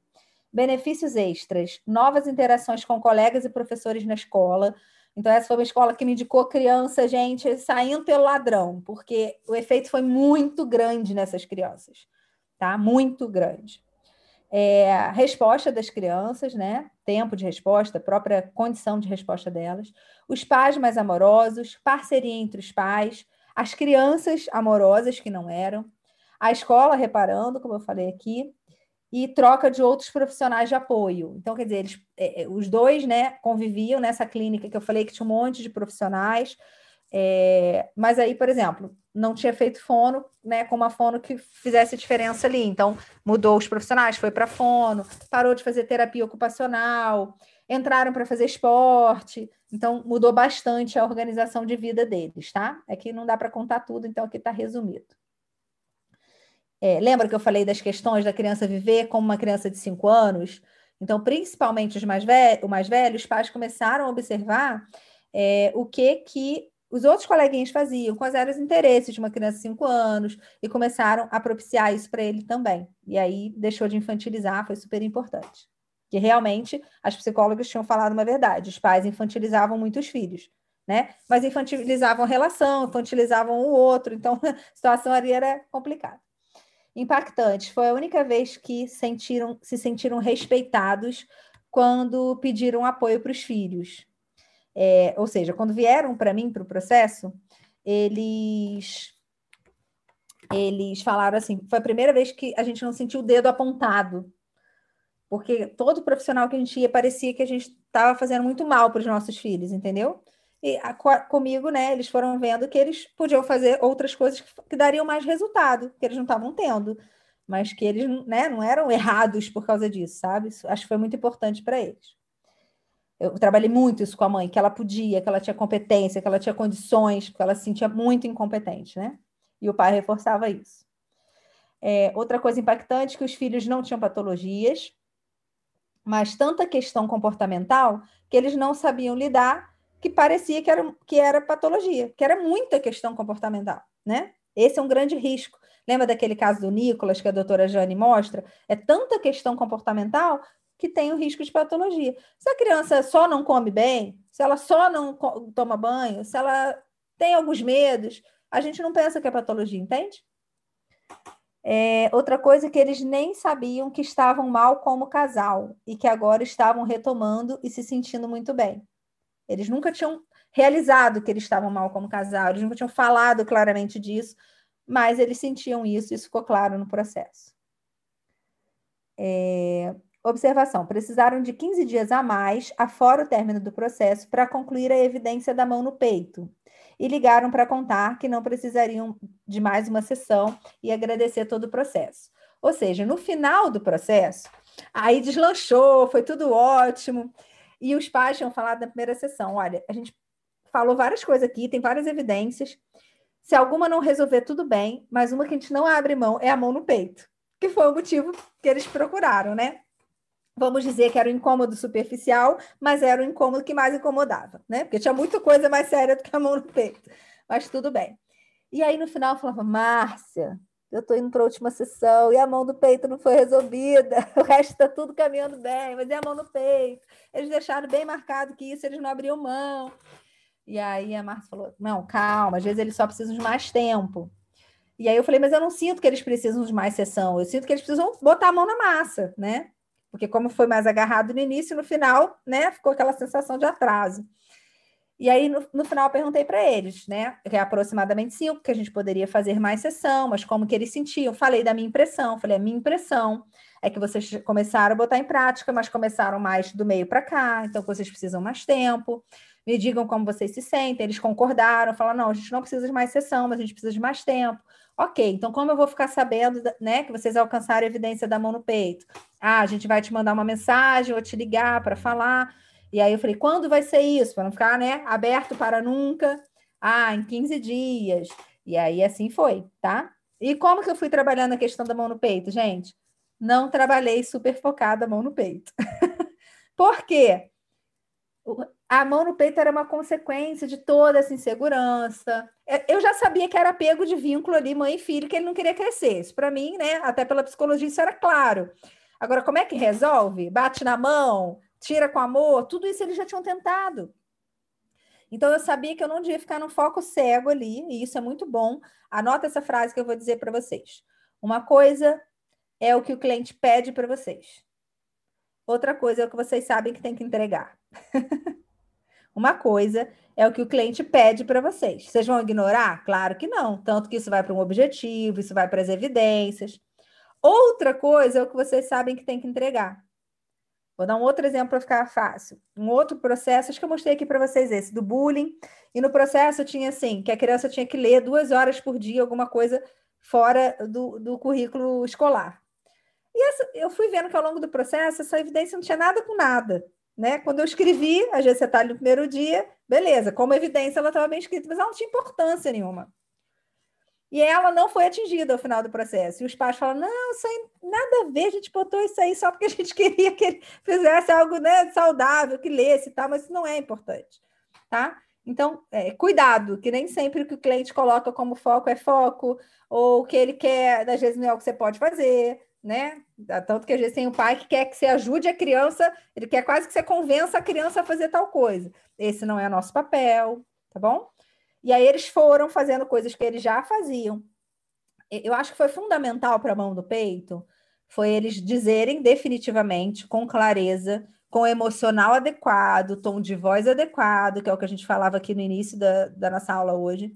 Benefícios extras, novas interações com colegas e professores na escola. Então, essa foi uma escola que me indicou criança, gente, saindo pelo ladrão, porque o efeito foi muito grande nessas crianças, tá? Muito grande é, resposta das crianças, né? Tempo de resposta, própria condição de resposta delas, os pais mais amorosos, parceria entre os pais, as crianças amorosas que não eram, a escola reparando, como eu falei aqui, e troca de outros profissionais de apoio. Então, quer dizer, eles, é, é os dois, né, conviviam nessa clínica que eu falei que tinha um monte de profissionais, é, mas aí, por exemplo, não tinha feito fono, né, com uma fono que fizesse diferença ali. Então, mudou os profissionais, foi para fono, parou de fazer terapia ocupacional, entraram para fazer esporte. Então, mudou bastante a organização de vida deles, tá? É que não dá para contar tudo, então aqui está resumido. É, lembra que eu falei das questões da criança viver como uma criança de 5 anos? Então, principalmente os mais, velhos, mais velhos, os pais começaram a observar é, o que que os outros coleguinhas faziam, quais eram os interesses de uma criança de 5 anos, e começaram a propiciar isso para ele também. E aí deixou de infantilizar, foi super importante. Que realmente as psicólogas tinham falado uma verdade: os pais infantilizavam muito os filhos, né? Mas infantilizavam a relação, infantilizavam o outro, então a situação ali era complicada. Impactante, foi a única vez que sentiram, se sentiram respeitados quando pediram apoio para os filhos. É, ou seja, quando vieram para mim para o processo, eles eles falaram assim, foi a primeira vez que a gente não sentiu o dedo apontado, porque todo profissional que a gente ia parecia que a gente estava fazendo muito mal para os nossos filhos, entendeu? E a, comigo, né, eles foram vendo que eles podiam fazer outras coisas que, que dariam mais resultado, que eles não estavam tendo, mas que eles né, não eram errados por causa disso, sabe? Isso, acho que foi muito importante para eles. Eu trabalhei muito isso com a mãe, que ela podia, que ela tinha competência, que ela tinha condições, porque ela se sentia muito incompetente, né? E o pai reforçava isso. É, outra coisa impactante que os filhos não tinham patologias, mas tanta questão comportamental que eles não sabiam lidar, que parecia que era, que era patologia, que era muita questão comportamental, né? Esse é um grande risco. Lembra daquele caso do Nicolas que a doutora Jane mostra? É tanta questão comportamental que tem o risco de patologia. Se a criança só não come bem, se ela só não toma banho, se ela tem alguns medos, a gente não pensa que é patologia, entende? É, outra coisa que eles nem sabiam que estavam mal como casal e que agora estavam retomando e se sentindo muito bem. Eles nunca tinham realizado que eles estavam mal como casal, eles nunca tinham falado claramente disso, mas eles sentiam isso, isso ficou claro no processo. É, Observação: precisaram de 15 dias a mais, afora o término do processo, para concluir a evidência da mão no peito. E ligaram para contar que não precisariam de mais uma sessão e agradecer todo o processo. Ou seja, no final do processo, aí deslanchou, foi tudo ótimo. E os pais tinham falado na primeira sessão: olha, a gente falou várias coisas aqui, tem várias evidências. Se alguma não resolver, tudo bem, mas uma que a gente não abre mão é a mão no peito, que foi o motivo que eles procuraram, né? Vamos dizer que era um incômodo superficial, mas era o um incômodo que mais incomodava, né? Porque tinha muita coisa mais séria do que a mão no peito. Mas tudo bem. E aí no final eu falava, Márcia, eu estou indo para a última sessão e a mão do peito não foi resolvida, o resto está tudo caminhando bem, mas e a mão no peito? Eles deixaram bem marcado que isso eles não abriam mão. E aí a Márcia falou: não, calma, às vezes eles só precisam de mais tempo. E aí eu falei, mas eu não sinto que eles precisam de mais sessão, eu sinto que eles precisam botar a mão na massa, né? Porque como foi mais agarrado no início, no final, né, ficou aquela sensação de atraso. E aí, no, no final, eu perguntei para eles, né, que é aproximadamente cinco, que a gente poderia fazer mais sessão, mas como que eles sentiam. Falei da minha impressão, falei, a minha impressão é que vocês começaram a botar em prática, mas começaram mais do meio para cá, então vocês precisam mais tempo. Me digam como vocês se sentem. Eles concordaram, falaram, não, a gente não precisa de mais sessão, mas a gente precisa de mais tempo. Ok, então como eu vou ficar sabendo né, que vocês alcançaram a evidência da mão no peito? Ah, a gente vai te mandar uma mensagem ou te ligar para falar. E aí eu falei, quando vai ser isso? Para não ficar né, aberto para nunca. Ah, em 15 dias. E aí assim foi, tá? E como que eu fui trabalhando a questão da mão no peito, gente? Não trabalhei super focada a mão no peito. Por quê? A mão no peito era uma consequência de toda essa insegurança. Eu já sabia que era apego de vínculo ali, mãe e filho, que ele não queria crescer. Isso para mim, né? Até pela psicologia, isso era claro. Agora, como é que resolve? Bate na mão, tira com amor, tudo isso eles já tinham tentado. Então eu sabia que eu não devia ficar no foco cego ali, e isso é muito bom. Anota essa frase que eu vou dizer para vocês. Uma coisa é o que o cliente pede para vocês. Outra coisa é o que vocês sabem que tem que entregar. Uma coisa é o que o cliente pede para vocês. Vocês vão ignorar? Claro que não. Tanto que isso vai para um objetivo, isso vai para as evidências. Outra coisa é o que vocês sabem que tem que entregar. Vou dar um outro exemplo para ficar fácil. Um outro processo, acho que eu mostrei aqui para vocês esse, do bullying. E no processo tinha assim, que a criança tinha que ler duas horas por dia alguma coisa fora do, do currículo escolar. E essa, eu fui vendo que ao longo do processo essa evidência não tinha nada com nada. Né? Quando eu escrevi, você está no primeiro dia, beleza, como evidência ela estava bem escrita, mas ela não tinha importância nenhuma. E ela não foi atingida ao final do processo. E os pais falam: não, isso aí nada a ver, a gente botou isso aí só porque a gente queria que ele fizesse algo né, saudável, que lesse e tal, mas isso não é importante. Tá? Então, é, cuidado, que nem sempre o que o cliente coloca como foco é foco, ou o que ele quer, às vezes não é o que você pode fazer, né? Tanto que às vezes tem o pai que quer que você ajude a criança, ele quer quase que você convença a criança a fazer tal coisa. Esse não é nosso papel, tá bom? E aí eles foram fazendo coisas que eles já faziam. Eu acho que foi fundamental para a mão do peito, foi eles dizerem definitivamente, com clareza, com emocional adequado, tom de voz adequado, que é o que a gente falava aqui no início da, da nossa aula hoje,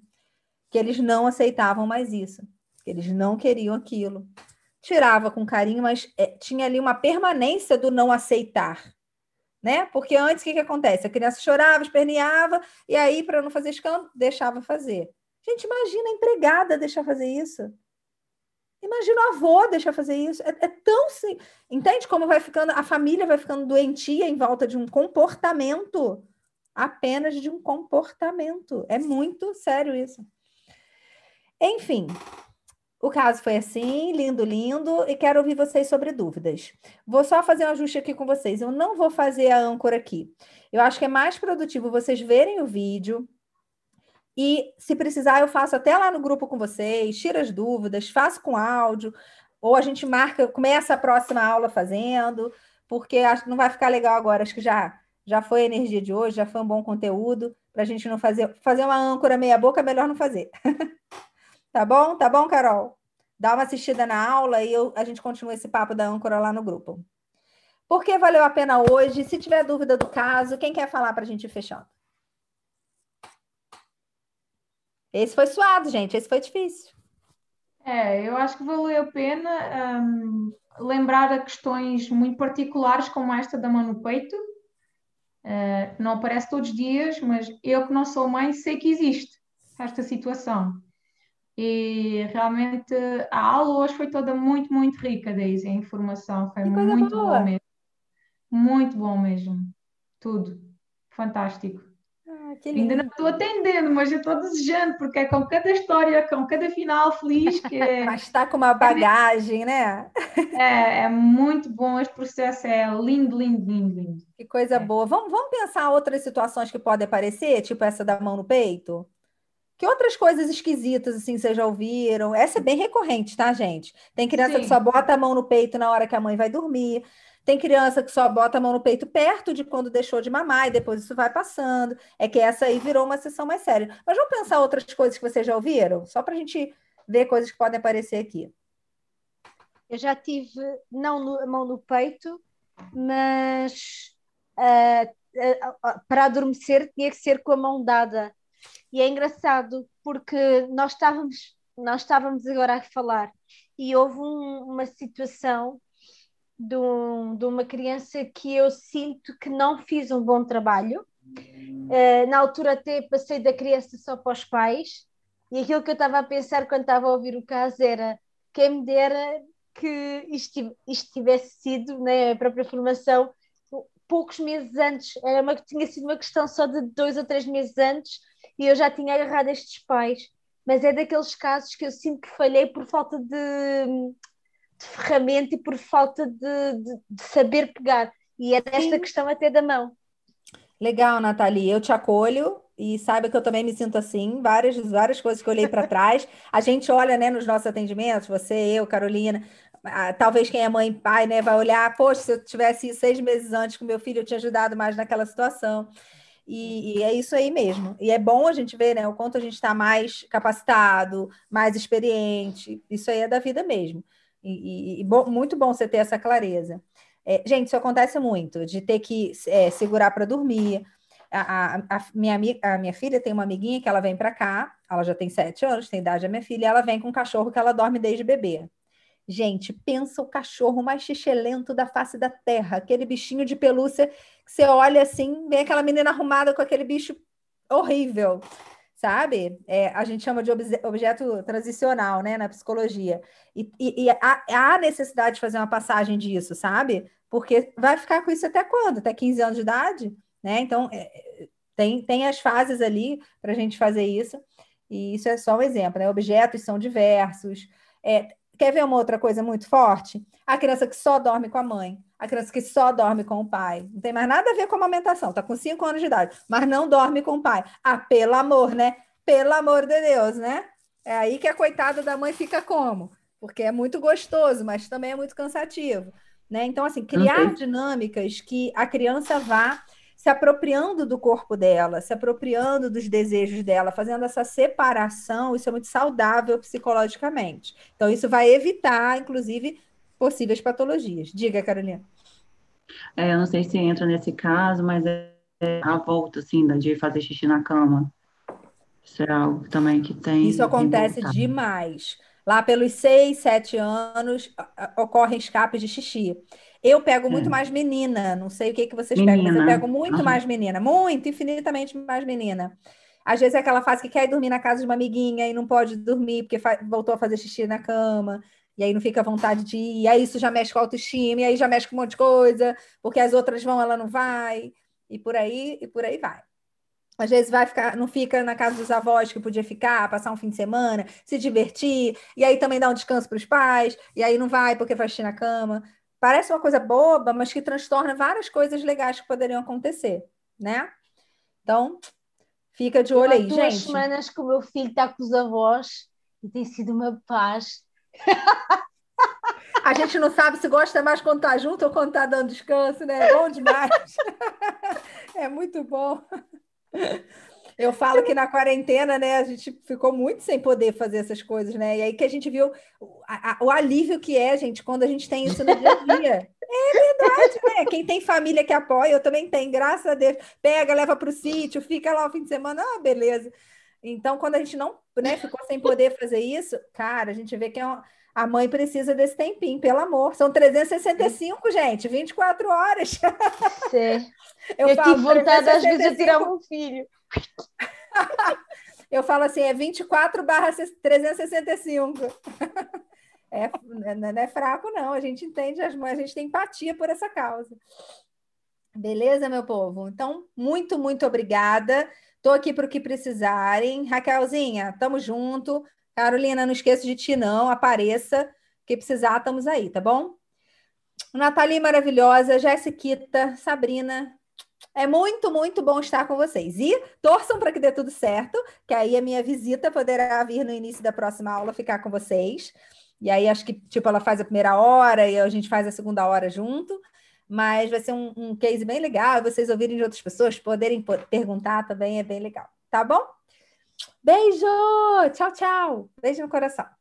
que eles não aceitavam mais isso, que eles não queriam aquilo. Tirava com carinho, mas é, tinha ali uma permanência do não aceitar né? Porque antes o que, que acontece? A criança chorava, esperneava, e aí, para não fazer escândalo, deixava fazer. Gente, imagina a empregada deixar fazer isso. Imagina o avô deixar fazer isso. É, é tão. Sim... Entende como vai ficando, a família vai ficando doentia em volta de um comportamento, apenas de um comportamento. É muito sério isso. Enfim, o caso foi assim, lindo, lindo, e quero ouvir vocês sobre dúvidas. Vou só fazer um ajuste aqui com vocês. Eu não vou fazer a âncora aqui. Eu acho que é mais produtivo vocês verem o vídeo. E se precisar, eu faço até lá no grupo com vocês, tiro as dúvidas, faço com áudio, ou a gente marca, começa a próxima aula fazendo, porque acho que não vai ficar legal agora. Acho que já, já foi a energia de hoje, já foi um bom conteúdo, para a gente não fazer, fazer uma âncora meia boca, é melhor não fazer. Tá bom? Tá bom, Carol? Dá uma assistida na aula e eu, a gente continua esse papo da âncora lá no grupo. Por que valeu a pena hoje? Se tiver dúvida do caso, quem quer falar para a gente ir fechando? Esse foi suado, gente. Esse foi difícil. É, eu acho que valeu a pena um, lembrar a questões muito particulares como esta da mão no peito. Uh, não aparece todos os dias, mas eu que não sou mãe sei que existe esta situação. E realmente a aula hoje foi toda muito, muito rica, Daisy. A informação foi muito boa. mesmo. Muito bom mesmo. Tudo. Fantástico. Ah, Ainda não estou atendendo, mas eu estou desejando, porque é com cada história, com cada final feliz que é... Mas está com uma bagagem, né? é, é muito bom, este processo é lindo, lindo, lindo, lindo. Que coisa é. boa. Vamos, vamos pensar outras situações que podem aparecer, tipo essa da mão no peito? Que outras coisas esquisitas, assim, vocês já ouviram? Essa é bem recorrente, tá, gente? Tem criança Sim. que só bota a mão no peito na hora que a mãe vai dormir. Tem criança que só bota a mão no peito perto de quando deixou de mamar e depois isso vai passando. É que essa aí virou uma sessão mais séria. Mas vamos pensar outras coisas que vocês já ouviram? Só para a gente ver coisas que podem aparecer aqui. Eu já tive, não no, a mão no peito, mas uh, uh, para adormecer tinha que ser com a mão dada e é engraçado porque nós estávamos, nós estávamos agora a falar e houve um, uma situação de, um, de, uma criança que eu sinto que não fiz um bom trabalho. Uh, na altura até passei da criança só para os pais e aquilo que eu estava a pensar quando estava a ouvir o caso era quem me dera que isto, isto tivesse sido, né, a própria formação, poucos meses antes, era uma, tinha sido uma questão só de dois ou três meses antes e eu já tinha agarrado estes pais. Mas é daqueles casos que eu sinto que falhei por falta de, de ferramenta e por falta de, de, de saber pegar. E é desta questão até da mão. Legal, Nathalie. Eu te acolho e saiba que eu também me sinto assim. Várias, várias coisas que eu olhei para trás. A gente olha, né, nos nossos atendimentos, você, eu, Carolina. Talvez quem é mãe e pai, né, vai olhar, poxa, se eu tivesse seis meses antes com meu filho, eu tinha ajudado mais naquela situação. E, e, é isso aí mesmo. E é bom a gente ver, né, o quanto a gente está mais capacitado, mais experiente. Isso aí é da vida mesmo. E, e, e bom, muito bom você ter essa clareza. É, gente, isso acontece muito, de ter que é, segurar para dormir. A, a, a, minha, a minha filha tem uma amiguinha que ela vem para cá, ela já tem sete anos, tem idade da minha filha, e ela vem com um cachorro que ela dorme desde bebê. Gente, pensa o cachorro mais xixelento da face da terra, aquele bichinho de pelúcia que você olha assim, vem aquela menina arrumada com aquele bicho horrível, sabe? É, a gente chama de objeto transicional, né, na psicologia. E, e, e há, há necessidade de fazer uma passagem disso, sabe? porque vai ficar com isso até quando? Até 15 anos de idade? Né? Então, é, tem, tem as fases ali para a gente fazer isso, e isso é só um exemplo, né? Objetos são diversos. É, quer ver uma outra coisa muito forte? A criança que só dorme com a mãe, a criança que só dorme com o pai. Não tem mais nada a ver com a amamentação, tá com 5 anos de idade, mas não dorme com o pai. Ah, pelo amor, né? Pelo amor de Deus, né? É aí que a coitada da mãe fica como? Porque é muito gostoso, mas também é muito cansativo. Né? Então, assim, criar dinâmicas que a criança vá se apropriando do corpo dela, se apropriando dos desejos dela, fazendo essa separação, isso é muito saudável psicologicamente. Então, isso vai evitar, inclusive, possíveis patologias. Diga, Carolina. É, eu não sei se entra nesse caso, mas é, a volta, assim, de fazer xixi na cama. Isso é algo também que tem. Isso acontece demais. Lá pelos seis, sete anos, ocorrem escapes de xixi. Eu pego muito é. mais menina, não sei o que, que vocês menina. pegam, mas eu pego muito uhum. mais menina, muito, infinitamente mais menina. Às vezes é aquela fase que quer ir dormir na casa de uma amiguinha e não pode dormir porque voltou a fazer xixi na cama, e aí não fica à vontade de ir, e aí isso já mexe com a autoestima, e aí já mexe com um monte de coisa, porque as outras vão, ela não vai, e por aí, e por aí vai às vezes vai ficar, não fica na casa dos avós que podia ficar, passar um fim de semana, se divertir, e aí também dá um descanso para os pais, e aí não vai porque vai assistir na cama. Parece uma coisa boba, mas que transtorna várias coisas legais que poderiam acontecer, né? Então, fica de olho aí, duas gente. duas semanas que o meu filho está com os avós e tem sido uma paz. A gente não sabe se gosta mais quando está junto ou quando está dando descanso, né? É bom demais. É muito bom. Eu falo que na quarentena, né, a gente ficou muito sem poder fazer essas coisas, né? E aí que a gente viu o, a, o alívio que é, gente, quando a gente tem isso no dia a dia. É verdade, né? Quem tem família que apoia, eu também tenho, graças a Deus. Pega, leva para o sítio, fica lá o fim de semana, ah, beleza. Então, quando a gente não né, ficou sem poder fazer isso, cara, a gente vê que é uma, a mãe precisa desse tempinho, pelo amor. São 365, gente, 24 horas. Sim. Eu, eu falo, vontade às vezes de tirar um filho. eu falo assim, é 24 barra 365. É, não é fraco, não. A gente entende as mães, a gente tem empatia por essa causa. Beleza, meu povo? Então, muito, muito obrigada. Estou aqui para o que precisarem. Raquelzinha, tamo junto. Carolina, não esqueça de ti, não. Apareça. que precisar, estamos aí, tá bom? Nathalie maravilhosa, Jéssica, Sabrina, é muito, muito bom estar com vocês. E torçam para que dê tudo certo, que aí a minha visita poderá vir no início da próxima aula ficar com vocês. E aí acho que tipo ela faz a primeira hora e a gente faz a segunda hora junto. Mas vai ser um, um case bem legal. Vocês ouvirem de outras pessoas, poderem perguntar também é bem legal. Tá bom? Beijo! Tchau, tchau. Beijo no coração.